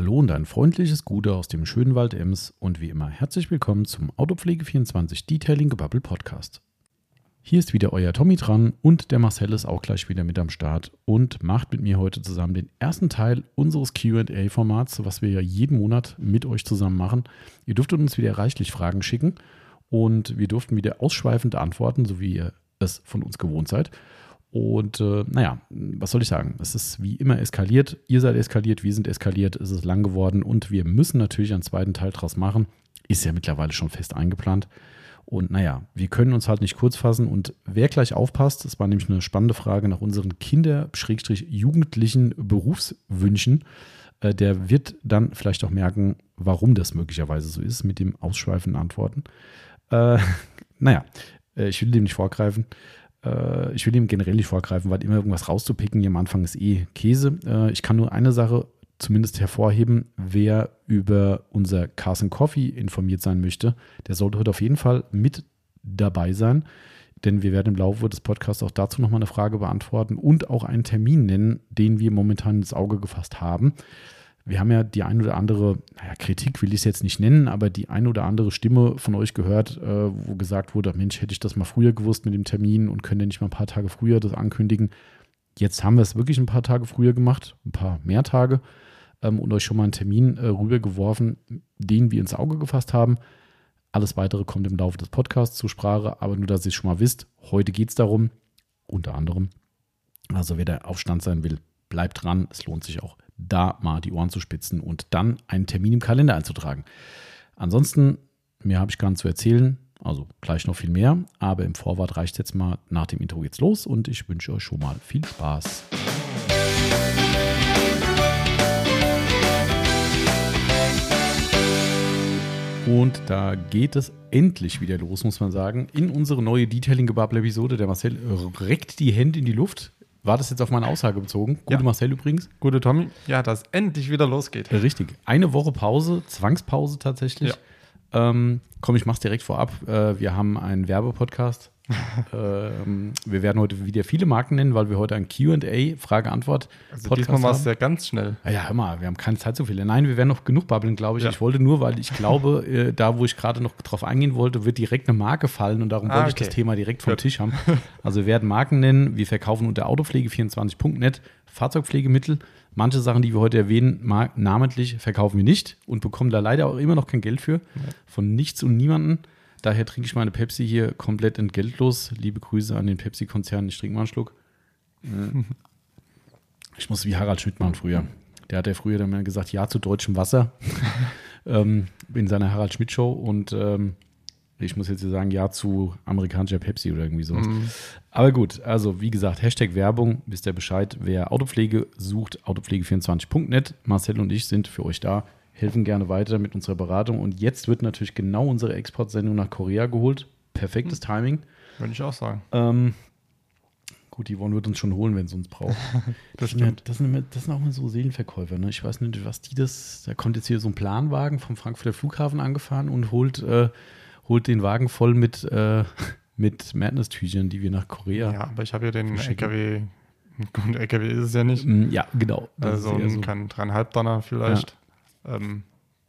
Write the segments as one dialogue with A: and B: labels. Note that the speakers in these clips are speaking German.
A: Hallo und ein freundliches Gute aus dem schönen Wald Ems und wie immer herzlich willkommen zum Autopflege24 Detailing Gebubble Podcast. Hier ist wieder euer Tommy dran und der Marcel ist auch gleich wieder mit am Start und macht mit mir heute zusammen den ersten Teil unseres QA-Formats, was wir ja jeden Monat mit euch zusammen machen. Ihr dürftet uns wieder reichlich Fragen schicken und wir durften wieder ausschweifend antworten, so wie ihr es von uns gewohnt seid. Und äh, naja, was soll ich sagen? Es ist wie immer eskaliert. Ihr seid eskaliert, wir sind eskaliert, es ist lang geworden und wir müssen natürlich einen zweiten Teil draus machen. Ist ja mittlerweile schon fest eingeplant. Und naja, wir können uns halt nicht kurz fassen. Und wer gleich aufpasst, das war nämlich eine spannende Frage nach unseren Kinder-Jugendlichen Berufswünschen, äh, der wird dann vielleicht auch merken, warum das möglicherweise so ist mit dem ausschweifenden Antworten. Äh, naja, äh, ich will dem nicht vorgreifen. Äh, ich will ihm generell nicht vorgreifen, weil immer irgendwas rauszupicken hier am Anfang ist eh Käse. Äh, ich kann nur eine Sache zumindest hervorheben, wer über unser Carson Coffee informiert sein möchte, der sollte heute auf jeden Fall mit dabei sein, denn wir werden im Laufe des Podcasts auch dazu nochmal eine Frage beantworten und auch einen Termin nennen, den wir momentan ins Auge gefasst haben wir haben ja die ein oder andere, naja, Kritik will ich es jetzt nicht nennen, aber die ein oder andere Stimme von euch gehört, äh, wo gesagt wurde, Mensch, hätte ich das mal früher gewusst mit dem Termin und könnte nicht mal ein paar Tage früher das ankündigen. Jetzt haben wir es wirklich ein paar Tage früher gemacht, ein paar mehr Tage ähm, und euch schon mal einen Termin äh, rübergeworfen, den wir ins Auge gefasst haben. Alles weitere kommt im Laufe des Podcasts zur Sprache, aber nur, dass ihr es schon mal wisst, heute geht es darum, unter anderem, also wer der Aufstand sein will, bleibt dran, es lohnt sich auch da mal die Ohren zu spitzen und dann einen Termin im Kalender einzutragen. Ansonsten, mehr habe ich gar nicht zu erzählen, also gleich noch viel mehr, aber im Vorwort reicht jetzt mal. Nach dem Intro geht's los und ich wünsche euch schon mal viel Spaß. Und da geht es endlich wieder los, muss man sagen, in unsere neue Detailing-Gebubble-Episode. Der Marcel reckt die Hände in die Luft. War das jetzt auf meine Aussage bezogen? Gute
B: Ja.
A: Marcel übrigens.
B: Gute Tommy, ja, dass endlich wieder losgeht.
A: Richtig. Eine Woche Pause, Zwangspause tatsächlich. Ähm, komm, ich mach's direkt vorab. Äh, wir haben einen Werbepodcast. ähm, wir werden heute wieder viele Marken nennen, weil wir heute ein QA, Frage-Antwort-Podcast
B: Also diesmal war es ja ganz schnell.
A: Ja, hör mal, wir haben keine Zeit so viele. Nein, wir werden noch genug babbeln, glaube ich.
B: Ja.
A: Ich wollte nur, weil ich glaube, äh, da, wo ich gerade noch drauf eingehen wollte, wird direkt eine Marke fallen und darum
B: Ah,
A: wollte ich
B: okay.
A: das Thema direkt vom
B: Gut.
A: Tisch haben. Also wir werden Marken nennen. Wir verkaufen unter autopflege24.net Fahrzeugpflegemittel. Manche Sachen, die wir heute erwähnen, namentlich verkaufen wir nicht und bekommen da leider auch immer noch kein Geld für. Von nichts und niemanden. Daher trinke ich meine Pepsi hier komplett entgeltlos. Liebe Grüße an den Pepsi-Konzern. Ich trinke mal einen Schluck. Ich muss wie Harald Schmidt machen früher. Der hat ja früher dann mal gesagt, ja zu deutschem Wasser ähm, in seiner Harald Schmidt Show und ähm, ich muss jetzt hier sagen, ja zu amerikanischer Pepsi oder irgendwie sowas. Aber gut, also wie gesagt, Hashtag Werbung, wisst ihr Bescheid. Wer Autopflege sucht, autopflege24.net. Marcel und ich sind für euch da, helfen gerne weiter mit unserer Beratung. Und jetzt wird natürlich genau unsere Exportsendung nach Korea geholt. Perfektes Timing.
B: Würde ich auch sagen.
A: Ähm, gut, die Yvonne wird uns schon holen, wenn sie uns braucht.
B: Das
A: sind ja- das, sind, immer- das sind auch immer so Seelenverkäufer. Ne? Ich weiß nicht, was die das. Da kommt jetzt hier so ein Planwagen vom Frankfurter Flughafen angefahren und holt, äh, holt den Wagen voll mit, äh, mit Madness-Tüchern, die wir nach Korea.
B: Ja, aber ich habe ja den
A: Verschicken.
B: LKW. Gut, LKW ist es ja nicht.
A: Mm, Ja, genau.
B: Also
A: ist eher so.
B: kann dreieinhalb Donner vielleicht. Ähm,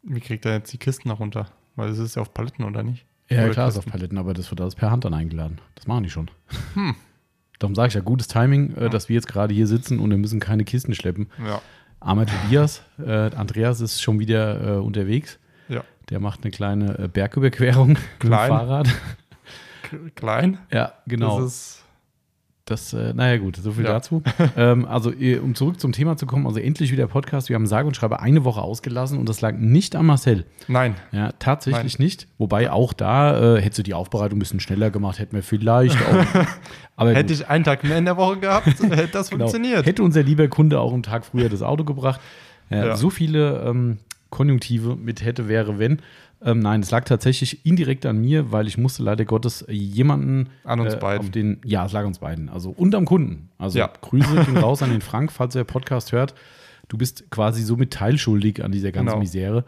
B: wie kriegt er jetzt die Kisten noch runter? Weil es ist ja auf Paletten, oder nicht?
A: Ja,
B: Oder
A: klar, ist auf
B: Kisten.
A: Paletten, aber das wird alles per Hand dann eingeladen. Das machen die schon.
B: Hm.
A: Darum sage ich ja, gutes Timing, äh, dass wir jetzt gerade hier sitzen und wir müssen keine Kisten schleppen.
B: Ja.
A: Armer Tobias, äh, Andreas ist schon wieder äh, unterwegs.
B: Ja.
A: Der macht eine kleine äh, Bergüberquerung mit dem
B: Klein.
A: Fahrrad.
B: Klein.
A: Ja, genau.
B: Das ist,
A: Das, äh, naja gut, so viel
B: Ja.
A: dazu. ähm, also um zurück zum Thema zu kommen, also endlich wieder Podcast. Wir haben sage und schreibe eine Woche ausgelassen und das lag nicht an Marcel.
B: nein.
A: Ja, tatsächlich nicht. Wobei auch da äh, hättest du die Aufbereitung ein bisschen schneller gemacht, hätten wir vielleicht auch. Aber
B: Hätte
A: gut,
B: ich einen Tag mehr in der Woche gehabt, hätte das
A: genau.
B: funktioniert.
A: Hätte unser lieber Kunde auch einen Tag früher das Auto gebracht. Ja,
B: Ja.
A: So viele ähm, Konjunktive mit hätte, wäre, wenn. Ähm, nein, es lag tatsächlich indirekt an mir, weil ich musste leider Gottes jemanden
B: An uns
A: äh,
B: beiden.
A: Auf den, ja, es lag uns beiden. Also und am Kunden. Also
B: Ja.
A: Grüße gehen raus an den Frank, falls er Podcast hört. Du bist quasi somit teilschuldig an dieser ganzen
B: Genau.
A: Misere.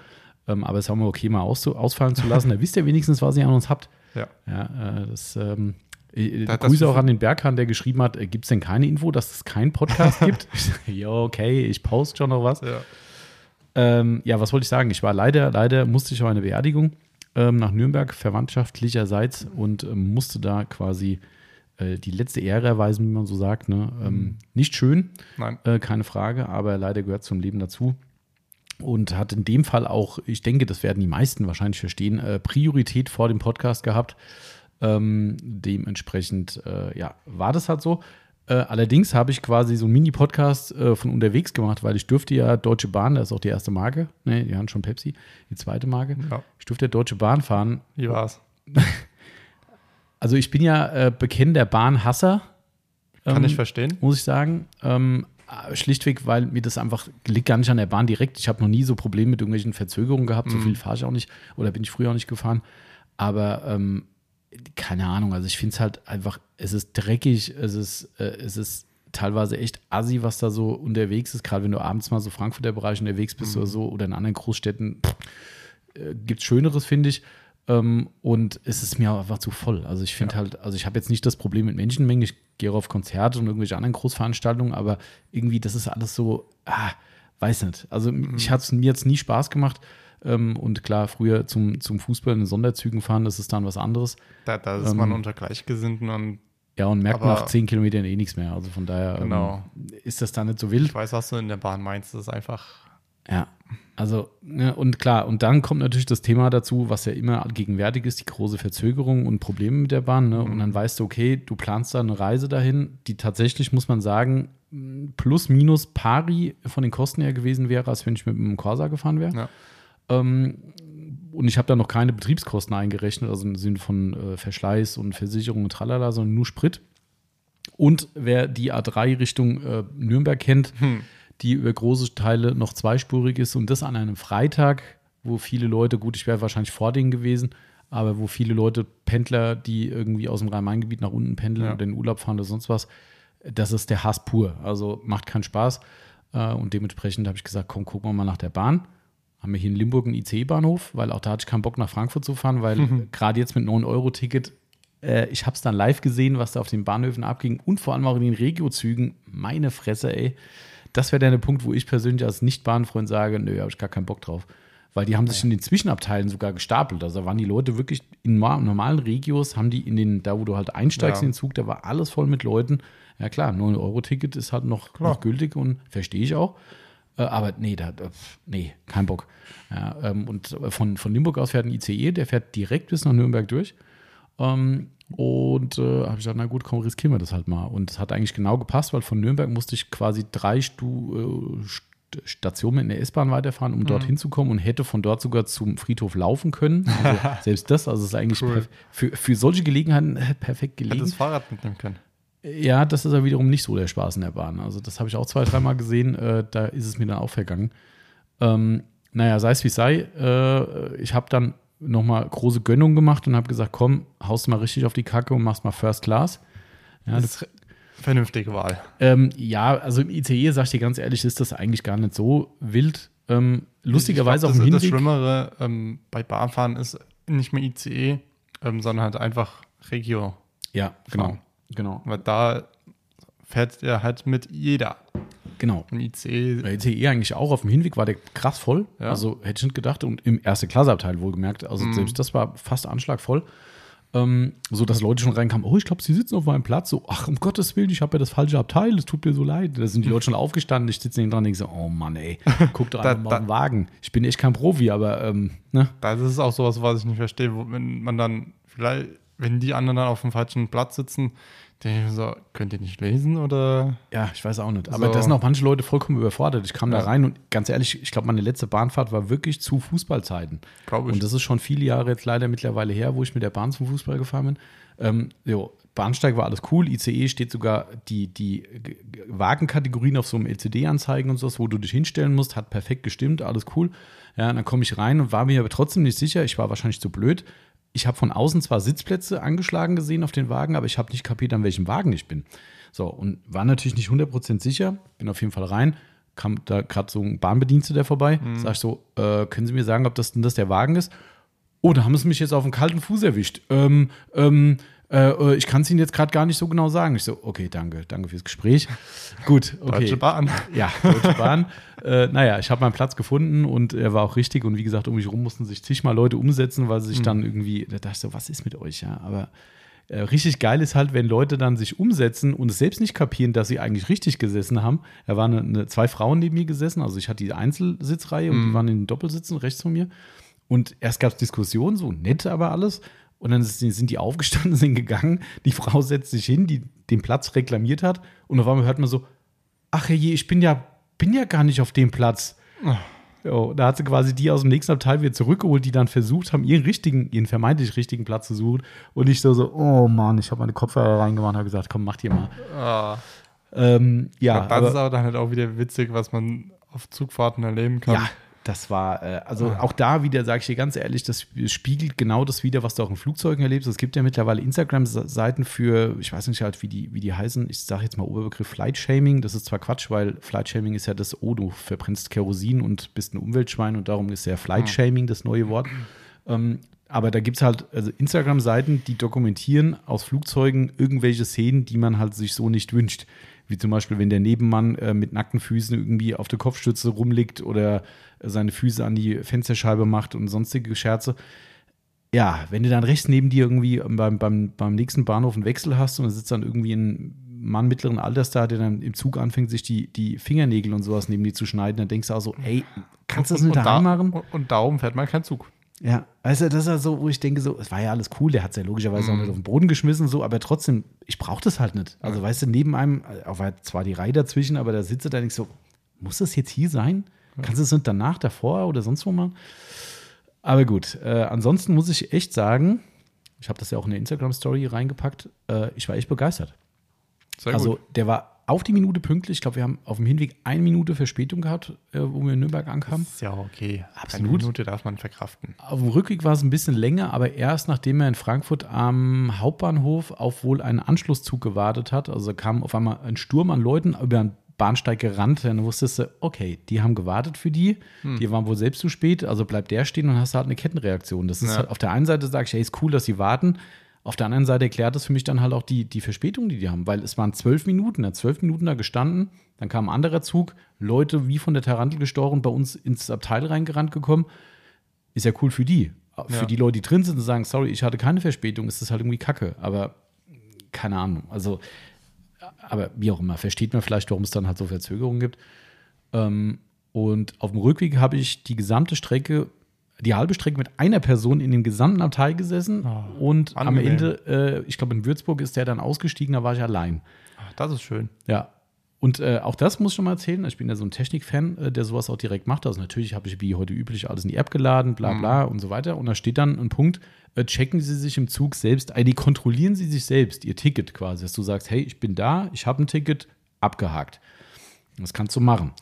A: Ähm, aber es haben wir okay mal aus, ausfallen zu lassen. Da wisst ihr wenigstens, was ihr an uns habt.
B: Ja.
A: Ja, äh, das ähm, äh,
B: Da- das-
A: Grüße auch an den Berghahn, der geschrieben hat, äh, gibt es denn keine Info, dass es keinen Podcast gibt? Ja, okay, ich poste schon noch was.
B: Ja.
A: Ähm, ja, was wollte ich sagen? Ich war leider, leider musste ich auf eine Beerdigung ähm, nach Nürnberg, verwandtschaftlicherseits, und ähm, musste da quasi äh, die letzte Ehre erweisen, wie man so sagt. Ne? Ähm, nicht schön, äh, keine Frage, aber leider gehört zum Leben dazu. Und hat in dem Fall auch, ich denke, das werden die meisten wahrscheinlich verstehen, äh, Priorität vor dem Podcast gehabt. Ähm, dementsprechend, äh, ja, war das halt so. Äh, allerdings habe ich quasi so einen Mini-Podcast äh, von unterwegs gemacht, weil ich dürfte ja Deutsche Bahn, das ist auch die erste Marke, ne, die haben schon Pepsi, die zweite Marke.
B: Ja.
A: Ich durfte ja Deutsche Bahn fahren.
B: Wie war's?
A: Also ich bin ja äh, bekennender Bahnhasser.
B: Kann
A: ähm,
B: ich verstehen.
A: muss ich sagen. Ähm, äh, schlichtweg, weil mir das einfach liegt gar nicht an der Bahn direkt. Ich habe noch nie so Probleme mit irgendwelchen Verzögerungen gehabt. So viel fahre ich auch nicht oder bin ich früher auch nicht gefahren. Aber ähm, keine Ahnung, also ich finde es halt einfach, es ist dreckig, es ist, äh, es ist teilweise echt assi, was da so unterwegs ist. Gerade wenn du abends mal so Frankfurter Bereich unterwegs bist oder so oder in anderen Großstädten, äh, gibt es Schöneres, finde ich. Ähm, und es ist mir einfach zu voll. Also ich finde halt, also ich habe jetzt nicht das Problem mit Menschenmengen. Ich gehe auf Konzerte und irgendwelche anderen Großveranstaltungen, aber irgendwie, das ist alles so, ah, weiß nicht. Also ich hat's, mir jetzt nie Spaß gemacht. Ähm, und klar, früher zum, zum Fußball in Sonderzügen fahren, das ist dann was anderes.
B: Da, da ist
A: Ähm,
B: man unter Gleichgesinnten und
A: Ja, und merkt nach zehn Kilometern eh nichts mehr. Also von daher
B: Genau.
A: ähm, ist das da nicht so wild.
B: ich weiß, was du in der Bahn meinst. Das ist einfach.
A: Ja, also, ne, und klar, und dann kommt natürlich das Thema dazu, was ja immer gegenwärtig ist, die große Verzögerung und Probleme mit der Bahn. Ne? Und dann weißt du, okay, du planst da eine Reise dahin, die tatsächlich, muss man sagen, plus minus pari von den Kosten her gewesen wäre, als wenn ich mit einem Corsa gefahren wäre.
B: Ja.
A: Ähm, und ich habe da noch keine Betriebskosten eingerechnet, also im Sinne von äh, Verschleiß und Versicherung und tralala, sondern nur Sprit. Und wer die A3 Richtung äh, Nürnberg kennt, die über große Teile noch zweispurig ist und das an einem Freitag, wo viele Leute, gut, ich wäre wahrscheinlich vor denen gewesen, aber wo viele Leute, Pendler, die irgendwie aus dem Rhein-Main-Gebiet nach unten pendeln
B: Ja.
A: oder in den Urlaub fahren oder sonst was, das ist der Hass pur. Also macht keinen Spaß. Äh, und dementsprechend habe ich gesagt, komm, gucken wir mal nach der Bahn. Haben wir hier in Limburg einen ICE-Bahnhof, weil auch da hatte ich keinen Bock nach Frankfurt zu fahren, weil gerade jetzt mit 9-Euro-Ticket, äh, ich habe es dann live gesehen, was da auf den Bahnhöfen abging und vor allem auch in den Regiozügen. Meine Fresse, ey. Das wäre der Punkt, wo ich persönlich als Nicht-Bahnfreund sage, nö, habe ich gar keinen Bock drauf. Weil die haben sich in den Zwischenabteilen sogar gestapelt. Also da waren die Leute wirklich in ma- normalen Regios, haben die in den, da wo du halt einsteigst
B: Ja.
A: in den Zug, da war alles voll mit Leuten. Ja klar, 9-Euro-Ticket ist halt noch, noch gültig und verstehe ich auch. Äh, aber nee, da, pf, nee, kein Bock. Ja, ähm, und von, von Limburg aus fährt ein ICE, der fährt direkt bis nach Nürnberg durch. Ähm, und äh, habe ich gesagt, na gut, komm, riskieren wir das halt mal. Und es hat eigentlich genau gepasst, weil von Nürnberg musste ich quasi drei Stu äh, St- Stationen in der S-Bahn weiterfahren, um dorthin zu kommen und hätte von dort sogar zum Friedhof laufen können. Also selbst das, also es ist eigentlich
B: Cool.
A: für, für solche Gelegenheiten äh, perfekt gelegen.
B: Hätte das Fahrrad mitnehmen können.
A: Ja, das ist ja wiederum nicht so der Spaß in der Bahn. Also, das habe ich auch zwei, dreimal gesehen. Äh, da ist es mir dann auch vergangen. Ähm, naja, sei es wie es sei. Äh, ich habe dann nochmal große Gönnung gemacht und habe gesagt: Komm, haust mal richtig auf die Kacke und machst mal First Class. Ja,
B: Das ist vernünftige Wahl.
A: ähm, ja also im ICE, sag ich dir ganz ehrlich, ist das eigentlich gar nicht so wild. Ähm, lustigerweise auch im
B: das, das. Schlimmere ähm, bei Bahnfahren ist nicht mehr ICE, ähm, sondern halt einfach Regio.
A: Ja, genau.
B: fahren.
A: Genau.
B: Weil da fährt er halt mit jeder.
A: Genau.
B: Und ICE,
A: Der ICE eigentlich auch auf dem Hinweg war der krass voll.
B: Ja.
A: Also hätte ich nicht gedacht. Und im erste Klasseabteil wohlgemerkt. Also
B: Mhm.
A: selbst das war fast anschlagvoll. Ähm, so dass Leute schon reinkamen, oh, ich glaube, sie sitzen auf meinem Platz. So, ach, um Gottes Willen, ich habe ja das falsche Abteil, es tut mir so leid. Da sind die Leute schon aufgestanden, ich sitze neben dran und denke so, oh Mann, ey, guck doch
B: Da-
A: einfach mal auf den Wagen. Ich bin echt kein Profi, aber ähm, ne?
B: das ist auch sowas, was ich nicht verstehe, wo, wenn man dann vielleicht, wenn die anderen dann auf dem falschen Platz sitzen, denke ich so, könnt ihr nicht lesen oder?
A: Ja, ich weiß auch nicht. Aber
B: So.
A: da sind auch manche Leute vollkommen überfordert. Ich kam da
B: Ja.
A: rein und ganz ehrlich, ich glaube, meine letzte Bahnfahrt war wirklich zu Fußballzeiten.
B: Glaube ich.
A: Und das ist schon viele Jahre jetzt leider mittlerweile her, wo ich mit der Bahn zum Fußball gefahren bin. Ähm, jo, Bahnsteig war alles cool. ICE steht sogar die, die Wagenkategorien auf so einem LCD-Anzeigen und sowas, wo du dich hinstellen musst, hat perfekt gestimmt, alles cool. Ja, und dann komme ich rein und war mir aber trotzdem nicht sicher. Ich war wahrscheinlich zu blöd. Ich habe von außen zwar Sitzplätze angeschlagen gesehen auf den Wagen, aber ich habe nicht kapiert, an welchem Wagen ich bin. So, und war natürlich nicht 100% sicher. Bin auf jeden Fall rein. Kam da gerade so ein Bahnbediensteter vorbei. Sag ich so, äh, können Sie mir sagen, ob das denn das der Wagen ist? Oh, da haben sie mich jetzt auf den kalten Fuß erwischt. Ähm, ähm, Äh, äh, ich kann es Ihnen jetzt gerade gar nicht so genau sagen. Ich so, okay, danke, danke fürs Gespräch. Gut, okay.
B: Deutsche Bahn.
A: Ja, Deutsche Bahn. äh, naja, ich habe meinen Platz gefunden und er war auch richtig. Und wie gesagt, um mich rum mussten sich zigmal Leute umsetzen, weil sie sich
B: Mhm.
A: dann irgendwie, da dachte ich so, was ist mit euch? Ja, aber äh, richtig geil ist halt, wenn Leute dann sich umsetzen und es selbst nicht kapieren, dass sie eigentlich richtig gesessen haben. Da waren eine, eine, zwei Frauen neben mir gesessen, also ich hatte die Einzelsitzreihe und
B: Mhm.
A: die waren in den Doppelsitzen rechts von mir. Und erst gab es Diskussionen, so nett aber alles. Und dann ist- sind die aufgestanden, sind gegangen. Die Frau setzt sich hin, die den Platz reklamiert hat. Und auf einmal hört man so: Ach je, ich bin ja, bin ja gar nicht auf dem Platz. Jo, da hat sie quasi die aus dem nächsten Abteil wieder zurückgeholt, die dann versucht haben, ihren richtigen, ihren vermeintlich richtigen Platz zu suchen. Und ich so, so oh Mann, ich habe meine Kopfhörer reingemacht und habe gesagt, komm, mach die mal.
B: Ah.
A: Ähm, ja,
B: das ist
A: aber,
B: aber dann halt auch wieder witzig, was man auf Zugfahrten erleben kann.
A: ja, das war, äh, also auch da wieder, sage ich dir ganz ehrlich, das spiegelt genau das wieder, was du auch in Flugzeugen erlebst. Es gibt ja mittlerweile Instagram-Seiten für, ich weiß nicht halt, wie die, wie die heißen, ich sage jetzt mal Oberbegriff Flight-Shaming. Das ist zwar Quatsch, weil Flight-Shaming ist ja das, oh, du verbrennst Kerosin und bist ein Umweltschwein und darum ist ja Flight-Shaming das neue Wort. Ähm, aber da gibt es halt also Instagram-Seiten, die dokumentieren aus Flugzeugen irgendwelche Szenen, die man halt sich so nicht wünscht. Wie zum Beispiel, wenn der Nebenmann äh, mit nackten Füßen irgendwie auf der Kopfstütze rumliegt oder seine Füße an die Fensterscheibe macht und sonstige Scherze. Ja, wenn du dann rechts neben dir irgendwie beim, beim, beim nächsten Bahnhof einen Wechsel hast und da sitzt dann irgendwie ein Mann mittleren Alters da, der dann im Zug anfängt, sich die, die Fingernägel und sowas neben die zu schneiden, dann denkst du auch so, ey, kannst du das nicht daheim
B: da,
A: machen?
B: und, und darum fährt man keinen Zug.
A: Ja, also das ist ja so, wo ich denke, so, es war ja alles cool, der hat es ja logischerweise
B: Mhm.
A: auch nicht auf den Boden geschmissen, so, aber trotzdem, ich brauche das halt nicht. Also, weißt du, neben einem, auch war zwar die Reihe dazwischen, aber da sitzt er da nicht so, muss das jetzt hier sein? Kannst du es nicht danach, davor oder sonst wo machen? Aber gut, äh, ansonsten muss ich echt sagen, ich habe das ja auch in der Instagram-Story reingepackt, äh, ich war echt begeistert.
B: Sehr
A: also,
B: gut.
A: der war auf die Minute pünktlich. Ich glaube, wir haben auf dem Hinweg eine Minute Verspätung gehabt, äh, wo wir in Nürnberg ankamen.
B: Ist ja okay.
A: Absolut.
B: Eine Minute darf man verkraften.
A: Auf dem Rückweg war es ein bisschen länger, aber erst nachdem er in Frankfurt am Hauptbahnhof auf wohl einen Anschlusszug gewartet hat, also kam auf einmal ein Sturm an Leuten über den Bahnsteig gerannt, dann wusstest du, okay, die haben gewartet für die,
B: Hm.
A: die waren wohl selbst zu spät, also bleibt der stehen und hast halt eine Kettenreaktion. Das ist
B: Ja.
A: halt, auf der einen Seite sage ich, hey, ist cool, dass sie warten, auf der anderen Seite erklärt das für mich dann halt auch die, die Verspätung, die die haben, weil es waren zwölf Minuten, er hat zwölf Minuten da gestanden, dann kam ein anderer Zug, Leute wie von der Tarantel gestochen, bei uns ins Abteil reingerannt gekommen, ist ja cool für die. Für
B: Ja.
A: die Leute, die drin sind und sagen, sorry, ich hatte keine Verspätung, ist das halt irgendwie kacke. Aber keine Ahnung. Also, aber wie auch immer, versteht man vielleicht, warum es dann halt so Verzögerungen gibt. Ähm, und auf dem Rückweg habe ich die gesamte Strecke, die halbe Strecke mit einer Person in dem gesamten Abteil gesessen.
B: Oh,
A: und am
B: angenehm.
A: Ende, äh, ich glaube, in Würzburg ist der dann ausgestiegen, da war ich allein.
B: Ach, das ist schön.
A: Ja. Und äh, auch das muss ich schon mal erzählen. Ich bin ja so ein Technikfan, äh, der sowas auch direkt macht. Also natürlich habe ich wie heute üblich alles in die App geladen, bla bla und so weiter. Und da steht dann ein Punkt, äh, checken Sie sich im Zug selbst, äh, die kontrollieren Sie sich selbst, Ihr Ticket quasi, dass du sagst, hey, ich bin da, ich habe ein Ticket, abgehakt. Das kannst du machen.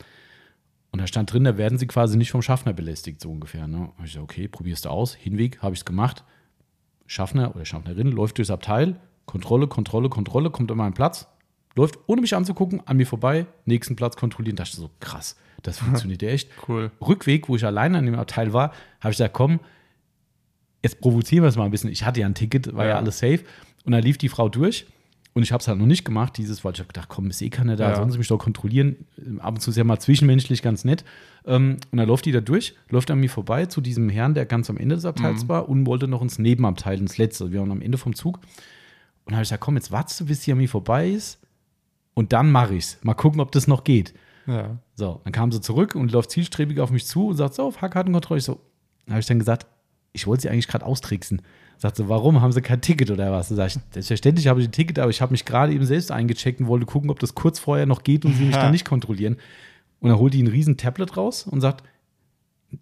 A: Und da stand drin, da werden sie quasi nicht vom Schaffner belästigt, so ungefähr. Ne? Hab ich gesagt, okay, probierst du aus. Hinweg, habe ich es gemacht. Schaffner oder Schaffnerin läuft durchs Abteil, Kontrolle, Kontrolle, Kontrolle, kommt an meinen Platz, läuft, ohne mich anzugucken, an mir vorbei, nächsten Platz kontrollieren. Da dachte ich so, krass, das funktioniert ja echt.
B: Cool.
A: Rückweg, wo ich alleine an dem Abteil war, habe ich gesagt, komm, jetzt provozieren wir es mal ein bisschen. Ich hatte ja ein Ticket, war ja,
B: Ja.
A: alles safe. Und dann lief die Frau durch. Und ich habe es halt noch nicht gemacht, dieses, weil ich habe gedacht, komm, ist eh keiner da,
B: Ja.
A: sollen sie mich doch kontrollieren. Ab und zu ist ja mal zwischenmenschlich ganz nett. Ähm, und dann läuft die da durch, läuft an mir vorbei zu diesem Herrn, der ganz am Ende des Abteils war und wollte noch ins Nebenabteil, ins letzte. Wir waren am Ende vom Zug. Und dann habe ich gesagt, komm, jetzt wartest du, bis sie an mir vorbei ist. Und dann mache ich's. Mal gucken, ob das noch geht.
B: Ja.
A: So, dann kam sie zurück und läuft zielstrebig auf mich zu und sagt so, Fahrkartenkontrolle. Ich so, dann habe ich dann gesagt, ich wollte sie eigentlich gerade austricksen. Sagt sie, warum haben sie kein Ticket oder was? Dann sag ich, selbstverständlich habe ich ein Ticket, aber ich habe mich gerade eben selbst eingecheckt und wollte gucken, ob das kurz vorher noch geht und sie mich
B: Ja.
A: dann nicht kontrollieren. Und dann holt die ein riesen Tablet raus und sagt,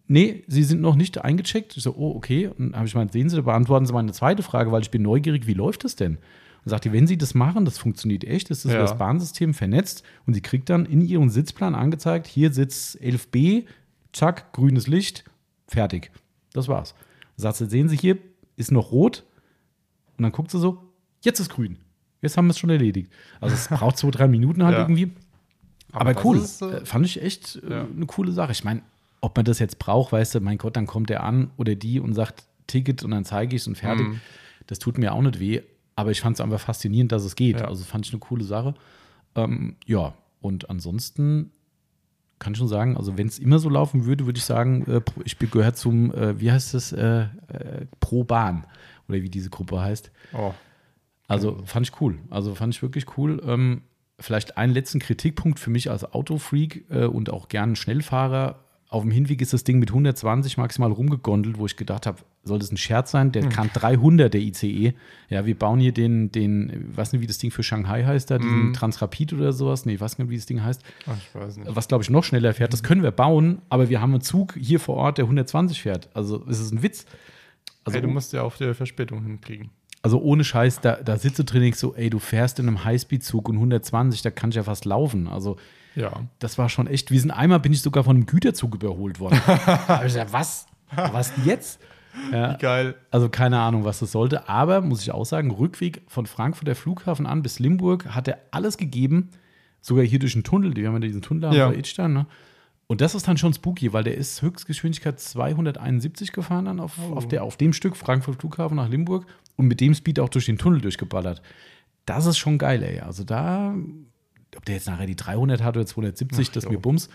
A: nee, sie sind noch nicht eingecheckt. Ich so, oh, okay. Und dann habe ich gemeint, sehen Sie, beantworten Sie meine zweite Frage, weil ich bin neugierig, wie läuft das denn? Und sagt die, wenn Sie das machen, das funktioniert echt, das ist
B: Ja.
A: über das Bahnsystem vernetzt und sie kriegt dann in ihren Sitzplan angezeigt, hier Sitz 11b, zack, grünes Licht, fertig. Das war's. Sagt sie, sehen Sie hier, ist noch rot. Und dann guckt sie so, jetzt ist grün. Jetzt haben wir es schon erledigt. Also es braucht zwei, drei Minuten halt
B: Ja.
A: irgendwie. Aber,
B: das
A: cool.
B: ist, Äh,
A: Fand ich echt äh,
B: Ja.
A: eine coole Sache. Ich meine, ob man das jetzt braucht, weißt du, mein Gott, dann kommt der an oder die und sagt Ticket und dann zeige ich es und fertig.
B: Mhm.
A: Das tut mir auch nicht weh. Aber ich fand es einfach faszinierend, dass es geht.
B: Ja.
A: Also fand ich eine coole Sache. Ähm, ja, und ansonsten kann ich schon sagen, also wenn es immer so laufen würde, würde ich sagen, äh, ich gehöre zum, äh, wie heißt das, äh, äh, Pro Bahn oder wie diese Gruppe heißt.
B: Oh,
A: Also fand ich cool. Also fand ich wirklich cool. Ähm, vielleicht einen letzten Kritikpunkt für mich als Autofreak äh, und auch gern Schnellfahrer. Auf dem Hinweg ist das Ding mit 120 maximal rumgegondelt, wo ich gedacht habe, soll das ein Scherz sein? Der kann 300, der ICE. Ja, wir bauen hier den, den, ich weiß nicht, wie das Ding für Shanghai heißt, da, diesen Transrapid oder sowas. Nee, ich weiß nicht, wie das Ding heißt.
B: ach, ich weiß nicht.
A: Was, glaube ich, noch schneller fährt. Das können wir bauen, aber wir haben einen Zug hier vor Ort, der 120 fährt. Also, es ist ein Witz. Also,
B: Ey, du musst ja auf die Verspätung hinkriegen.
A: also ohne Scheiß, da, da sitze drin ich so, ey, du fährst in einem Highspeed-Zug und 120, da kann ich ja fast laufen. Also
B: Ja.
A: das war schon echt, wir sind einmal, bin ich sogar von einem Güterzug überholt worden. da hab ich gesagt, was? Was jetzt? Ja,
B: Geil.
A: also keine Ahnung, was das sollte. Aber, muss ich auch sagen, Rückweg von Frankfurter Flughafen an bis Limburg hat er alles gegeben. Sogar hier durch den Tunnel, die haben ja diesen Tunnel
B: Ja.
A: am Edstein, ne? Und das ist dann schon spooky, weil der ist Höchstgeschwindigkeit 271 gefahren dann auf, auf, der, auf dem Stück Frankfurt Flughafen nach Limburg und mit dem Speed auch durch den Tunnel durchgeballert. Das ist schon geil, ey. Also da, ob der jetzt nachher die 300 hat oder 270,
B: Ach,
A: das
B: jo.
A: mir bums,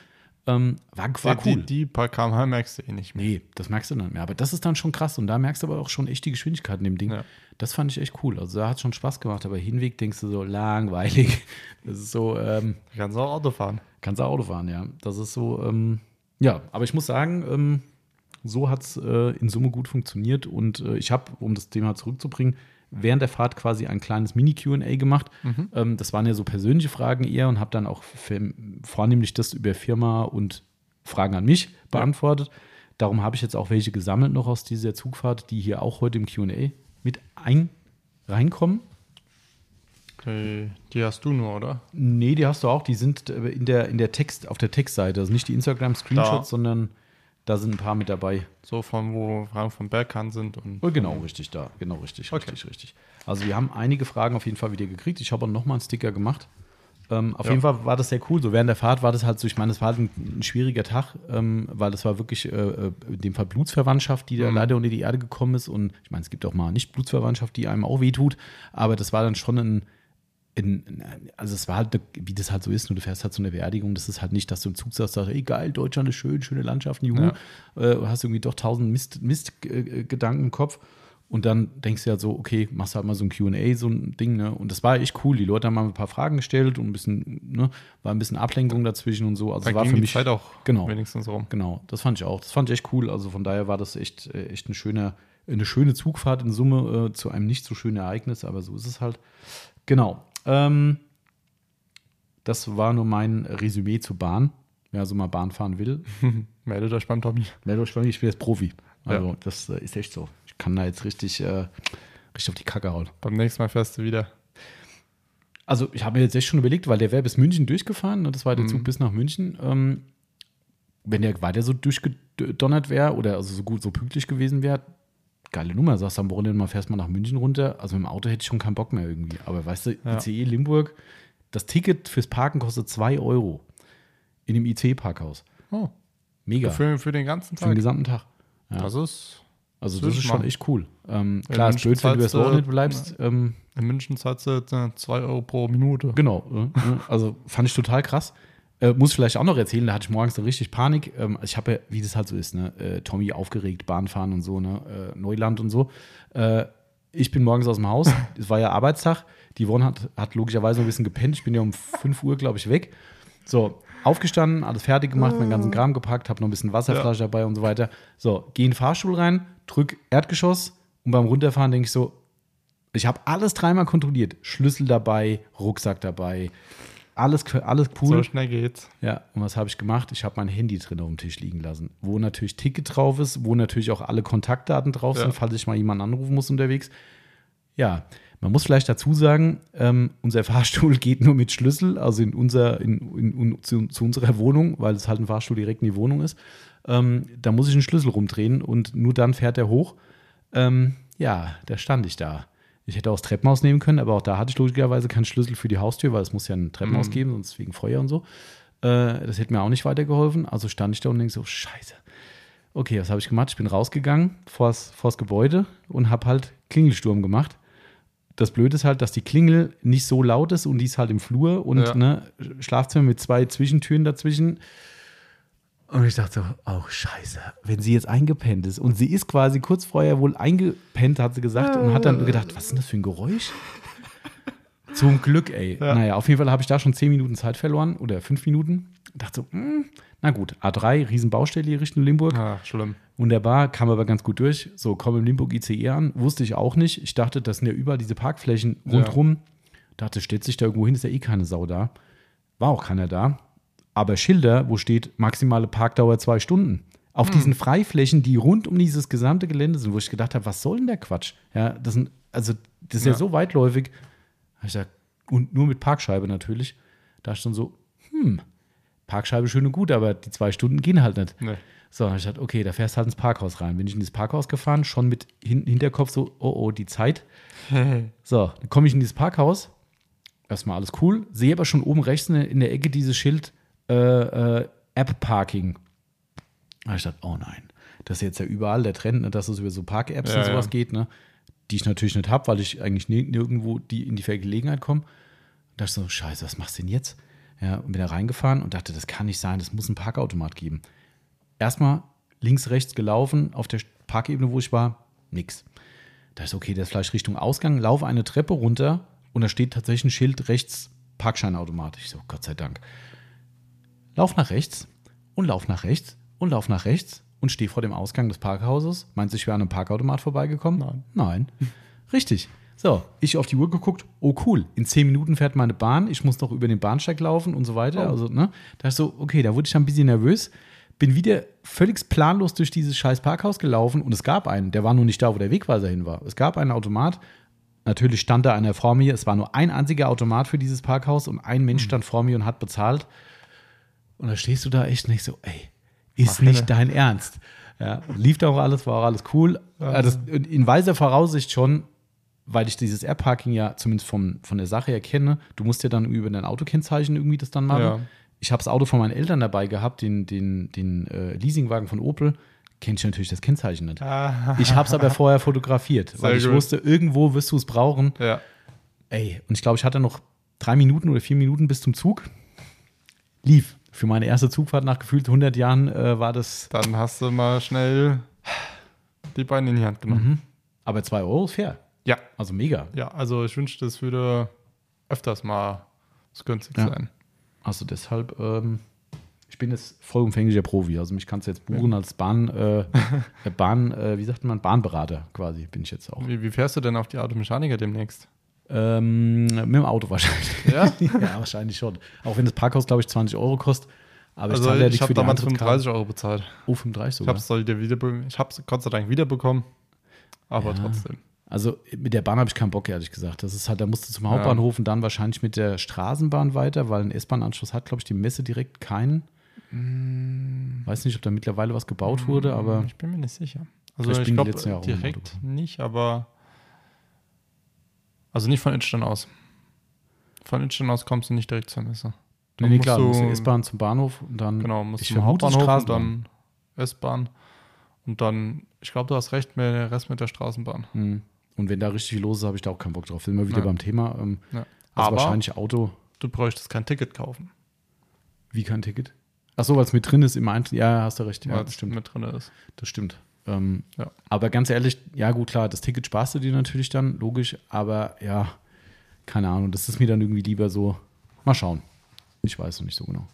A: ähm, war, war cool.
B: Die, die paar kmh merkst du eh nicht mehr.
A: Nee, das merkst du dann mehr. Aber das ist dann schon krass. Und da merkst du aber auch schon echt die Geschwindigkeit in dem Ding.
B: Ja.
A: Das fand ich echt cool. Also da hat schon Spaß gemacht. Aber Hinweg denkst du so langweilig. Das ist so, ähm,
B: Du kannst auch Auto fahren.
A: kannst du Auto fahren, ja. Das ist so, ähm, ja. Aber ich muss sagen, ähm, so hat es äh, in Summe gut funktioniert. Und äh, ich habe, um das Thema zurückzubringen, während der Fahrt quasi ein kleines Mini-QA gemacht. Ähm, das waren ja so persönliche Fragen eher und habe dann auch für, vornehmlich das über Firma und Fragen an mich beantwortet. Darum habe ich jetzt auch welche gesammelt noch aus dieser Zugfahrt, die hier auch heute im QA mit ein reinkommen.
B: Die, die hast du nur, oder?
A: Nee, die hast du auch. Die sind äh, in der, in der Text, auf der Textseite. Also nicht die Instagram-Screenshots, sondern da sind ein paar mit dabei.
B: So von wo Fragen vom Berghahn sind und
A: Oh, genau, richtig da. Genau, richtig,
B: Okay.
A: richtig, richtig. Also wir haben einige Fragen auf jeden Fall wieder gekriegt. Ich habe auch nochmal einen Sticker gemacht. Ähm, auf
B: Ja.
A: jeden Fall war das sehr cool. So während der Fahrt war das halt so, ich meine, das war halt ein, ein schwieriger Tag, ähm, weil das war wirklich äh, äh, in dem Fall Blutsverwandtschaft, die da
B: Mhm.
A: leider unter die Erde gekommen ist. Und ich meine, es gibt auch mal nicht Blutsverwandtschaft, die einem auch wehtut, aber das war dann schon ein, in, also es war halt, wie das halt so ist, nur du fährst halt zu einer Beerdigung, das ist halt nicht, dass du im Zug sagst, ey geil, Deutschland ist schön, schöne Landschaften, juhu, äh, hast irgendwie doch tausend Mist, Mistgedanken äh, Gedanken im Kopf und dann denkst du ja so, okay, machst halt mal so ein Q&A, so ein Ding, ne, und das war echt cool, die Leute haben mal ein paar Fragen gestellt und ein bisschen, ne, war ein bisschen Ablenkung dazwischen und so, also
B: da
A: es war für mich,
B: Zeit auch
A: genau.
B: wenigstens rum.
A: Genau, das fand ich auch. Das fand ich echt cool. Also von daher war das echt, äh, echt ein schöner, eine schöne Zugfahrt in Summe äh, zu einem nicht so schönen Ereignis, aber so ist es halt. Genau. Ähm, das war nur mein Resümee zur Bahn. Wer also mal Bahn fahren will,
B: Meldet euch beim Tommy.
A: meldet euch bei mir, ich bin jetzt Profi. Also
B: Ja.
A: das äh, ist echt so. Ich kann da jetzt richtig, äh, richtig auf die Kacke hauen.
B: Beim nächsten Mal fährst du wieder.
A: Also ich habe mir jetzt echt schon überlegt, weil der wäre bis München durchgefahren, ne, das war der
B: Mhm.
A: Zug bis nach München. Ähm, wenn der weiter so durchgedonnert wäre oder also so gut, so pünktlich gewesen wäre, geile Nummer, sagst du am Wochenende mal, fährst mal nach München runter. Also mit dem Auto hätte ich schon keinen Bock mehr irgendwie. Aber weißt du,
B: Ja.
A: ICE Limburg, das Ticket fürs Parken kostet 2 Euro in dem ICE-Parkhaus.
B: Oh,
A: Mega.
B: für, für den ganzen
A: Für den
B: Tag.
A: gesamten Tag. Ja.
B: Das ist,
A: Also
B: das
A: das
B: ist
A: ist schon
B: machen.
A: echt cool. Ähm, klar, ist
B: München
A: blöd, wenn du
B: du-
A: Wochenende bleibst. Ähm,
B: in München zahlst du 2 Euro pro Minute.
A: Genau. äh, äh, Also fand ich total krass. Äh, muss ich vielleicht auch noch erzählen, da hatte ich morgens dann richtig Panik. Ähm, ich habe ja, wie das halt so ist, ne, äh, Tommy aufgeregt, Bahnfahren und so, ne, äh, Neuland und so. Äh, ich bin morgens aus dem Haus, es war ja Arbeitstag. Die Yvonne hat, hat logischerweise ein bisschen gepennt. Ich bin ja um 5 Uhr, glaube ich, weg. So, aufgestanden, alles fertig gemacht, meinen ganzen Kram gepackt, habe noch ein bisschen Wasserflasche dabei und so weiter. So, geh in den Fahrstuhl rein, drück Erdgeschoss und beim Runterfahren denke ich so, ich habe alles dreimal kontrolliert. Schlüssel dabei, Rucksack dabei, alles, alles cool.
B: So schnell geht's.
A: Ja, und was habe ich gemacht? Ich habe mein Handy drin auf dem Tisch liegen lassen, wo natürlich Ticket drauf ist, wo natürlich auch alle Kontaktdaten drauf
B: Ja.
A: sind, falls ich mal jemanden anrufen muss unterwegs. Ja, man muss vielleicht dazu sagen, ähm, unser Fahrstuhl geht nur mit Schlüssel, also in unser, in, in, in, zu, zu unserer Wohnung, weil es halt ein Fahrstuhl direkt in die Wohnung ist. Ähm, da muss ich einen Schlüssel rumdrehen und nur dann fährt er hoch. Ähm, ja, da stand ich da. Ich hätte auch das Treppenhaus nehmen können, aber auch da hatte ich logischerweise keinen Schlüssel für die Haustür, weil es muss ja ein Treppenhaus
B: Mhm.
A: geben, sonst wegen Feuer und so. Äh, das hätte mir auch nicht weitergeholfen. Also stand ich da und denke so, scheiße. Okay, was habe ich gemacht? Ich bin rausgegangen vors, vors Gebäude und habe halt Klingelsturm gemacht. das Blöde ist halt, dass die Klingel nicht so laut ist und die ist halt im Flur und
B: Ja.
A: ne, Schlafzimmer mit zwei Zwischentüren dazwischen. Und ich dachte so, oh scheiße, wenn sie jetzt eingepennt ist. Und sie ist quasi kurz vorher wohl eingepennt, hat sie gesagt, und hat dann gedacht, was ist denn das für ein Geräusch? Zum Glück, ey.
B: Ja.
A: Naja, auf jeden Fall habe ich da schon zehn Minuten Zeit verloren oder fünf Minuten. Dachte so, hm, na gut, A3, Riesenbaustelle hier Richtung Limburg.
B: Ah, schlimm.
A: Wunderbar, kam aber ganz gut durch. So, komme im Limburg ICE an, wusste ich auch nicht. Ich dachte, das sind ja überall diese Parkflächen rundrum. Dachte, steht sich da irgendwo hin, ist ja eh keine Sau da. War auch keiner da. Aber Schilder, wo steht maximale Parkdauer zwei Stunden. Auf diesen Freiflächen, die rund um dieses gesamte Gelände sind, wo ich gedacht habe, was soll denn der Quatsch? Ja, das sind, also, das ist ja,
B: Ja.
A: so weitläufig. Gesagt, und nur mit Parkscheibe natürlich. Da ist dann so, hm, Parkscheibe schön und gut, aber die zwei Stunden gehen halt nicht.
B: Nee.
A: So, ich gesagt, okay, da fährst du halt ins Parkhaus rein. Bin ich in das Parkhaus gefahren, schon mit hin Hinterkopf so, oh oh, die Zeit. So, dann komme ich in dieses Parkhaus. Erstmal alles cool. Sehe aber schon oben rechts in der Ecke dieses Schild äh, äh, App-Parking. Da hab ich gedacht, oh nein. Das ist jetzt ja überall der Trend, ne, dass es über so Park-Apps
B: Ja,
A: und sowas
B: ja.
A: geht, ne? Die ich natürlich nicht habe, weil ich eigentlich nirg- nirgendwo die in die Vergelegenheit komme. Da dachte ich so, scheiße, was machst du denn jetzt? Ja, und bin da reingefahren und dachte, das kann nicht sein, das muss einen Parkautomat geben. Erstmal links, rechts gelaufen, auf der Parkebene, wo ich war, nix. Da ist okay, das ist vielleicht Richtung Ausgang, laufe eine Treppe runter und da steht tatsächlich ein Schild rechts, Parkscheinautomat. Ich so, Gott sei Dank. Lauf nach rechts und lauf nach rechts und lauf nach rechts und stehe vor dem Ausgang des Parkhauses. Meinst du, ich wäre an einem Parkautomat vorbeigekommen?
B: Nein.
A: Nein. Richtig. So, ich auf die Uhr geguckt, oh cool, in zehn Minuten fährt meine Bahn, ich muss noch über den Bahnsteig laufen und so weiter.
B: Oh.
A: Also, ne, da ist so, okay, da wurde ich dann ein bisschen nervös, bin wieder völlig planlos durch dieses scheiß Parkhaus gelaufen und es gab einen, der war nur nicht da, wo der Wegweiser hin war. Es gab einen Automat, natürlich stand da einer vor mir, es war nur ein einziger Automat für dieses Parkhaus und ein
B: Hm.
A: Mensch stand vor mir und hat bezahlt. Und da stehst du da echt nicht so, ey, ist
B: Mach
A: nicht
B: keine-
A: dein Ernst. Ja, lief da auch alles, war auch alles cool. Das, in weiser Voraussicht schon, weil ich dieses Air-Parking ja zumindest vom, von der Sache her kenne. Du musst ja dann über dein Autokennzeichen irgendwie das dann machen.
B: Ja.
A: Ich habe das Auto von meinen Eltern dabei gehabt, den, den, den äh, Leasingwagen von Opel. Kenne ich natürlich das Kennzeichen nicht.
B: Ah,
A: Ich habe es aber vorher fotografiert, weil
B: Sehr
A: ich
B: gut.
A: wusste, irgendwo wirst du es brauchen.
B: ja.
A: Ey, und ich glaube, ich hatte noch drei Minuten oder vier Minuten bis zum Zug. Lief. Für meine erste Zugfahrt nach gefühlt 100 Jahren äh, war das.
B: Dann hast du mal schnell die Beine in die Hand genommen.
A: Mhm. Aber 2 Euro ist fair.
B: Ja.
A: Also mega.
B: Ja, also ich wünschte, es würde öfters mal so günstig
A: Ja.
B: sein.
A: Also deshalb, ähm, ich bin jetzt vollumfänglicher Profi. Also mich kannst du jetzt buchen als Bahn, äh, äh, Bahn, äh, wie sagt man, Bahnberater quasi, bin ich jetzt auch.
B: Wie, wie fährst du denn auf die Automechaniker demnächst?
A: Ähm, mit dem Auto wahrscheinlich.
B: Ja?
A: ja, wahrscheinlich schon. Auch wenn das Parkhaus, glaube ich, 20 Euro kostet. Aber
B: Also
A: ich ja
B: ich
A: nicht
B: habe
A: für die
B: damals
A: Antrittskarte.
B: 35 Euro bezahlt.
A: Oh, 35
B: Ich
A: sogar.
B: habe es ich hab's Gott sei Dank wiederbekommen. Aber
A: Ja.
B: trotzdem.
A: Also mit der Bahn habe ich keinen Bock, ehrlich gesagt. Das ist halt, da musst du zum Hauptbahnhof und dann wahrscheinlich mit der Straßenbahn weiter, weil ein S-Bahn-Anschluss hat, glaube ich, die Messe direkt keinen. Weiß nicht, ob da mittlerweile was gebaut wurde, aber
B: Ich bin mir nicht sicher. Also ich
A: bin die
B: glaube direkt nicht, aber also nicht von Innstein aus. Von Innstein aus kommst du nicht direkt zur Messe.
A: nee, nee, klar, du musst S-Bahn zum Bahnhof und dann.
B: Genau, musst
A: ich
B: zum Hauptbahnhof und
A: Straßenbahn.
B: dann S-Bahn. Und dann, ich glaube, du hast recht, mit der Rest mit der Straßenbahn.
A: Hm. Und wenn da richtig viel los ist, habe ich da auch keinen Bock drauf. Sind wir wieder
B: Ja.
A: beim Thema. Ähm,
B: Ja.
A: also
B: Aber
A: wahrscheinlich Auto,
B: du bräuchtest kein Ticket kaufen,
A: wie kein Ticket. Ach so, weil es mit drin ist im Einzel. Ja, hast du recht. Ja, das stimmt.
B: mit drin ist.
A: Das stimmt. Ähm,
B: Ja.
A: Aber ganz ehrlich, ja gut, klar, das Ticket sparst du dir natürlich dann, logisch, aber ja, keine Ahnung, das ist mir dann irgendwie lieber so, mal schauen. Ich weiß noch nicht so genau.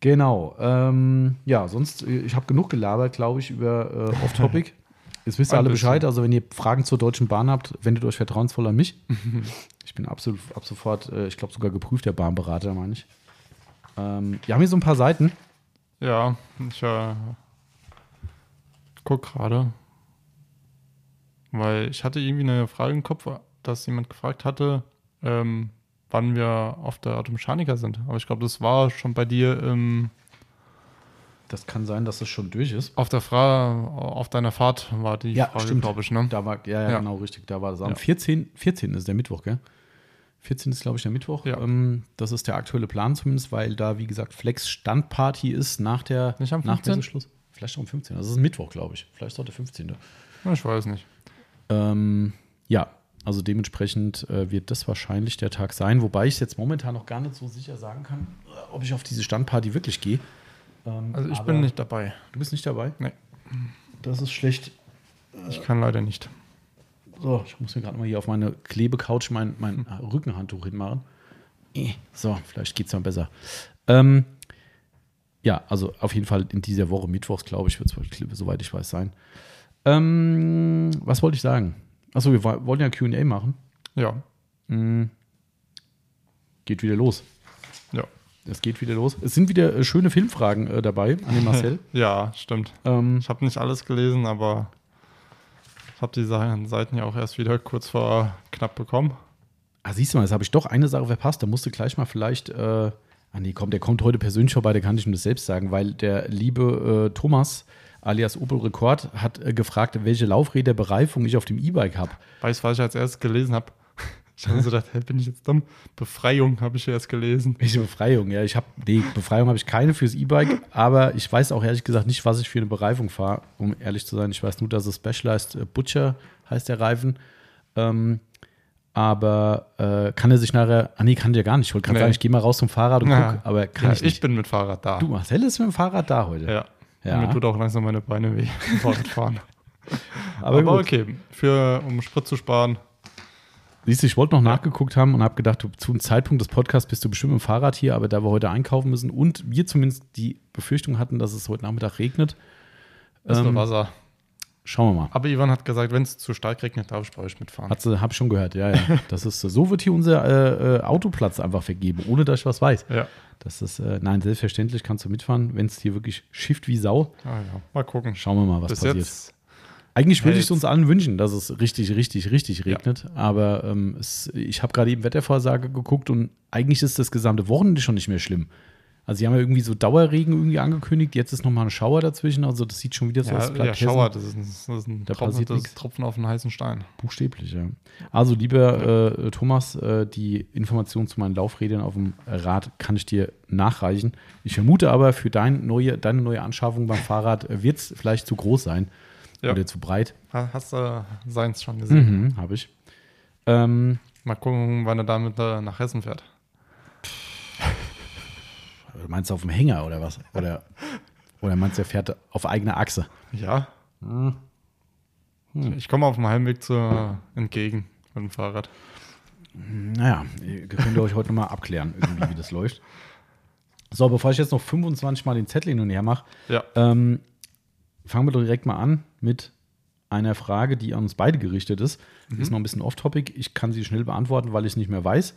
A: Genau, ähm, ja, sonst, äh, ich habe genug gelabert, glaube ich, über äh, Off-Topic. Jetzt wisst ihr alle
B: bisschen.
A: Bescheid, also wenn ihr Fragen zur Deutschen Bahn habt, wendet euch vertrauensvoll an mich. ich bin absolut, ab sofort, äh, ich glaube sogar geprüfter Bahnberater, meine ich. Ähm, wir haben hier so ein paar Seiten.
B: Ja, ich äh, guck gerade. Weil ich hatte irgendwie eine Frage im Kopf, dass jemand gefragt hatte, ähm, wann wir auf der Automechaniker sind. Aber ich glaube, das war schon bei dir ähm,
A: Das kann sein, dass es schon durch ist.
B: auf der Fra auf deiner Fahrt war die
A: Ja,
B: Frage,
A: stimmt.
B: glaube ich, ne?
A: Da war, ja, ja,
B: Ja.
A: genau, richtig. Da war das am
B: Ja.
A: 14. 14 ist der Mittwoch, gell? 14 ist, glaube ich, der Mittwoch.
B: Ja.
A: Ähm, das ist der aktuelle Plan zumindest, weil da, wie gesagt, Flex Standparty ist nach der
B: Nicht am
A: nach
B: 15.?
A: Vielleicht auch am 15. Das ist Mittwoch, glaube ich. Vielleicht auch der 15.
B: Ich weiß nicht.
A: Ähm, ja, Also dementsprechend äh, wird das wahrscheinlich der Tag sein, wobei ich jetzt momentan noch gar nicht so sicher sagen kann, äh, ob ich auf diese Standparty wirklich gehe. Ähm,
B: Also ich bin nicht dabei.
A: Du bist nicht dabei?
B: Nee.
A: Das ist schlecht.
B: Ich kann leider nicht.
A: So, ich muss mir gerade mal hier auf meine Klebecouch mein, mein Rückenhandtuch hinmachen. Eh, So, vielleicht geht es dann besser. Ähm, ja, also auf jeden Fall in dieser Woche, Mittwochs, glaube ich, wird es, soweit ich weiß, sein. Ähm, was wollte ich sagen? Achso, wir woll- wollen ja QA machen.
B: Ja.
A: Mm. Geht wieder los.
B: Ja.
A: Es geht wieder los. Es sind wieder äh, schöne Filmfragen äh, dabei an den Marcel.
B: Ja, stimmt.
A: ähm,
B: Ich habe nicht alles gelesen, aber ich habe die Seiten ja auch erst wieder kurz vor knapp bekommen.
A: Ah, siehst du mal, jetzt habe ich doch eine Sache verpasst. Da musste gleich mal vielleicht. Äh, ah, nee, komm, der kommt heute persönlich vorbei, der kann ich ihm das selbst sagen, weil der liebe äh, Thomas alias Opel Rekord hat äh, gefragt, welche Laufräderbereifung ich auf dem E-Bike habe.
B: Weißt du, was ich als erstes gelesen habe? Ich habe so gedacht, hey, bin ich jetzt dumm? Befreiung habe ich erst gelesen.
A: Welche Befreiung? Ja, ich habe, nee, Befreiung habe ich keine fürs E-Bike, aber ich weiß auch ehrlich gesagt nicht, was ich für eine Bereifung fahre, um ehrlich zu sein. Ich weiß nur, dass es Specialized äh, Butcher heißt der Reifen. Ähm, aber äh, kann er sich nachher, ah nee, kann der gar nicht. Ich wollte gerade
B: Nee.
A: sagen, ich gehe mal raus zum Fahrrad und
B: Ja.
A: guck, aber kann
B: Ja,
A: ich
B: ich,
A: nicht.
B: bin mit Fahrrad da.
A: Du, Marcel ist mit dem Fahrrad da heute.
B: Ja.
A: Ja.
B: Mir tut auch langsam meine Beine weh Fahrradfahren.
A: Aber,
B: Aber, okay, für, um Sprit zu sparen.
A: Siehst du, ich wollte noch nachgeguckt haben und habe gedacht, du, zu einem Zeitpunkt des Podcasts bist du bestimmt mit dem Fahrrad hier, aber da wir heute einkaufen müssen und wir zumindest die Befürchtung hatten, dass es heute Nachmittag regnet,
B: Ist
A: Ähm,
B: nur Wasser.
A: Schauen wir mal.
B: Aber Ivan hat gesagt, wenn es zu stark regnet, darf ich bei euch mitfahren.
A: Hat sie, habe ich schon gehört, ja, ja. Das ist, so wird hier unser äh, äh, Autoplatz einfach vergeben, ohne dass ich was weiß.
B: ja.
A: Das ist, äh, nein, selbstverständlich kannst du mitfahren, wenn es hier wirklich schifft wie Sau.
B: Ah, ja. Mal gucken.
A: Schauen wir mal, was
B: Bis
A: passiert.
B: jetzt.
A: Eigentlich würde ich es uns allen wünschen, dass es richtig, richtig, richtig
B: Ja.
A: regnet. Aber ähm, es, ich habe gerade eben Wettervorsage geguckt und eigentlich ist das gesamte Wochenende schon nicht mehr schlimm. Also sie haben ja irgendwie so Dauerregen irgendwie angekündigt. Jetzt ist nochmal ein Schauer dazwischen. Also das sieht schon wieder so aus.
B: Ja,
A: als
B: ja, Schauer, das ist ein, das ist ein
A: Da
B: Tropfen, das ist Tropfen auf einen heißen Stein.
A: Buchstäblich, ja. Also, lieber äh, Thomas, äh, die Information zu meinen Laufrädern auf dem Rad kann ich dir nachreichen. Ich vermute aber, für dein neue, deine neue Anschaffung beim Fahrrad wird es vielleicht zu groß sein
B: Ja.
A: oder zu breit.
B: Ha- Hast du seins schon gesehen?
A: Mhm, habe ich. Ähm,
B: Mal gucken, wann er damit äh, nach Hessen fährt.
A: Meinst du auf dem Hänger oder was? Oder, oder meinst du, er fährt auf eigener Achse?
B: Ja.
A: Hm.
B: Ich komme auf dem Heimweg zu, äh, entgegen mit dem Fahrrad.
A: Naja, könnt ihr euch heute nochmal abklären, irgendwie, wie das läuft. So, bevor ich jetzt noch 25 Mal den Zettel hin und her mache,
B: Ja.
A: Ähm, fangen wir doch direkt mal an mit einer Frage, die an uns beide gerichtet ist. Ist noch ein bisschen off-topic. Ich kann sie schnell beantworten, weil ich es nicht mehr weiß.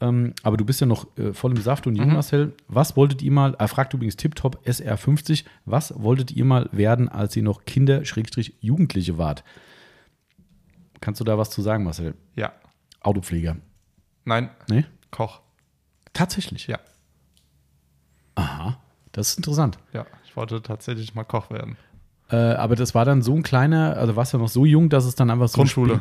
A: Ähm, aber du bist ja noch äh, voll im Saft und jung, Marcel. Was wolltet ihr mal, er fragt übrigens Tiptop SR50, was wolltet ihr mal werden, als ihr noch Kinder, Schrägstrich, Jugendliche wart? Kannst du da was zu sagen, Marcel?
B: Ja.
A: Autopfleger.
B: Nein,
A: Nee?
B: Koch.
A: Tatsächlich.
B: Ja.
A: Aha. Das ist interessant.
B: Ja, ich wollte tatsächlich mal Koch werden.
A: Äh, aber das war dann so ein kleiner, also warst du noch so jung, dass es dann einfach so. ein
B: Grundschule.
A: Äh,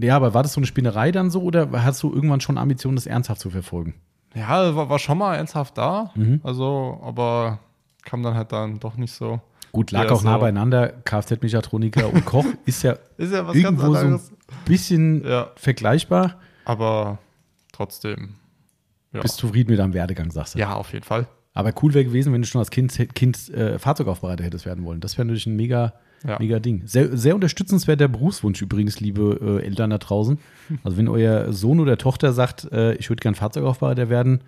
A: Ja, aber war das so eine Spinnerei dann so oder hast du irgendwann schon Ambitionen, das ernsthaft zu verfolgen?
B: Ja, war, war schon mal ernsthaft da.
A: Mhm.
B: Also, aber kam dann halt dann doch nicht so.
A: Gut, lag
B: Ja,
A: auch nah
B: so.
A: beieinander. Kfz-Mechatroniker und Koch ist ja
B: Ist ja was
A: irgendwo so ein bisschen
B: Ja,
A: vergleichbar.
B: aber trotzdem.
A: Bist zufrieden mit deinem Werdegang, sagst du.
B: ja, auf jeden Fall.
A: Aber cool wäre gewesen, wenn du schon als Kind, kind äh, Fahrzeugaufbereiter hättest werden wollen. Das wäre natürlich ein mega,
B: Ja.
A: mega Ding. Sehr, sehr unterstützenswert der Berufswunsch übrigens, liebe äh, Eltern da draußen. Also wenn euer Sohn oder Tochter sagt, äh, ich würde gern Fahrzeugaufbereiter werden,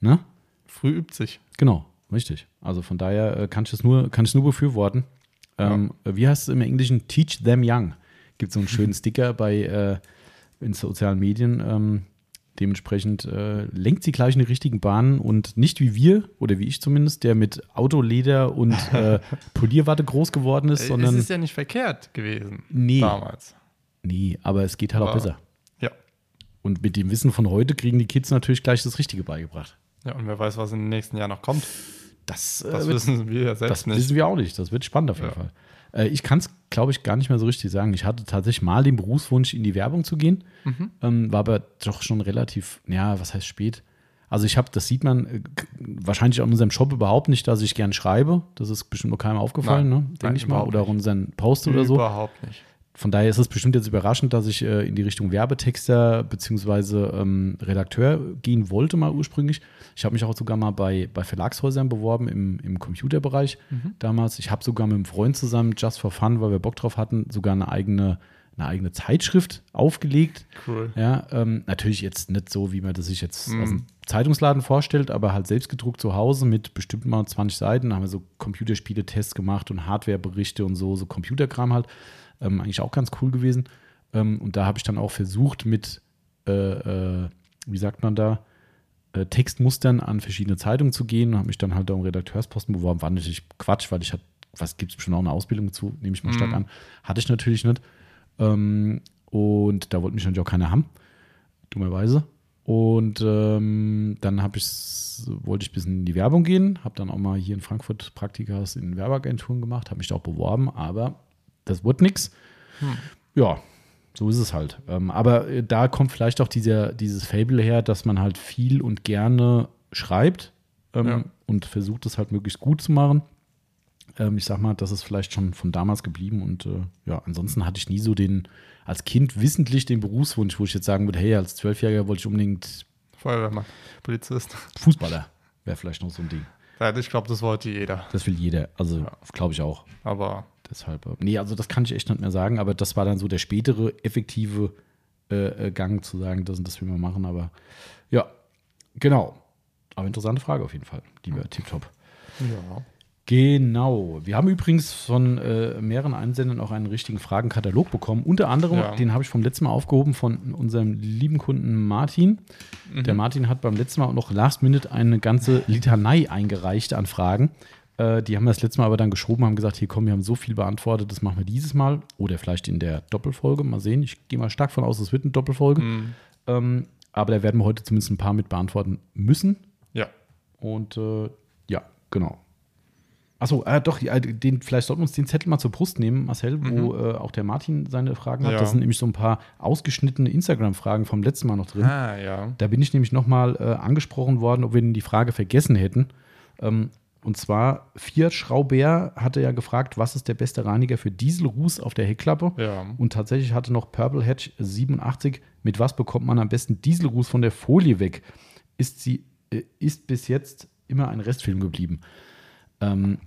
A: ne?
B: Früh übt sich.
A: Genau, richtig. Also von daher äh, kann ich es nur, kann ich nur befürworten. Ähm, Wie heißt es im Englischen? Teach them young. Gibt so einen schönen Sticker bei äh, in sozialen Medien. Ähm, dementsprechend äh, lenkt sie gleich in die richtigen Bahnen und nicht wie wir, oder wie ich zumindest, der mit Autoleder und äh, Polierwatte groß geworden ist,
B: Äh,
A: sondern.
B: es ist ja nicht verkehrt gewesen.
A: Nee.
B: Damals.
A: nee, aber es geht halt auch
B: Aber-
A: besser.
B: Ja.
A: Und mit dem Wissen von heute kriegen die Kids natürlich gleich das Richtige beigebracht.
B: Ja, und wer weiß, was in den nächsten Jahren noch kommt.
A: Das, äh,
B: Das wissen wir ja selbst
A: Das
B: nicht.
A: wissen wir auch nicht. Das wird spannend auf jeden
B: Ja.
A: Fall. Äh, ich kann es, glaube ich, gar nicht mehr so richtig sagen. Ich hatte tatsächlich mal den Berufswunsch, in die Werbung zu gehen.
B: Mhm.
A: Ähm, war aber doch schon relativ, ja, was heißt spät? Also ich habe, das sieht man äh, wahrscheinlich auch in unserem Shop überhaupt nicht, dass ich gern schreibe. Das ist bestimmt noch keinem aufgefallen,
B: Nein.
A: ne? denke ich mal. Oder auch
B: nicht.
A: unseren Post oder so.
B: Überhaupt nicht.
A: Von daher ist es bestimmt jetzt überraschend, dass ich äh, in die Richtung Werbetexter bzw. Ähm, Redakteur gehen wollte mal ursprünglich. Ich habe mich auch sogar mal bei, bei Verlagshäusern beworben im, im Computerbereich
B: Mhm.
A: damals. Ich habe sogar mit einem Freund zusammen, just for fun, weil wir Bock drauf hatten, sogar eine eigene, eine eigene Zeitschrift aufgelegt.
B: Cool.
A: Ja, ähm, natürlich jetzt nicht so, wie man das sich jetzt
B: Mhm.
A: aus dem Zeitungsladen vorstellt, aber halt selbst gedruckt zu Hause mit bestimmt mal 20 Seiten. Da haben wir so Computerspiele-Tests gemacht und Hardwareberichte und so, so Computerkram halt. Ähm, eigentlich auch ganz cool gewesen. Ähm, und da habe ich dann auch versucht, mit, äh, äh, wie sagt man da, äh, Textmustern an verschiedene Zeitungen zu gehen und habe mich dann halt da um Redakteursposten beworben. War natürlich Quatsch, weil ich hatte, was gibt es bestimmt auch eine Ausbildung zu, nehme ich mal stark
B: Mhm.
A: an. Hatte ich natürlich nicht. Ähm, und da wollte mich natürlich auch keiner haben, dummerweise. Und ähm, dann habe ich wollte ich ein bisschen in die Werbung gehen, habe dann auch mal hier in Frankfurt Praktikas in Werbeagenturen gemacht, habe mich da auch beworben, aber das wurde nichts.
B: Hm.
A: Ja, so ist es halt. Ähm, aber äh, da kommt vielleicht auch dieser, dieses Fable her, dass man halt viel und gerne schreibt ähm,
B: Ja.
A: und versucht es halt möglichst gut zu machen. Ähm, ich sag mal, das ist vielleicht schon von damals geblieben und äh, ja, ansonsten hatte ich nie so den, als Kind wissentlich den Berufswunsch, wo ich jetzt sagen würde, hey, als Zwölfjähriger wollte ich unbedingt
B: Feuerwehrmann, Polizist.
A: Fußballer. Wäre vielleicht noch so ein Ding.
B: Ja, ich glaube, das wollte jeder.
A: Das will jeder. Also, glaube ich auch.
B: Aber
A: Deshalb. äh, Nee, also das kann ich echt nicht mehr sagen, aber das war dann so der spätere effektive äh, äh, Gang zu sagen, das und das will wir machen. Aber ja, genau. Aber interessante Frage auf jeden Fall, lieber Tipptopp.
B: ja.
A: Genau. Wir haben übrigens von äh, mehreren Einsendern auch einen richtigen Fragenkatalog bekommen. Unter anderem,
B: Ja.
A: den habe ich vom letzten Mal aufgehoben von unserem lieben Kunden Martin.
B: Mhm.
A: Der Martin hat beim letzten Mal auch noch last minute eine ganze Litanei eingereicht an Fragen. Äh, die haben das letzte Mal aber dann geschoben, haben gesagt, hier komm, wir haben so viel beantwortet, das machen wir dieses Mal. Oder vielleicht in der Doppelfolge. Mal sehen. Ich gehe mal stark von aus, es wird eine Doppelfolge.
B: Mhm.
A: Ähm, aber da werden wir heute zumindest ein paar mit beantworten müssen.
B: Ja.
A: Und äh, ja, genau. Achso, äh, doch, den, vielleicht sollten wir uns den Zettel mal zur Brust nehmen, Marcel, wo äh, auch der Martin seine Fragen hat.
B: Ja.
A: Da sind nämlich so ein paar ausgeschnittene Instagram-Fragen vom letzten Mal noch drin.
B: Ah, ja.
A: Da bin ich nämlich nochmal äh, angesprochen worden, ob wir denn die Frage vergessen hätten. Ähm, und zwar, Fiat Schrauber hatte ja gefragt, was ist der beste Reiniger für Dieselruß auf der Heckklappe?
B: Ja.
A: Und tatsächlich hatte noch Purple Hatch 87, mit was bekommt man am besten Dieselruß von der Folie weg? Ist sie, äh, ist bis jetzt immer ein Restfilm geblieben. Ähm,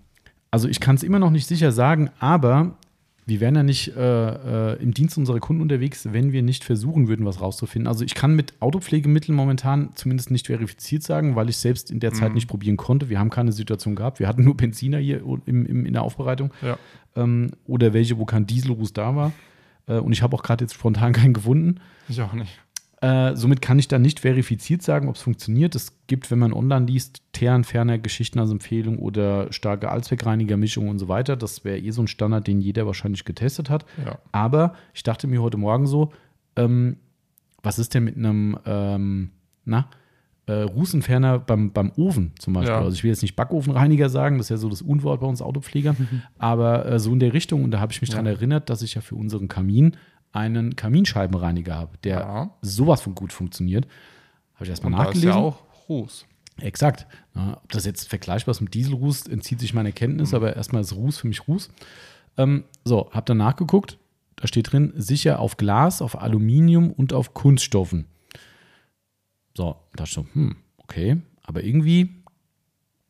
A: also ich kann es immer noch nicht sicher sagen, aber wir wären ja nicht äh, äh, im Dienst unserer Kunden unterwegs, wenn wir nicht versuchen würden, was rauszufinden. Also ich kann mit Autopflegemitteln momentan zumindest nicht verifiziert sagen, weil ich selbst in der Zeit
B: Mhm.
A: nicht probieren konnte. Wir haben keine Situation gehabt. Wir hatten nur Benziner hier im, im, in der Aufbereitung
B: Ja.
A: ähm, oder welche, wo kein Dieselruß da war. Äh, und ich habe auch gerade jetzt spontan keinen gefunden.
B: Ich auch nicht.
A: Äh, somit kann ich da nicht verifiziert sagen, ob es funktioniert. Es gibt, wenn man online liest, Teeren, Ferner, Geschichten als Empfehlung oder starke Allzweckreinigermischung und so weiter. Das wäre eh so ein Standard, den jeder wahrscheinlich getestet hat.
B: Ja.
A: Aber ich dachte mir heute Morgen so, ähm, was ist denn mit einem, ähm, na, äh, Rußentferner beim, beim Ofen zum Beispiel?
B: Ja.
A: Also ich will jetzt nicht Backofenreiniger sagen, das ist ja so das Unwort bei uns Autopfleger, aber äh, so in der Richtung. Und da habe ich mich
B: Ja.
A: daran erinnert, dass ich ja für unseren Kamin einen Kaminscheibenreiniger habe, der
B: Ja.
A: sowas von gut funktioniert. Habe ich erstmal
B: Und da ist
A: nachgelesen.
B: ja auch Ruß.
A: Exakt. Ja, ob das jetzt vergleichbar ist mit Dieselruß, entzieht sich meiner Kenntnis,
B: Mhm.
A: aber erstmal ist Ruß für mich Ruß. Ähm, so, hab dann nachgeguckt. Da steht drin, sicher auf Glas, auf Aluminium und auf Kunststoffen. So, da dachte ich so, hm, okay, aber irgendwie,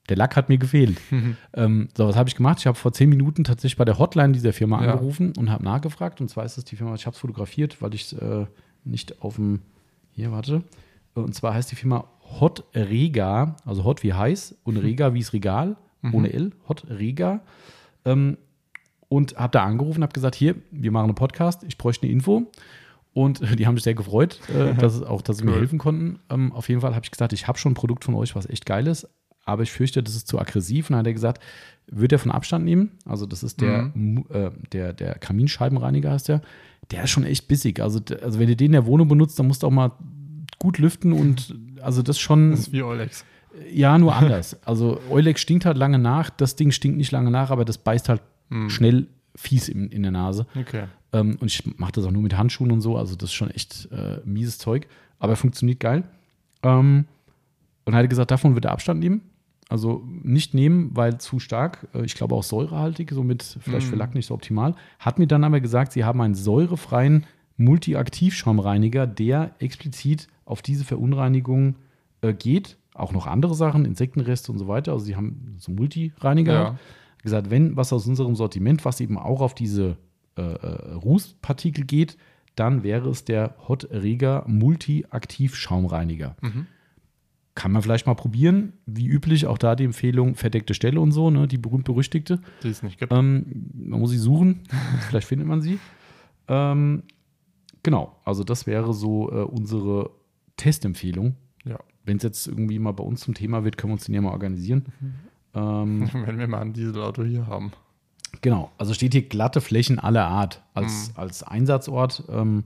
A: der Lack hat mir gefehlt. Ähm, so, was habe ich gemacht? Ich habe vor zehn Minuten tatsächlich bei der Hotline dieser Firma
B: Ja.
A: angerufen und habe nachgefragt. Und zwar ist es die Firma, ich habe es fotografiert, weil ich es äh, nicht auf dem, hier, warte. Und zwar heißt die Firma Hot Rega, also Hot wie heiß und Rega wie das Regal, ohne L, Hot Rega. Ähm, und habe da angerufen und habe gesagt, hier, wir machen einen Podcast, ich bräuchte eine Info. Und die haben sich sehr gefreut, äh, dass es auch, dass sie mir
B: Cool.
A: helfen konnten. Ähm, auf jeden Fall habe ich gesagt, ich habe schon ein Produkt von euch, was echt geil ist, aber ich fürchte, das ist zu aggressiv. Und dann hat er gesagt, wird er von Abstand nehmen? Also das ist der, Mu- äh, der, der Kaminscheibenreiniger heißt der. Der ist schon echt bissig. Also, also wenn du den in der Wohnung benutzt, dann musst du auch mal gut lüften und also das schon,
B: Das ist wie Olex.
A: ja, nur anders. Also Eulex stinkt halt lange nach, das Ding stinkt nicht lange nach, aber das beißt halt
B: Hm.
A: schnell fies in, in der Nase.
B: Okay.
A: Ähm, und ich mache das auch nur mit Handschuhen und so, also das ist schon echt äh, mieses Zeug, aber funktioniert geil. Ähm, und er hat gesagt, davon wird er Abstand nehmen. Also nicht nehmen, weil zu stark. Äh, Ich glaube auch säurehaltig, somit vielleicht für
B: Mm.
A: Lack nicht so optimal. Hat mir dann aber gesagt, sie haben einen säurefreien Multi-Aktivschaumreiniger, der explizit auf diese Verunreinigung äh, geht. Auch noch andere Sachen, Insektenreste und so weiter. Also sie haben so Multireiniger.
B: Ja.
A: Gesagt, wenn was aus unserem Sortiment, was eben auch auf diese äh, äh, Rußpartikel geht, dann wäre es der Hot Rega Multi-Aktiv-Schaumreiniger.
B: Mhm.
A: Kann man vielleicht mal probieren. Wie üblich, auch da die Empfehlung, verdeckte Stelle und so, ne, die berühmt-berüchtigte.
B: Die es nicht gibt.
A: Ähm, man muss sie suchen, vielleicht findet man sie. Ähm, genau, also das wäre so äh, unsere Testempfehlung.
B: Ja.
A: Wenn es jetzt irgendwie mal bei uns zum Thema wird, können wir uns den ja mal organisieren. Ähm,
B: Wenn wir mal ein Dieselauto hier haben.
A: Genau, also steht hier glatte Flächen aller Art als, als Einsatzort. Ähm,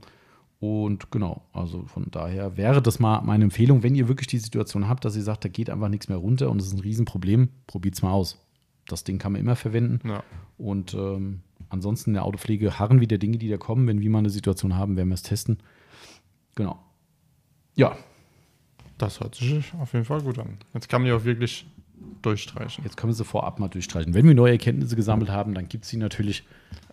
A: und genau, also von daher wäre das mal meine Empfehlung, wenn ihr wirklich die Situation habt, dass ihr sagt, da geht einfach nichts mehr runter und es ist ein Riesenproblem, probiert es mal aus. Das Ding kann man immer verwenden.
B: Ja.
A: Und ähm, ansonsten in der Autopflege harren wieder Dinge, die da kommen. Wenn wir mal eine Situation haben, werden wir es testen. Genau. Ja,
B: Das hört sich auf jeden Fall gut an. Jetzt kann man die auch wirklich durchstreichen.
A: Jetzt können wir sie vorab mal durchstreichen. Wenn wir neue Erkenntnisse gesammelt haben, dann gibt es sie natürlich.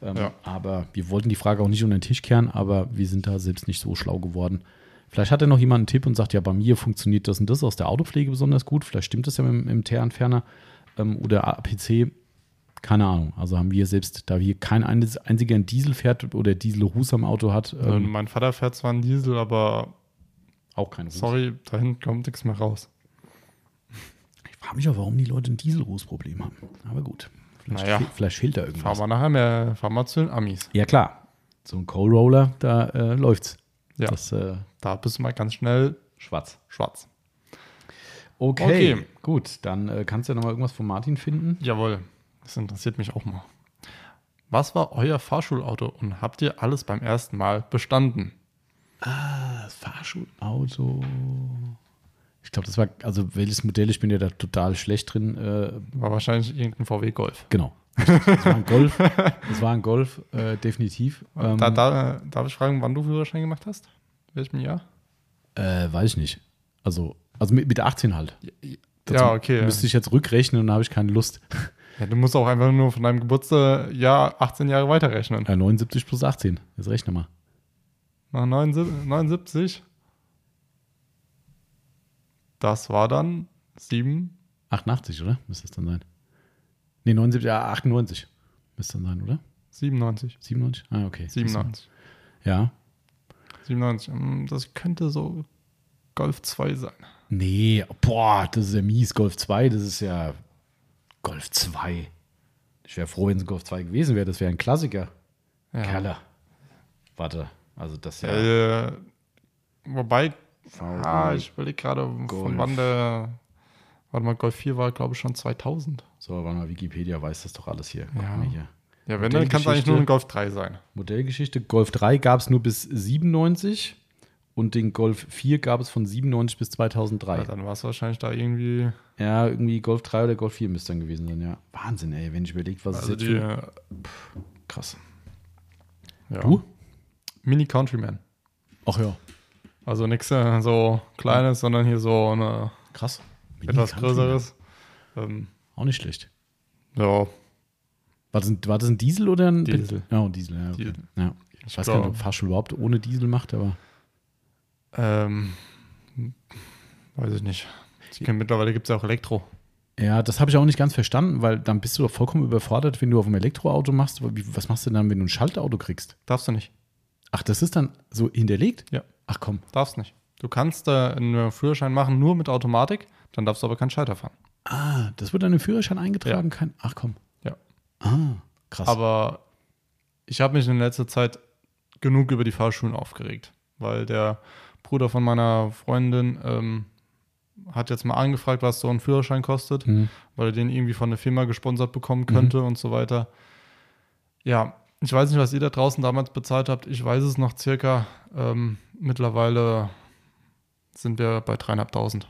A: Ähm,
B: Ja.
A: Aber wir wollten die Frage auch nicht unter den Tisch kehren, aber wir sind da selbst nicht so schlau geworden. Vielleicht hat ja noch jemand einen Tipp und sagt, ja, bei mir funktioniert das und das aus der Autopflege besonders gut. Vielleicht stimmt das ja mit, dem- im Teerentferner ähm, oder APC. Keine Ahnung. Also haben wir selbst, da wir kein einz- einziger Diesel fährt oder Diesel-Ruß am Auto hat,
B: Ähm, mein Vater fährt zwar einen Diesel, aber
A: auch kein Ruß.
B: sorry, da hinten kommt nichts mehr raus.
A: Ich frage mich auch, warum die Leute ein Diesel-Ruß-Problem haben. Aber gut. Vielleicht,
B: Naja.
A: fehl, vielleicht fehlt da
B: Fahren
A: irgendwas.
B: wir nachher mehr, fahren wir zu den Amis.
A: Ja, klar. So ein Coal Roller, da äh, läuft's.
B: Ja.
A: Das äh,
B: Da bist du mal ganz schnell
A: schwarz.
B: schwarz.
A: Okay,
B: Okay.
A: gut. Dann äh, kannst du ja noch mal irgendwas von Martin finden.
B: Jawohl, das interessiert mich auch mal. Was war euer Fahrschulauto und habt ihr alles beim ersten Mal bestanden?
A: Das Fahrschulauto. Ich glaube, das war, also welches Modell, ich bin ja da total schlecht drin. Äh,
B: War wahrscheinlich irgendein VW Golf.
A: genau. Das war ein Golf. Das war ein Golf, äh, definitiv. Ähm,
B: da, da, darf ich fragen, wann du Führerschein gemacht hast? Welchem Jahr?
A: äh, weiß ich nicht. Also, also mit, mit 18 halt. Dazu
B: ja, okay.
A: Müsste ich jetzt rückrechnen und da habe ich keine Lust.
B: Ja, du musst auch einfach nur von deinem Geburtsjahr 18 Jahre weiterrechnen.
A: Äh, 79 plus 18. Jetzt rechne mal.
B: Nach 79, 79. Das war dann 7.
A: 88, oder? Müsste es dann sein. Nee, 79, ja, 98 müsste dann sein, oder?
B: 97.
A: 97? Ah, okay.
B: 97.
A: Ja.
B: 97. Mm, Das könnte so Golf 2 sein.
A: Nee, boah, das ist ja mies. Golf 2, das ist ja Golf 2. Ich wäre froh, wenn es ein Golf 2 gewesen wäre. Das wäre ein Klassiker.
B: Ja.
A: Kerle. Warte, also das ja.
B: Äh, wobei,
A: VW
B: ah, ich überlege gerade, von wann der. Warte mal, Golf 4 war, glaube ich, schon 2000.
A: So, warte mal, Wikipedia weiß das doch alles hier. Guck
B: Ja.
A: mal hier.
B: Ja, wenn, dann kann es eigentlich nur ein Golf 3 sein.
A: Modellgeschichte. Golf 3 gab es nur bis 97 und den Golf 4 gab es von 97 bis 2003.
B: Ja, dann war es wahrscheinlich da irgendwie.
A: Ja, irgendwie Golf 3 oder Golf 4 müsste dann gewesen sein, ja. Wahnsinn, ey, wenn ich überlege, was
B: Also
A: ist
B: die,
A: jetzt
B: äh,
A: für... Krass.
B: ja.
A: Du?
B: Mini Countryman.
A: Ach ja,
B: Also nichts äh, so Kleines, sondern hier so eine
A: krass.
B: Etwas
A: Countryman.
B: Größeres. Ähm,
A: Auch nicht schlecht.
B: ja,
A: War das, ein, war das ein Diesel oder ein
B: Diesel.
A: Ja, ein Diesel, ja. Okay.
B: Diesel.
A: ja. Ich
B: Ich
A: weiß gar nicht,
B: glaub-
A: ob Fahrschul überhaupt ohne Diesel macht, aber
B: ähm, weiß ich nicht. Ich kenn, mittlerweile gibt es ja auch Elektro.
A: ja, das habe ich auch nicht ganz verstanden, weil dann bist du doch vollkommen überfordert, wenn du auf einem Elektroauto machst. Was machst du dann, wenn du ein Schaltauto kriegst?
B: Darfst du nicht.
A: Ach, das ist dann so hinterlegt?
B: Ja.
A: Ach komm.
B: Darfst nicht. Du kannst äh, einen Führerschein machen nur mit Automatik, dann darfst du aber keinen Schalter fahren.
A: Ah, das wird dann im Führerschein eingetragen? Kein, ach komm.
B: Ja.
A: Ah, krass.
B: Aber ich habe mich in letzter Zeit genug über die Fahrschulen aufgeregt, weil der Bruder von meiner Freundin ähm, hat jetzt mal angefragt, was so ein Führerschein kostet,
A: Hm.
B: weil er den irgendwie von der Firma gesponsert bekommen könnte und so weiter. Ja, ich weiß nicht, was ihr da draußen damals bezahlt habt. Ich weiß es noch circa. Ähm, mittlerweile sind wir bei dreieinhalbtausend.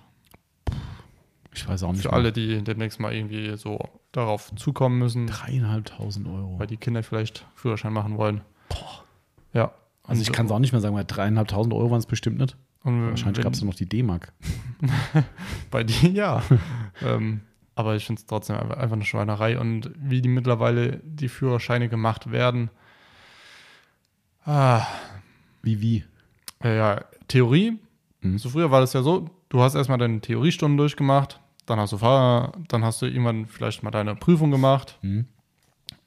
A: Ich weiß auch nicht.
B: Für
A: mehr.
B: alle, die demnächst mal irgendwie so darauf zukommen müssen,
A: Dreieinhalbtausend Euro.
B: weil die Kinder vielleicht Führerschein machen wollen. Ja.
A: Also ich kann es auch nicht mehr sagen, weil dreieinhalbtausend Euro waren es bestimmt nicht.
B: Und
A: Wahrscheinlich gab es noch die D-Mark.
B: Bei dir, ja. ähm, Aber ich finde es trotzdem einfach, einfach eine Schweinerei. Und wie die mittlerweile die Führerscheine gemacht werden. Ah,
A: Wie, wie?
B: äh, ja, Theorie.
A: Mhm.
B: So früher war das ja so, du hast erstmal deine Theoriestunden durchgemacht, dann hast du Fahr dann hast du irgendwann vielleicht mal deine Prüfung gemacht.
A: Mhm.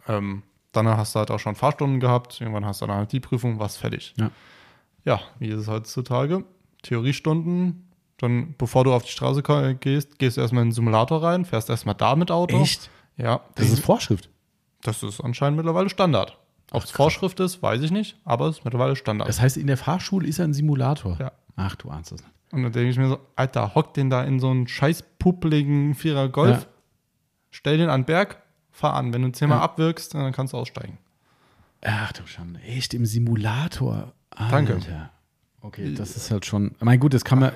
B: Ähm, dann hast du halt auch schon Fahrstunden gehabt. Irgendwann hast du dann halt die Prüfung, warst fertig.
A: Ja.
B: Ja, wie ist es heutzutage? Theoriestunden, dann bevor du auf die Straße gehst, gehst du erstmal in den Simulator rein, fährst erstmal da mit Auto.
A: Echt?
B: Ja,
A: Das ist Vorschrift.
B: das ist anscheinend mittlerweile Standard. Ob es Vorschrift ist, weiß ich nicht, aber es ist mittlerweile Standard.
A: Das heißt, in der Fahrschule ist er ein Simulator.
B: Ja.
A: Ach, du ahnst es nicht.
B: Und dann denke ich mir so, Alter, hock den da in so einen scheiß puppeligen Vierer Golf,
A: Ja.
B: stell den an den Berg, fahr an. Wenn du zehnmal
A: Ja.
B: abwirkst, dann kannst du aussteigen.
A: Ach du Schande. Echt im Simulator. Alter.
B: Danke.
A: Okay, das ist halt schon. Mein gut, das kann man.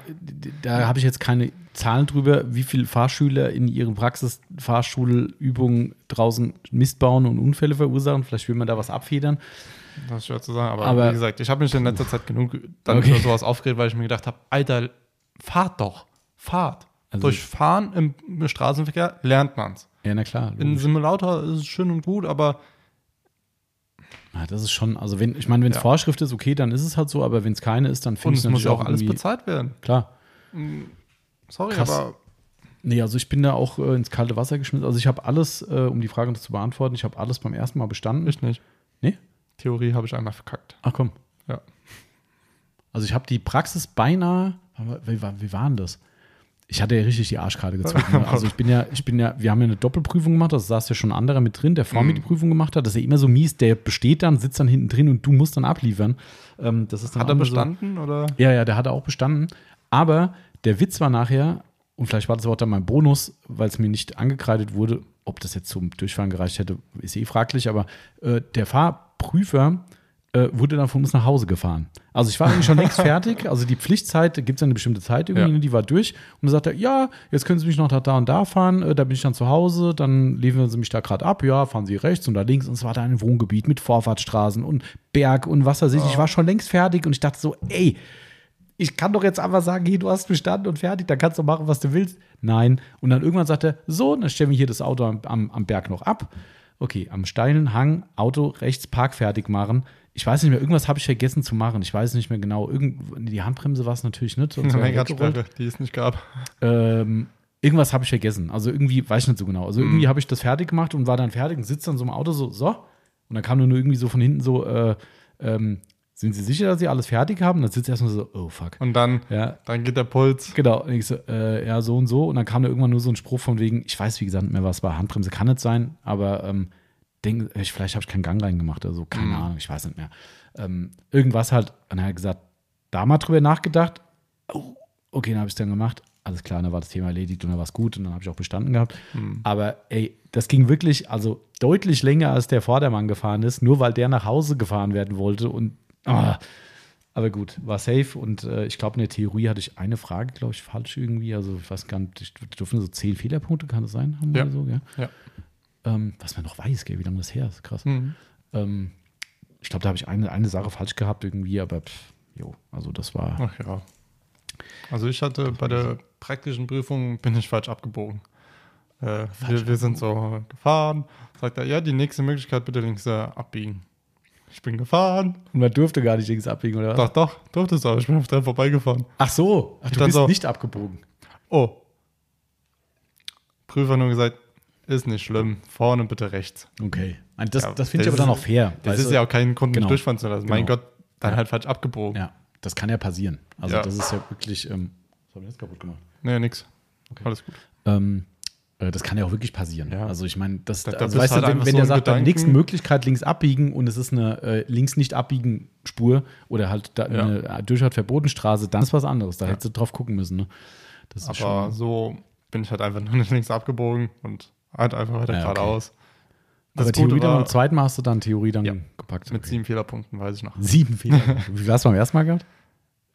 A: Da habe ich jetzt keine Zahlen drüber, wie viele Fahrschüler in ihren Praxisfahrschulübungen draußen Mist bauen und Unfälle verursachen. Vielleicht will man da was abfedern.
B: Das ist schwer zu sagen, aber,
A: Aber-
B: wie gesagt, ich habe mich in letzter Zeit genug dann
A: Okay.
B: über sowas aufgeregt, weil ich mir gedacht habe, Alter, fahrt doch, fahrt.
A: Also-
B: Durch Fahren im, Straßenverkehr lernt man's.
A: Ja, na klar.
B: In
A: logisch.
B: Simulator ist es schön und gut, aber
A: Ja, das ist schon, also wenn, ich meine, wenn es
B: Ja.
A: Vorschrift ist, okay, dann ist es halt so, aber wenn es keine ist, dann finde ich
B: es muss auch alles bezahlt werden.
A: Klar.
B: Sorry,
A: Krass.
B: aber
A: Nee, also ich bin da auch äh, ins kalte Wasser geschmissen. Also ich habe alles, äh, um die Frage noch zu beantworten, ich habe alles beim ersten Mal bestanden.
B: ich nicht.
A: Nee?
B: Theorie habe ich einmal verkackt.
A: Ach komm.
B: Ja.
A: Also ich habe die Praxis beinahe, wie, war- wie war denn das? Ich hatte ja richtig die Arschkarte gezogen. Ne? Also ich bin ja, ich bin ja, wir haben ja eine Doppelprüfung gemacht, das saß ja schon ein anderer mit drin, der vor mir die Prüfung gemacht hat. Das ist ja immer so mies, der besteht dann, sitzt dann hinten drin und du musst dann abliefern. Ähm, das ist dann
B: Hat er
A: immer so-
B: bestanden oder?
A: Ja, ja, der hatte auch bestanden. Aber der Witz war nachher, und vielleicht war das auch dann mein Bonus, weil es mir nicht angekreidet wurde, ob das jetzt zum Durchfahren gereicht hätte, ist eh fraglich, aber äh, der Fahrprüfer äh, wurde dann von uns nach Hause gefahren. Also ich war eigentlich schon längst fertig, also die Pflichtzeit, da gibt es eine bestimmte Zeit irgendwie,
B: Ja.
A: ne, die war durch. Und dann sagt er, ja, jetzt können Sie mich noch da, da und da fahren, äh, da bin ich dann zu Hause, dann liefern Sie mich da gerade ab, ja, fahren Sie rechts und da links. Und es war da ein Wohngebiet mit Vorfahrtsstraßen und Berg und was weiß ich. Ich war schon längst fertig und ich dachte so, ey, ich kann doch jetzt einfach sagen, hier, du hast bestanden und fertig, dann kannst du machen, was du willst. Nein. Und dann irgendwann sagt er, so, dann stellen wir hier das Auto am, am, am Berg noch ab. Okay, am steilen Hang, Auto rechts Park fertig machen. Ich weiß nicht mehr, irgendwas habe ich vergessen zu machen. Ich weiß nicht mehr genau. Irgend, die Handbremse war es natürlich nicht. weggerollt.
B: Lenkradsperre, die es nicht gab.
A: Ähm, irgendwas habe ich vergessen. Also irgendwie, weiß ich nicht so genau. Also
B: Mhm.
A: irgendwie habe ich das fertig gemacht und war dann fertig und sitze dann so im Auto so, so. Und dann kam nur irgendwie so von hinten so, äh, ähm, sind Sie sicher, dass Sie alles fertig haben? Und dann sitzt er erstmal so, oh fuck.
B: Und dann,
A: Ja,
B: dann geht der Puls.
A: genau. Und ich so, äh, ja, so und so. Und dann kam da irgendwann nur so ein Spruch von wegen, ich weiß wie gesagt nicht mehr, was war. Handbremse kann nicht sein, aber ähm, denk, ich, vielleicht habe ich keinen Gang reingemacht oder so, keine
B: Mhm.
A: Ahnung, ich weiß nicht mehr. Ähm, irgendwas halt, und er hat gesagt, da mal drüber nachgedacht. Oh, okay, dann habe ich es dann gemacht. Alles klar, dann war das Thema erledigt und dann war es gut und dann habe ich auch bestanden gehabt.
B: Mhm.
A: Aber ey, das ging wirklich, also deutlich länger, als der Vordermann gefahren ist, nur weil der nach Hause gefahren werden wollte und ah, aber gut, war safe und äh, ich glaube, in der Theorie hatte ich eine Frage, glaube ich, falsch irgendwie. Also ich weiß gar nicht, ich dürfen so zehn Fehlerpunkte, kann das sein? Haben
B: Ja.
A: so, gell?
B: Ja.
A: Ähm, was man noch weiß, gell, wie lange das her ist, krass.
B: Mhm.
A: Ähm, ich glaube, da habe ich eine, eine Sache falsch gehabt irgendwie, aber pff, jo, also das war.
B: Ach ja. Also ich hatte bei der praktischen Prüfung bin ich falsch abgebogen. Äh, wir, wir sind so gefahren. Sagt er, ja, die nächste Möglichkeit bitte links äh, abbiegen. Ich bin gefahren.
A: Und man durfte gar nicht links abbiegen, oder was?
B: Doch, doch, durftest du, aber ich bin auf dran vorbeigefahren.
A: Ach so, Ach, du bist
B: so-
A: nicht abgebogen.
B: Oh. Prüfer nur gesagt, ist nicht schlimm. Vorne bitte rechts.
A: Okay. Das,
B: Ja,
A: das finde ich aber dann auch fair.
B: Das ist
A: du?
B: ja auch kein Grund,
A: Genau.
B: mich durchfahren zu lassen. Mein
A: Genau.
B: Gott, dann
A: Ja.
B: halt falsch abgebogen.
A: Ja, das kann ja passieren. Also
B: Ja.
A: das ist ja wirklich. Ähm, was habe ich jetzt kaputt gemacht?
B: Nee, nix.
A: Okay.
B: Alles gut.
A: Ähm, äh, das kann ja auch wirklich passieren.
B: Ja.
A: Also ich meine, das,
B: Da- da
A: also weißt
B: halt
A: du, wenn, wenn
B: so
A: der sagt, bei der
B: Gedanken-
A: nächsten Möglichkeit links abbiegen und es ist eine äh, links nicht abbiegen Spur oder halt da
B: Ja.
A: eine Durchfahrt Verbotenstraße, dann ist was anderes. Da
B: Ja.
A: hättest du drauf gucken müssen. Ne?
B: Aber
A: schon,
B: so bin ich halt einfach nur nicht links abgebogen und halt einfach weiter
A: Ja, okay.
B: geradeaus.
A: aber
B: Das
A: Theorie dann beim zweiten Mal hast du dann Theorie dann
B: Ja.
A: gepackt.
B: mit
A: Okay.
B: sieben Fehlerpunkten, weiß ich noch.
A: Sieben Fehler. Wie war es beim ersten Mal gehabt?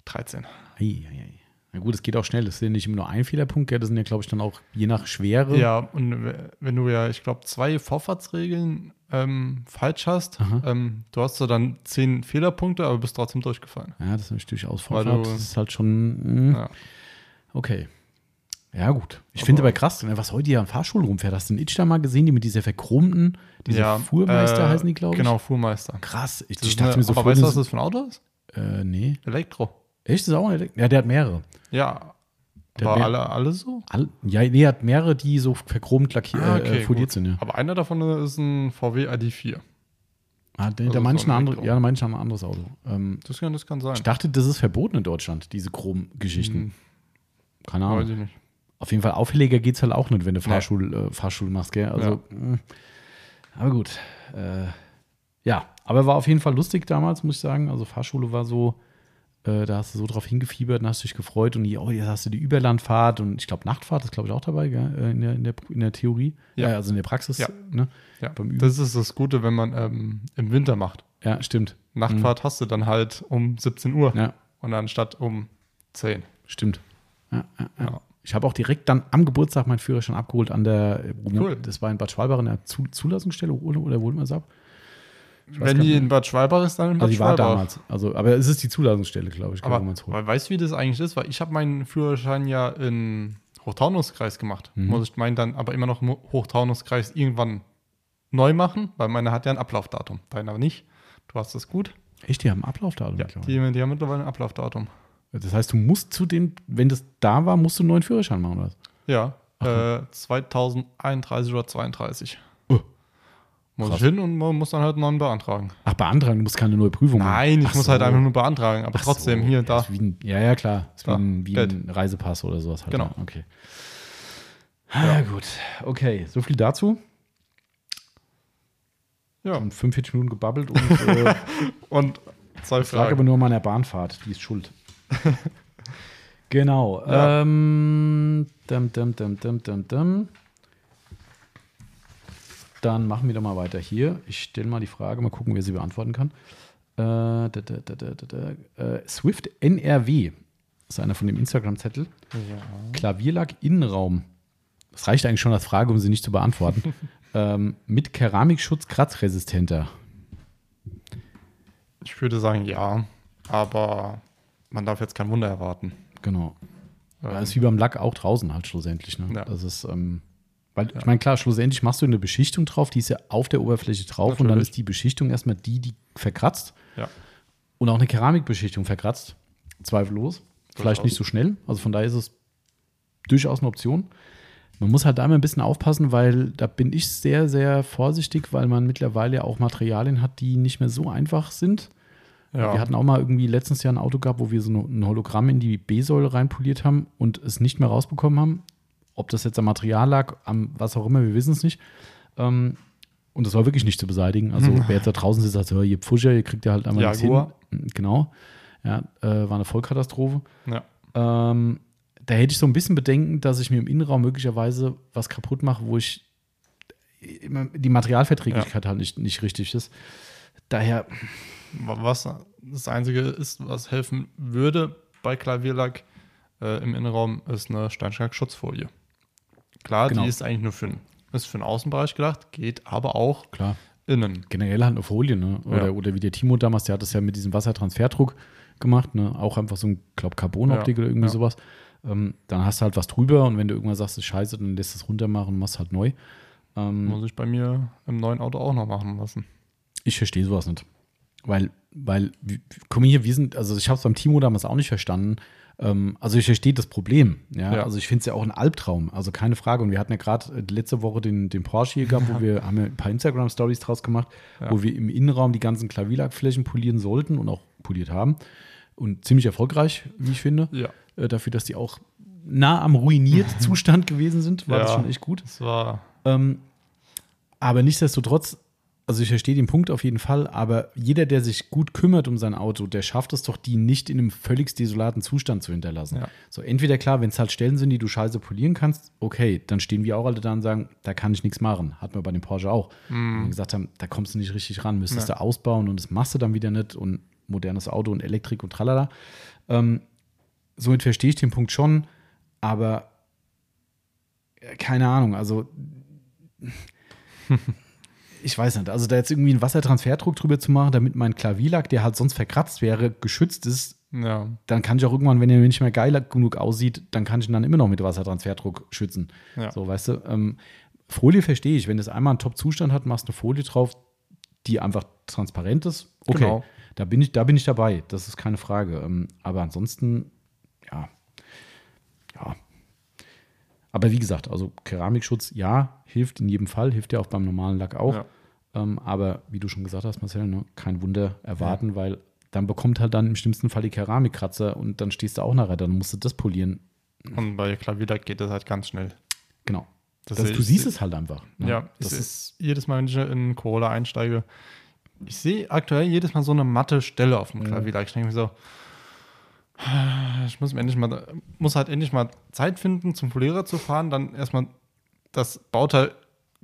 B: 13.
A: Ei, ei, ei. Na gut, es geht auch schnell. Das sind ja nicht immer nur ein Fehlerpunkt, das sind ja, glaube ich, dann auch je nach Schwere.
B: Ja, und wenn du ja, ich glaube, zwei Vorfahrtsregeln ähm, falsch hast, ähm, du hast so dann zehn Fehlerpunkte, aber bist trotzdem durchgefallen.
A: Ja, das ist natürlich durchaus Vorfahrt.
B: du-
A: Das ist halt schon. Mh.
B: Ja.
A: Okay. Ja, gut. Ich finde aber krass, was heute hier an Fahrschulen rumfährt. Hast du einen Itch da mal gesehen, die mit dieser verchromten, diese Fuhrmeister
B: äh,
A: heißen die, glaube ich?
B: Genau, Fuhrmeister.
A: Krass. Ich, ich dachte
B: eine,
A: mir so
B: aber weißt du, was
A: das-
B: für ein Auto ist?
A: äh, nee.
B: Elektro.
A: Echt? Das ist auch ein Elekt- Ja, der hat mehrere.
B: Ja.
A: Der
B: Aber alle, alle so?
A: All, ja, nee, er hat mehrere, die so verchromt lackiert,
B: Ah,
A: äh, foliert sind, ja.
B: Aber einer davon ist ein VW ID4.
A: Ah, der,
B: Also
A: der
B: so
A: manchen
B: ein
A: andere,
B: Elektro.
A: ja, manchen ein anderes Auto. Ähm,
B: Das kann, das kann sein.
A: ich dachte, das ist verboten in Deutschland, diese Chrom-Geschichten.
B: Hm,
A: Keine
B: weiß
A: Ahnung.
B: ich nicht.
A: Auf jeden Fall auffälliger geht es halt auch nicht, wenn du. Fahrschul, äh, Fahrschule machst, gell? Also, mh. aber gut. Äh, ja, aber war auf jeden Fall lustig damals, muss ich sagen. Also Fahrschule war so, äh, da hast du so drauf hingefiebert und hast dich gefreut und die, oh, jetzt hast du die Überlandfahrt und ich glaube Nachtfahrt ist glaube ich auch dabei, gell? Äh, In, der, in, der, in der Theorie.
B: Ja.
A: also in der Praxis.
B: Ja.
A: Ne?
B: Ja, das ist das Gute, wenn man ähm, im Winter macht.
A: Ja, stimmt.
B: Nachtfahrt hast du dann halt um 17 Uhr
A: Ja,
B: und anstatt um 10.
A: stimmt. Ja, ja, ja. Ich habe auch direkt dann am Geburtstag meinen Führerschein abgeholt an der, äh,
B: Cool.
A: das war in Bad Schwalbach in der Zu Zulassungsstelle oder, man es ab?
B: Wenn die in Bad Schwalbach ist, dann in Bad
A: Also die war
B: Schwalbach.
A: damals. Also, aber es ist die Zulassungsstelle, glaube ich,
B: Aber
A: wo holt.
B: weil, weißt du, wie das eigentlich ist? Weil ich habe meinen Führerschein ja in Hochtaunuskreis gemacht.
A: Mhm.
B: Muss ich meinen dann aber immer noch im Hochtaunuskreis irgendwann neu machen, weil meine hat ja ein Ablaufdatum. Deine aber nicht. Du hast das gut.
A: Echt, die haben Ablaufdatum.
B: Ja, die, die haben mittlerweile ein Ablaufdatum.
A: Das heißt, du musst zu dem, wenn das da war, musst du einen neuen Führerschein machen, oder was?
B: Ja, äh, 2031 oder 32.
A: Oh,
B: muss
A: krass.
B: ich hin und muss dann halt einen neuen beantragen.
A: Ach, beantragen, du musst keine neue Prüfung machen.
B: Nein, ich
A: Ach
B: muss
A: so.
B: halt einfach nur beantragen, aber
A: Ach
B: trotzdem
A: so.
B: hier, da.
A: ein, ja, ja, klar. Ist wie, ein, wie ein Reisepass oder sowas halt.
B: Genau.
A: Ja, okay. Ja, gut. Okay, so viel dazu.
B: Ja,
A: Und 45 Minuten gebabbelt und äh,
B: und zwei
A: es lag aber
B: Fragen.
A: nur an meiner Bahnfahrt. Die ist schuld. genau.
B: Ja.
A: Ähm, dum, dum, dum, dum, dum, dum. Dann machen wir doch mal weiter hier. Ich stelle mal die Frage, mal gucken, wer sie beantworten kann. Äh, da, da, da. Äh, Swift NRW ist einer von dem Instagram-Zettel. Klavierlack Innenraum. Das reicht eigentlich schon als Frage, um sie nicht zu beantworten. ähm, mit Keramikschutz kratzresistenter.
B: Ich würde sagen, ja, aber man darf jetzt kein Wunder erwarten.
A: Genau. Ja,
B: Ähm,
A: ist wie beim Lack auch draußen halt schlussendlich. Ne?
B: Ja.
A: Das ist, ähm, weil ich meine, klar, schlussendlich machst du eine Beschichtung drauf, die ist ja auf der Oberfläche drauf und dann
B: Natürlich.
A: ist die Beschichtung erstmal die, die verkratzt
B: Ja,
A: und auch eine Keramikbeschichtung verkratzt. Zweifellos. Vielleicht
B: Durchaus.
A: nicht so schnell. Also von daher ist es durchaus eine Option. Man muss halt da immer ein bisschen aufpassen, weil da bin ich sehr, sehr vorsichtig, weil man mittlerweile ja auch Materialien hat, die nicht mehr so einfach sind.
B: Ja.
A: Wir hatten auch mal irgendwie letztes Jahr ein Auto gehabt, wo wir so ein Hologramm in die B-Säule reinpoliert haben und es nicht mehr rausbekommen haben. Ob das jetzt am Material lag, am was auch immer, wir wissen es nicht. Ähm, und das war wirklich nicht zu beseitigen. Also wer jetzt da draußen sitzt, sagt, ihr Pfuscher, ihr kriegt ja halt einmal nichts hin. Genau. Ja, äh, war eine Vollkatastrophe.
B: ja.
A: Ähm, da hätte ich so ein bisschen Bedenken, dass ich mir im Innenraum möglicherweise was kaputt mache, wo ich die Materialverträglichkeit halt nicht, nicht richtig ist. Daher,
B: Was das Einzige ist, was helfen würde bei Klavierlack äh, im Innenraum, ist eine Steinschlag-Schutzfolie. Klar,
A: Genau.
B: die ist eigentlich nur für den, ist für den Außenbereich gedacht, geht aber auch
A: klar,
B: innen.
A: generell halt eine Folie, ne? Oder,
B: Ja.
A: oder wie der Timo damals, der hat das ja mit diesem Wassertransferdruck gemacht, ne? Auch einfach so ein, glaub, Carbonoptik
B: Ja,
A: oder irgendwie
B: ja.
A: sowas. Ähm, dann hast du halt was drüber und wenn du irgendwann sagst, das ist scheiße, dann lässt es runter machen und machst halt neu. Ähm,
B: Muss ich bei mir im neuen Auto auch noch machen lassen.
A: Ich verstehe sowas nicht. Weil, weil, mal hier, wir sind, also ich habe es beim Timo damals auch nicht verstanden. Ähm, also ich verstehe das Problem. Ja,
B: Ja.
A: also ich finde es ja auch ein Albtraum. Also keine Frage. Und wir hatten ja gerade äh, letzte Woche den, den Porsche hier gehabt, wo wir haben ja ein paar Instagram-Stories draus gemacht,
B: Ja.
A: wo wir im Innenraum die ganzen Klavierlackflächen polieren sollten und auch poliert haben. Und ziemlich erfolgreich, wie ich finde.
B: Ja.
A: Äh, dafür, dass die auch nah am ruiniert Zustand gewesen sind, war das schon echt gut.
B: Das war,
A: Ähm, aber nichtsdestotrotz, also ich verstehe den Punkt auf jeden Fall, aber jeder, der sich gut kümmert um sein Auto, der schafft es doch, die nicht in einem völlig desolaten Zustand zu hinterlassen.
B: Ja.
A: So, entweder klar, wenn es halt Stellen sind, die du scheiße polieren kannst, okay, dann stehen wir auch alle da und sagen, da kann ich nichts machen. Hatten wir bei dem Porsche auch. Wo wir gesagt haben, da kommst du nicht richtig ran, müsstest
B: Ja.
A: du ausbauen und das machst du dann wieder nicht und modernes Auto und Elektrik und tralala. Ähm, somit verstehe ich den Punkt schon, aber äh, keine Ahnung, also ich weiß nicht, also da jetzt irgendwie einen Wassertransferdruck drüber zu machen, damit mein Klavierlack, der halt sonst verkratzt wäre, geschützt ist,
B: Ja.
A: dann kann ich auch irgendwann, wenn er nicht mehr geil genug aussieht, dann kann ich ihn dann immer noch mit Wassertransferdruck schützen.
B: Ja.
A: So, weißt du, ähm, Folie verstehe ich. Wenn es einmal einen Top-Zustand hat, machst du eine Folie drauf, die einfach transparent ist. Okay,
B: Genau.
A: da, bin ich, da bin ich dabei. Das ist keine Frage. Ähm, aber ansonsten, ja, ja. Aber wie gesagt, also Keramikschutz, ja, hilft in jedem Fall, hilft ja auch beim normalen Lack auch.
B: Ja.
A: Ähm, aber wie du schon gesagt hast, Marcel, ne, kein Wunder erwarten, weil dann bekommt halt dann im schlimmsten Fall die Keramikkratzer und dann stehst du auch nachher, dann musst du das polieren.
B: Und bei Klavierlack geht das halt ganz schnell.
A: Genau.
B: Das
A: Das, du siehst es halt einfach. ne?
B: Ja,
A: das ist,
B: ist jedes Mal, wenn ich in Corolla einsteige, ich sehe aktuell jedes Mal so eine matte Stelle auf dem Klavierlack. Ich denke mir so, ich muss, endlich mal, muss halt endlich mal Zeit finden, zum Polierer zu fahren, dann erstmal das Bauteil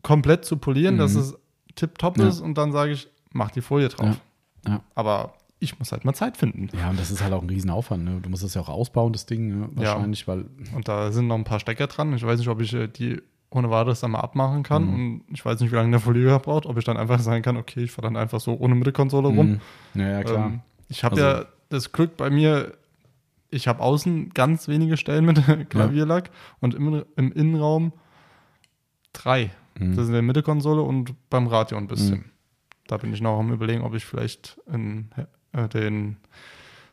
B: komplett zu polieren, dass es tipptopp
A: Ja.
B: ist und dann sage ich, mach die Folie drauf.
A: Ja.
B: Aber ich muss halt mal Zeit finden.
A: ja, und das ist halt auch ein Riesenaufwand. Ne? Du musst das ja auch ausbauen, das Ding, ne? wahrscheinlich, weil
B: Und da sind noch ein paar Stecker dran. Ich weiß nicht, ob ich äh, die ohne weiteres dann mal abmachen kann.
A: Mhm.
B: Und ich weiß nicht, wie lange der Folierer braucht. Ob ich dann einfach sagen kann, okay, ich fahre dann einfach so ohne Mittelkonsole rum.
A: Mhm. Ja, ja, klar.
B: Ähm, ich habe
A: Also-
B: ja das Glück bei mir, ich habe außen ganz wenige Stellen mit Klavierlack und im, im Innenraum drei.
A: Mhm.
B: Das ist in der Mittelkonsole und beim Radio ein bisschen. Da bin ich noch am überlegen, ob ich vielleicht in, äh, den,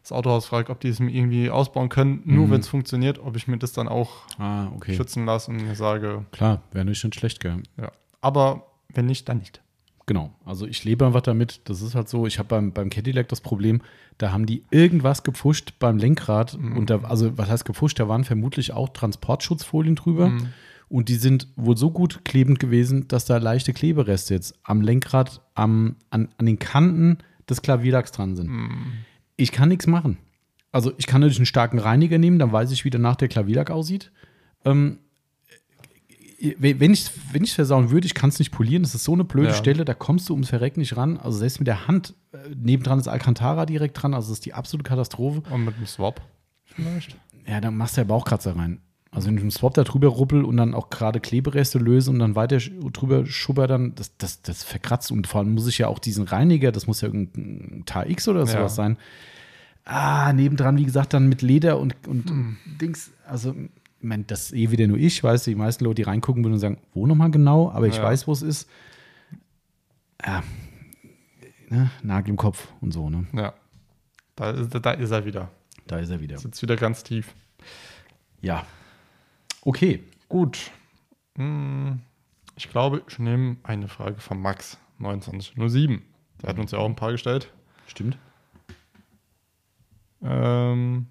B: das Autohaus frage, ob die es mir irgendwie ausbauen können, nur
A: Mhm.
B: wenn es funktioniert, ob ich mir das dann auch
A: ah, okay.
B: schützen lasse und mir sage,
A: Klar, wäre nicht schon schlecht, gell?
B: ja. Aber wenn nicht, dann nicht.
A: Genau. Also ich lebe einfach damit. Das ist halt so. Ich habe beim, beim Cadillac das Problem, da haben die irgendwas gepfuscht beim Lenkrad.
B: Mhm.
A: Und da, also was heißt gepfuscht? Da waren vermutlich auch Transportschutzfolien drüber.
B: Mhm.
A: Und die sind wohl so gut klebend gewesen, dass da leichte Klebereste jetzt am Lenkrad, am, an, an den Kanten des Klavierlacks dran sind.
B: Mhm.
A: Ich kann nichts machen. Also ich kann natürlich einen starken Reiniger nehmen, dann weiß ich, wie danach der Klavierlack aussieht. Ähm, wenn ich wenn ich versauen würde, ich kann es nicht polieren. Das ist so eine blöde
B: Ja.
A: Stelle, da kommst du ums Verreck nicht ran. Also selbst mit der Hand äh, nebendran ist Alcantara direkt dran. Also das ist die absolute Katastrophe.
B: Und mit dem Swap vielleicht.
A: Ja, dann machst du ja Bauchkratzer rein. Also wenn ich einen Swap da drüber ruppel und dann auch gerade Klebereste löse und dann weiter drüber schubber, dann das, das, das verkratzt. Und vor allem muss ich ja auch diesen Reiniger, das muss ja irgendein TX oder sowas
B: Ja.
A: sein. Ah, nebendran, wie gesagt, dann mit Leder und, und, und Dings. Also, ich meine, das ist eh wieder nur ich, weiß, die meisten Leute, die reingucken würden und sagen, wo nochmal genau, aber ich
B: Ja.
A: weiß, wo es ist. Ja, ne, Nagel im Kopf und so, ne?
B: Ja. Da ist, da ist er wieder.
A: Da ist er wieder.
B: Sitzt wieder ganz tief.
A: Ja. Okay.
B: Gut. Hm, Ich glaube, ich nehme eine Frage von Max, 2907. Der hat uns ja auch ein paar gestellt.
A: Stimmt.
B: Ähm,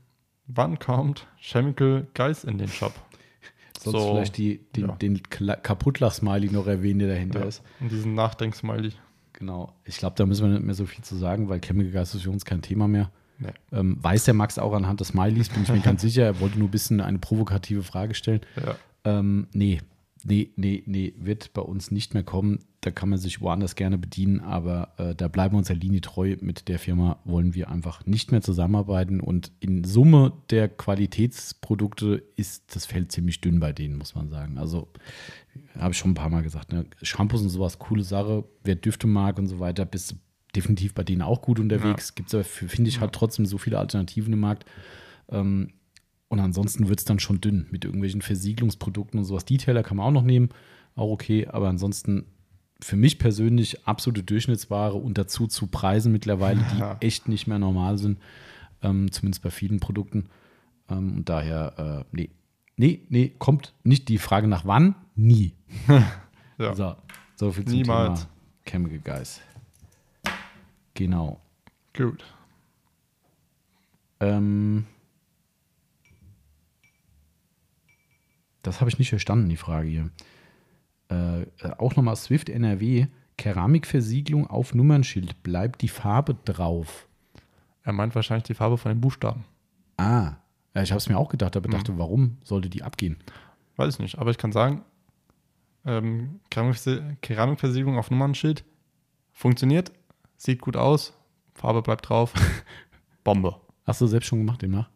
B: wann kommt Chemical Guys in den Shop?
A: Sonst
B: So,
A: vielleicht die, den,
B: ja.
A: den Kaputtlach-Smiley noch erwähnen, der dahinter
B: Ja,
A: ist.
B: und diesen Nachdenksmiley.
A: Genau. Ich glaube, da müssen wir nicht mehr so viel zu sagen, weil Chemical Guys ist für uns kein Thema mehr.
B: Nee.
A: Ähm, weiß der Max auch anhand des Smileys, bin ich mir ganz sicher. Er wollte nur ein bisschen eine provokative Frage stellen.
B: Ja.
A: Ähm, nee, nee, nee, nee, wird bei uns nicht mehr kommen. Da kann man sich woanders gerne bedienen, aber äh, da bleiben wir uns der Linie treu. Mit der Firma wollen wir einfach nicht mehr zusammenarbeiten und in Summe der Qualitätsprodukte ist das Feld ziemlich dünn bei denen, muss man sagen. Also, habe ich schon ein paar Mal gesagt, ne? Shampoos und sowas, coole Sache. Wer Düfte mag und so weiter, bist du definitiv bei denen auch gut unterwegs. Gibt es aber, finde ich, halt trotzdem so viele Alternativen im Markt. Ähm, und ansonsten wird es dann schon dünn mit irgendwelchen Versiegelungsprodukten und sowas. Detailer kann man auch noch nehmen, auch okay. Aber ansonsten für mich persönlich absolute Durchschnittsware und dazu zu Preisen mittlerweile, die
B: Ja.
A: echt nicht mehr normal sind. Ähm, zumindest bei vielen Produkten. Ähm, und daher, äh, nee. Nee, nee, kommt nicht die Frage nach wann, nie.
B: Ja.
A: So, so viel zum
B: Niemals.
A: Thema Chemical Guys. Genau.
B: Gut.
A: Ähm, das habe ich nicht verstanden, die Frage hier. Äh, äh, auch nochmal Swift NRW. Keramikversiegelung auf Nummernschild. Bleibt die Farbe drauf?
B: Er meint wahrscheinlich die Farbe von den Buchstaben.
A: Ah. Ja, ich habe es mir auch gedacht, aber dachte, warum sollte die abgehen?
B: Weiß ich nicht, aber ich kann sagen, ähm, Keramikversi- Keramikversiegelung auf Nummernschild funktioniert, sieht gut aus, Farbe bleibt drauf, Bombe.
A: Hast du selbst schon gemacht demnach?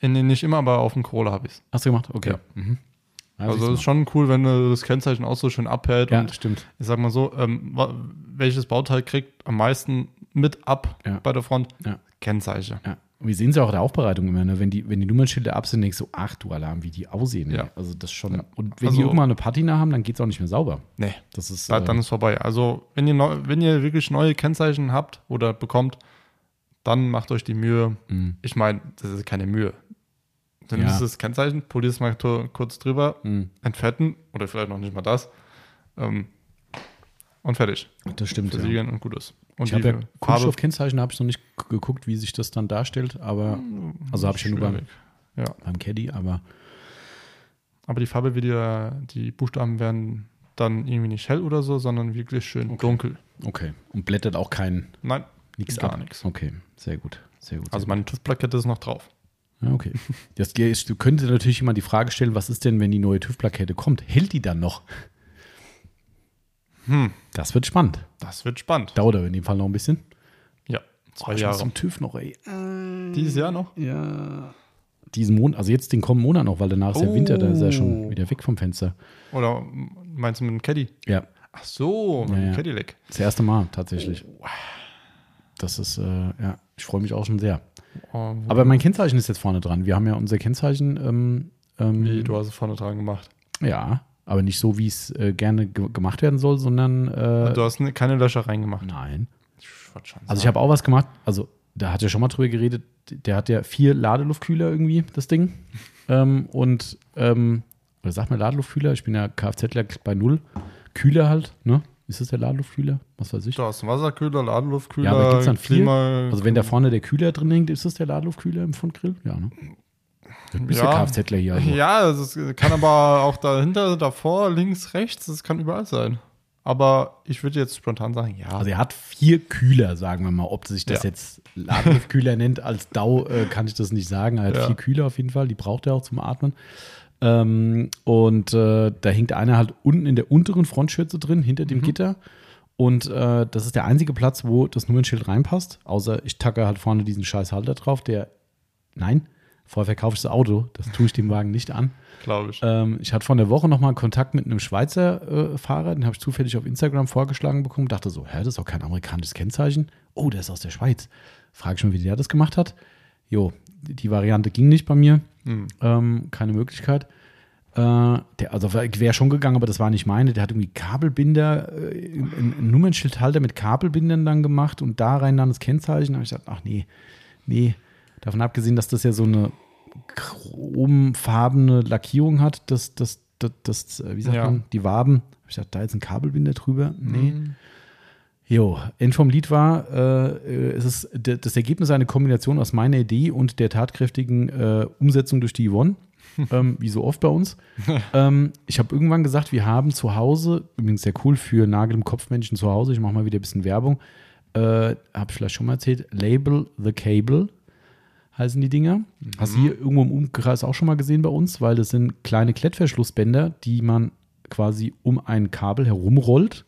B: In, in, nicht immer, aber auf dem Corolla habe ich es.
A: Hast du gemacht? Okay.
B: Ja.
A: Mhm.
B: Also
A: du
B: ist schon cool, wenn du das Kennzeichen auch so schön abhält.
A: mal. ja,
B: Und
A: stimmt.
B: ich sag mal so, ähm, welches Bauteil kriegt am meisten mit ab
A: Ja.
B: bei der Front?
A: Ja.
B: Kennzeichen.
A: Ja. Wir sehen es ja auch in der Aufbereitung immer, ne? wenn, die, wenn die Nummernschilder ab sind, denkst du, ach du Alarm, wie die aussehen.
B: Ja.
A: ey. Also das schon.
B: Ja.
A: Und wenn
B: Also-
A: die irgendwann eine Patina haben, dann geht es auch nicht mehr sauber.
B: Nee,
A: Das ist.
B: da,
A: äh,
B: dann ist vorbei. Also, wenn ihr, neu, wenn ihr wirklich neue Kennzeichen habt oder bekommt, dann macht euch die Mühe.
A: mh,
B: Ich meine, das ist keine Mühe. Dann
A: Ja.
B: ist das Kennzeichen, poliert es mal kurz drüber,
A: mh,
B: entfetten oder vielleicht noch nicht mal das. Ähm, und fertig.
A: das stimmt. Ja.
B: Versiegeln und gut ist. Und
A: Ich habe ja Kunststoffkennzeichen, habe ich noch nicht geguckt, wie sich das dann darstellt, aber also habe ich ja nur beim.
B: Ja,
A: beim Caddy, aber
B: aber die Farbe wird ja, die Buchstaben werden dann irgendwie nicht hell oder so, sondern wirklich schön dunkel.
A: okay. Und blättert auch kein
B: Nein,
A: nichts
B: Gar nichts.
A: Okay, sehr gut. Sehr gut.
B: also meine TÜV-Plakette ist noch drauf.
A: Ja, okay. Du könntest natürlich jemand die Frage stellen, was ist denn, wenn die neue TÜV-Plakette kommt? Hält die dann noch?
B: Hm,
A: Das wird spannend.
B: das wird spannend.
A: Dauert aber in dem Fall noch ein bisschen.
B: Ja, zwei
A: Oh, ich muss
B: Jahre.
A: zum TÜV noch, ey.
B: Dieses Jahr noch?
A: Ja. Diesen Monat, also jetzt den kommenden Monat noch, weil danach ist ja
B: Oh.
A: Winter, da ist er schon wieder weg vom Fenster.
B: Oder meinst du mit dem Caddy?
A: Ja,
B: Ach so, mit
A: Ja,
B: dem
A: ja.
B: Cadillac.
A: das erste Mal tatsächlich. Das ist, äh, ja, ich freue mich auch schon sehr.
B: Oh,
A: Aber mein Kennzeichen ist jetzt vorne dran. Wir haben ja unser Kennzeichen, ähm, ähm,
B: wie, du hast es vorne dran gemacht.
A: ja, aber nicht so, wie es äh, gerne ge gemacht werden soll, sondern äh,
B: du hast ne- keine Löcher reingemacht.
A: nein.
B: Ich
A: Also ich habe auch was gemacht, also da hat ja schon mal drüber geredet, der hat ja vier Ladeluftkühler irgendwie, das Ding. ähm, und, ähm, oder sag mal Ladeluftkühler, ich bin ja Kfzler bei null. Kühler halt, ne? Ist das der Ladeluftkühler? Was weiß ich.
B: Du hast einen Wasserkühler, Ladeluftkühler,
A: Ja, aber gibt's dann vier?
B: Klima.
A: Also wenn da vorne der Kühler drin hängt, ist das der Ladeluftkühler im Frontgrill? Ja, ne? Du bist ja. Kfzler hier. Also.
B: Ja, es ist- kann aber auch dahinter, davor, links, rechts, das kann überall sein. Aber ich würde jetzt spontan sagen, ja.
A: Also er hat vier Kühler, sagen wir mal. Ob sich das
B: Ja.
A: jetzt Ladeluftkühler nennt als DAU, äh, kann ich das nicht sagen. Er hat
B: Ja.
A: vier Kühler auf jeden Fall, die braucht er auch zum Atmen. Ähm, und äh, da hängt einer halt unten in der unteren Frontschürze drin, hinter
B: Mhm.
A: dem Gitter. Und äh, das ist der einzige Platz, wo das Nummernschild reinpasst. Außer ich tacke halt vorne diesen scheiß Halter drauf, der, nein, vorher verkaufe ich das Auto. Das tue ich dem Wagen nicht an.
B: glaube ich.
A: Ähm, ich hatte vor der Woche nochmal Kontakt mit einem Schweizer äh, Fahrer, den habe ich zufällig auf Instagram vorgeschlagen bekommen. Dachte so, hä, das ist doch kein amerikanisches Kennzeichen. Oh, der ist aus der Schweiz. Frage ich mal, wie der das gemacht hat. Jo, die Variante ging nicht bei mir.
B: Hm.
A: Ähm, keine Möglichkeit. Äh, der, also wäre schon gegangen, aber das war nicht meine. Der hat irgendwie Kabelbinder, äh, ein, ein Nummernschildhalter mit Kabelbindern dann gemacht und da rein dann das Kennzeichen. Da habe ich gesagt, ach nee, nee. Davon abgesehen, dass das ja so eine chromfarbene Lackierung hat, das, das, das, das äh, wie sagt
B: Ja.
A: man, die Waben. Ich gesagt, da jetzt ein Kabelbinder drüber? Nee.
B: Hm.
A: Jo, End vom Lied war, äh, es ist das Ergebnis eine Kombination aus meiner Idee und der tatkräftigen äh, Umsetzung durch die Yvonne, ähm, wie so oft bei uns. ähm, ich habe irgendwann gesagt, wir haben zu Hause, übrigens sehr cool für Nagel im Kopfmenschen zu Hause, ich mache mal wieder ein bisschen Werbung, äh, habe ich vielleicht schon mal erzählt, Label the Cable heißen die Dinger. Hast du hier irgendwo im Umkreis auch schon mal gesehen bei uns, weil das sind kleine Klettverschlussbänder, die man quasi um ein Kabel herumrollt.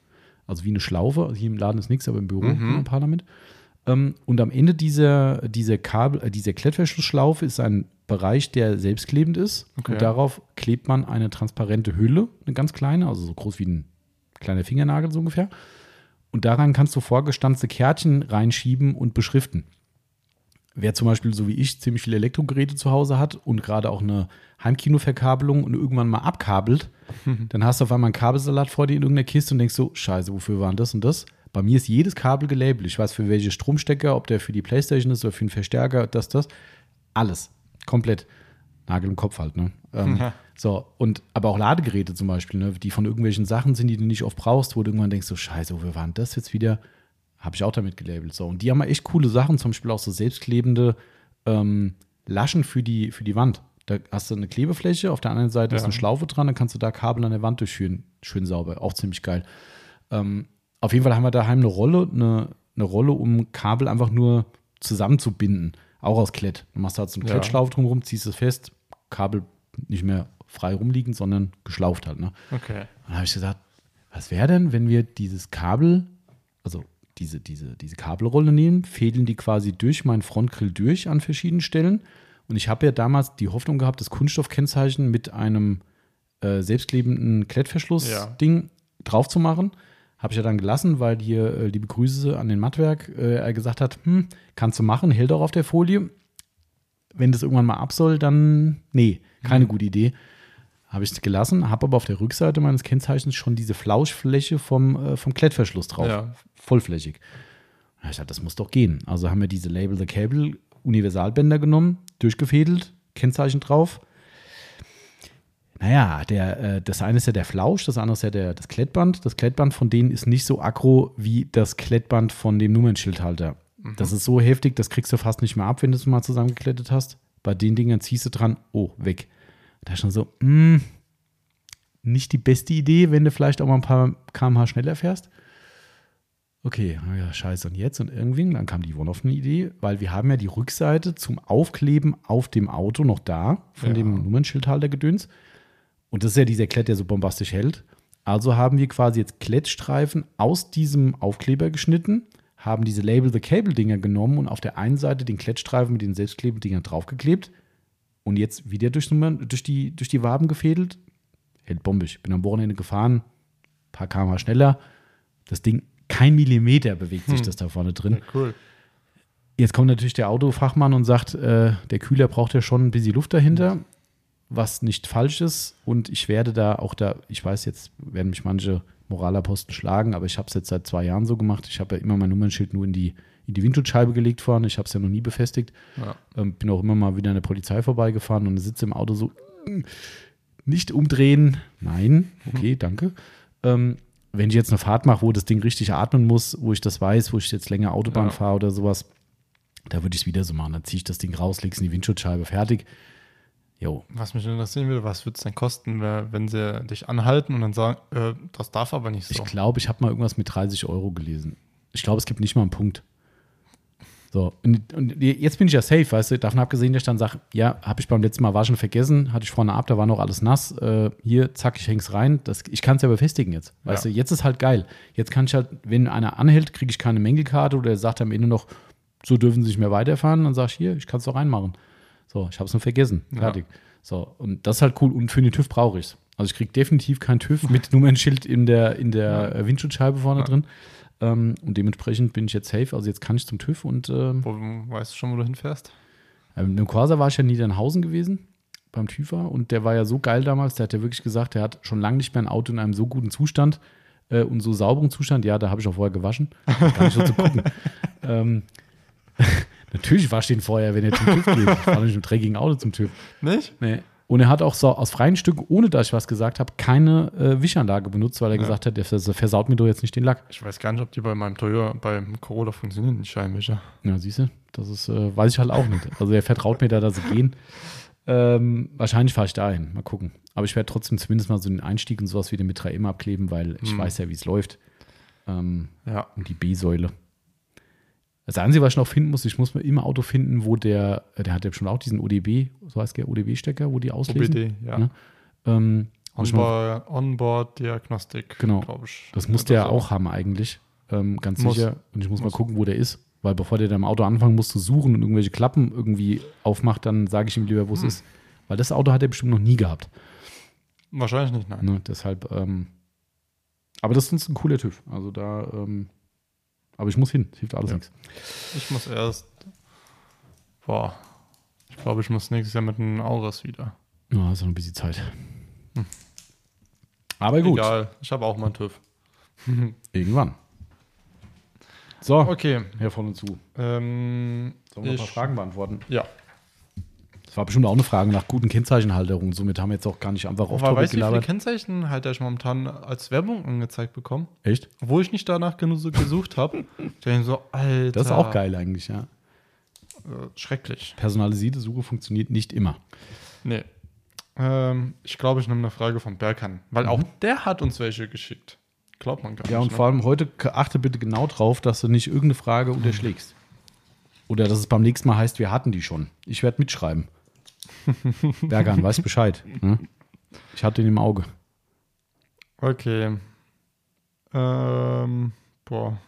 A: Also wie eine Schlaufe. Also hier im Laden ist nichts, aber im Büro
B: Mhm.
A: ein paar damit. Ähm, und am Ende dieser, dieser Kabel, äh, dieser Klettverschlussschlaufe ist ein Bereich, der selbstklebend ist.
B: Okay.
A: Und darauf klebt man eine transparente Hülle, eine ganz kleine, also so groß wie ein kleiner Fingernagel so ungefähr. Und daran kannst du vorgestanzte Kärtchen reinschieben und beschriften. Wer zum Beispiel, so wie ich, ziemlich viele Elektrogeräte zu Hause hat und gerade auch eine Heimkinoverkabelung und irgendwann mal abkabelt, dann hast du auf einmal einen Kabelsalat vor dir in irgendeiner Kiste und denkst so, scheiße, wofür waren das und das? Bei mir ist jedes Kabel gelabelt. Ich weiß für welche Stromstecker, ob der für die Playstation ist oder für einen Verstärker, das, das. Alles. Komplett. Nagel im Kopf halt, ne? Ähm,
B: Ja.
A: So, und aber auch Ladegeräte zum Beispiel, ne, die von irgendwelchen Sachen sind, die du nicht oft brauchst, wo du irgendwann denkst, so, scheiße, wofür waren das jetzt wieder? Habe ich auch damit gelabelt. So, und die haben ja echt coole Sachen, zum Beispiel auch so selbstklebende ähm, Laschen für die, für die Wand. Da hast du eine Klebefläche, auf der anderen Seite ist
B: Ja.
A: eine Schlaufe dran, dann kannst du da Kabel an der Wand durchführen. Schön sauber, auch ziemlich geil. Ähm, auf jeden Fall haben wir daheim eine Rolle, eine, eine Rolle, um Kabel einfach nur zusammenzubinden. Auch aus Klett. Du machst da so eine
B: Ja.
A: Drumherum, ziehst es fest, Kabel nicht mehr frei rumliegen, sondern geschlauft halt. Ne?
B: Okay.
A: Dann habe ich gesagt, was wäre denn, wenn wir dieses Kabel, also diese, diese, diese Kabelrolle nehmen, fädeln die quasi durch meinen Frontgrill durch an verschiedenen Stellen. Und ich habe ja damals die Hoffnung gehabt, das Kunststoffkennzeichen mit einem äh, selbstklebenden Klettverschluss-Ding drauf zu machen. Habe ich ja dann gelassen, weil hier äh, liebe Grüße an den Mattwerk, äh, er gesagt hat, hm, kannst du machen, hält auch auf der Folie. wenn das irgendwann mal ab soll, dann nee, keine mhm. gute Idee. Habe ich es gelassen, habe aber auf der Rückseite meines Kennzeichens schon diese Flauschfläche vom, äh, vom Klettverschluss drauf. Ja. Vollflächig. ich dachte, das muss doch gehen. Also haben wir diese Label the Cable Universalbänder genommen, durchgefädelt, Kennzeichen drauf. Naja, der, äh, das eine ist ja der Flausch, das andere ist ja der, das Klettband. Das Klettband von denen ist nicht so aggro wie das Klettband von dem Nummernschildhalter. Mhm. Das ist so heftig, das kriegst du fast nicht mehr ab, wenn du es mal zusammengeklettet hast. Bei den Dingern ziehst du dran, oh, weg. Da ist schon so, mh, hm, nicht die beste Idee, wenn du vielleicht auch mal ein paar kmh schneller fährst. Okay, ja, scheiße, und jetzt? Und irgendwie, dann kam die One auf eine Idee, weil wir haben ja die Rückseite zum Aufkleben auf dem Auto noch da, von ja. dem Nummernschildhalter gedöns. Und das ist ja dieser Klett, der so bombastisch hält. Also haben wir quasi jetzt Klettstreifen aus diesem Aufkleber geschnitten, haben diese Label the Cable Dinger genommen und auf der einen Seite den Klettstreifen mit den Selbstklebedingern draufgeklebt und jetzt wieder durch, durch, die, durch die Waben gefädelt. Hält bombig. Bin am Wochenende gefahren, ein paar km schneller. Das Ding, kein Millimeter bewegt sich hm. das da vorne drin. Ja, cool. Jetzt kommt natürlich der Autofachmann und sagt, äh, der Kühler braucht ja schon ein bisschen Luft dahinter, was nicht falsch ist. Und ich werde da auch da, ich weiß, jetzt werden mich manche Moralaposten schlagen, aber ich habe es jetzt seit zwei Jahren so gemacht. Ich habe ja immer mein Nummernschild nur in die, in die Windschutzscheibe gelegt vorne. Ich habe es ja noch nie befestigt. Ja. Ähm, bin auch immer mal wieder an der Polizei vorbeigefahren und sitze im Auto so, nicht umdrehen. Nein, okay, danke. Ähm, wenn ich jetzt eine Fahrt mache, wo das Ding richtig atmen muss, wo ich das weiß, wo ich jetzt länger Autobahn ja. fahre oder sowas, da würde ich es wieder so machen. Dann ziehe ich das Ding raus, lege es in die Windschutzscheibe, fertig.
B: Jo. Was mich interessieren würde, was würde es denn kosten, wenn sie dich anhalten und dann sagen, äh, das darf aber nicht so?
A: Ich glaube, ich habe mal irgendwas mit 30 Euro gelesen. Ich glaube, es gibt nicht mal einen Punkt. So, und, und, jetzt bin ich ja safe, weißt du, davon abgesehen, dass ich dann sage, ja, habe ich beim letzten Mal waschen vergessen, hatte ich vorne ab, da war noch alles nass, äh, hier, zack, ich häng's rein, das, ich kann es ja befestigen jetzt, weißt ja. du, jetzt ist halt geil. Jetzt kann ich halt, wenn einer anhält, kriege ich keine Mängelkarte oder er sagt am Ende noch, so dürfen sie nicht mehr weiterfahren, dann sag ich, hier, ich kann es doch reinmachen. So, ich habe es nur vergessen. Fertig. Ja. So, und das ist halt cool. Und für den TÜV brauche ich es. Also ich kriege definitiv kein TÜV mit Nummernschild in der, in der ja. Windschutzscheibe vorne ja. drin. Ähm, und dementsprechend bin ich jetzt safe. Also jetzt kann ich zum TÜV und ähm,
B: wo, weißt du schon, wo du hinfährst?
A: Ähm, Im Corsa war ich ja in Niedernhausen gewesen beim TÜVer und der war ja so geil damals, der hat ja wirklich gesagt, der hat schon lange nicht mehr ein Auto in einem so guten Zustand äh, und so sauberen Zustand. Ja, da habe ich auch vorher gewaschen. Gar nicht so zu gucken. ähm, Natürlich wascht ihn vorher, wenn er zum TÜV geht. Ich fahre nicht mit einem dreckigen Auto zum TÜV.
B: Nicht?
A: Nee. Und er hat auch so aus freien Stücken, ohne dass ich was gesagt habe, keine äh, Wischanlage benutzt, weil er ja. gesagt hat, der versaut mir doch jetzt nicht den Lack.
B: Ich weiß gar nicht, ob die bei meinem Toyota, beim Corolla funktionieren, die Scheinwischer.
A: Ja, siehst du, das ist, äh, weiß ich halt auch nicht. Also er vertraut mir da, dass sie gehen. Ähm, wahrscheinlich fahre ich dahin, mal gucken. Aber ich werde trotzdem zumindest mal so den Einstieg und sowas wieder mit 3M abkleben, weil ich hm. weiß ja, wie es läuft. Ähm, ja. Und die B-Säule. Das Einzige, was ich noch finden muss, ich muss mir immer Auto finden, wo der, äh, der hat ja bestimmt auch diesen ODB, so heißt der ODB-Stecker, wo die auslesen. OBD, ja. Ne? Ähm,
B: Onboard, Onboard Diagnostik,
A: genau. glaube ich. Das muss der so. auch haben eigentlich, ähm, ganz muss. sicher. Und ich muss, muss, mal gucken, wo der ist. Weil bevor der da im Auto anfangen muss zu suchen und irgendwelche Klappen irgendwie aufmacht, dann sage ich ihm lieber, wo es hm. ist. Weil das Auto hat er bestimmt noch nie gehabt.
B: Wahrscheinlich nicht, nein.
A: Ne, deshalb, ähm, aber das ist ein cooler TÜV. Also da, ähm, aber ich muss hin, es hilft alles ja. nichts.
B: Ich muss erst, boah, ich glaube, ich muss nächstes Jahr mit einem Auras wieder.
A: Ja, hast noch ein bisschen Zeit. Hm. Aber gut.
B: Egal, ich habe auch mal einen TÜV.
A: Irgendwann. So,
B: okay.
A: Herr von und zu.
B: Ähm,
A: Sollen wir ein paar Fragen beantworten?
B: Ja.
A: Das war bestimmt auch eine Frage nach guten Kennzeichenhalterungen. Somit haben wir jetzt auch gar nicht einfach
B: auf Aber weißt du, wie viele Kennzeichenhalter ich momentan als Werbung angezeigt bekomme?
A: Echt?
B: Obwohl ich nicht danach genug so gesucht habe. so, Alter.
A: Das ist auch geil eigentlich, ja.
B: Äh, schrecklich.
A: Personalisierte Suche funktioniert nicht immer.
B: Nee. Ähm, ich glaube, ich nehme eine Frage von Berkan, weil mhm. auch der hat uns welche geschickt. Glaubt man gar
A: ja, nicht. Ja, und ne? vor allem heute achte bitte genau drauf, dass du nicht irgendeine Frage unterschlägst. Oder dass es beim nächsten Mal heißt, wir hatten die schon. Ich werde mitschreiben. Bergan, weiß Bescheid. Ne? Ich hatte ihn im Auge.
B: Okay. Ähm, boah.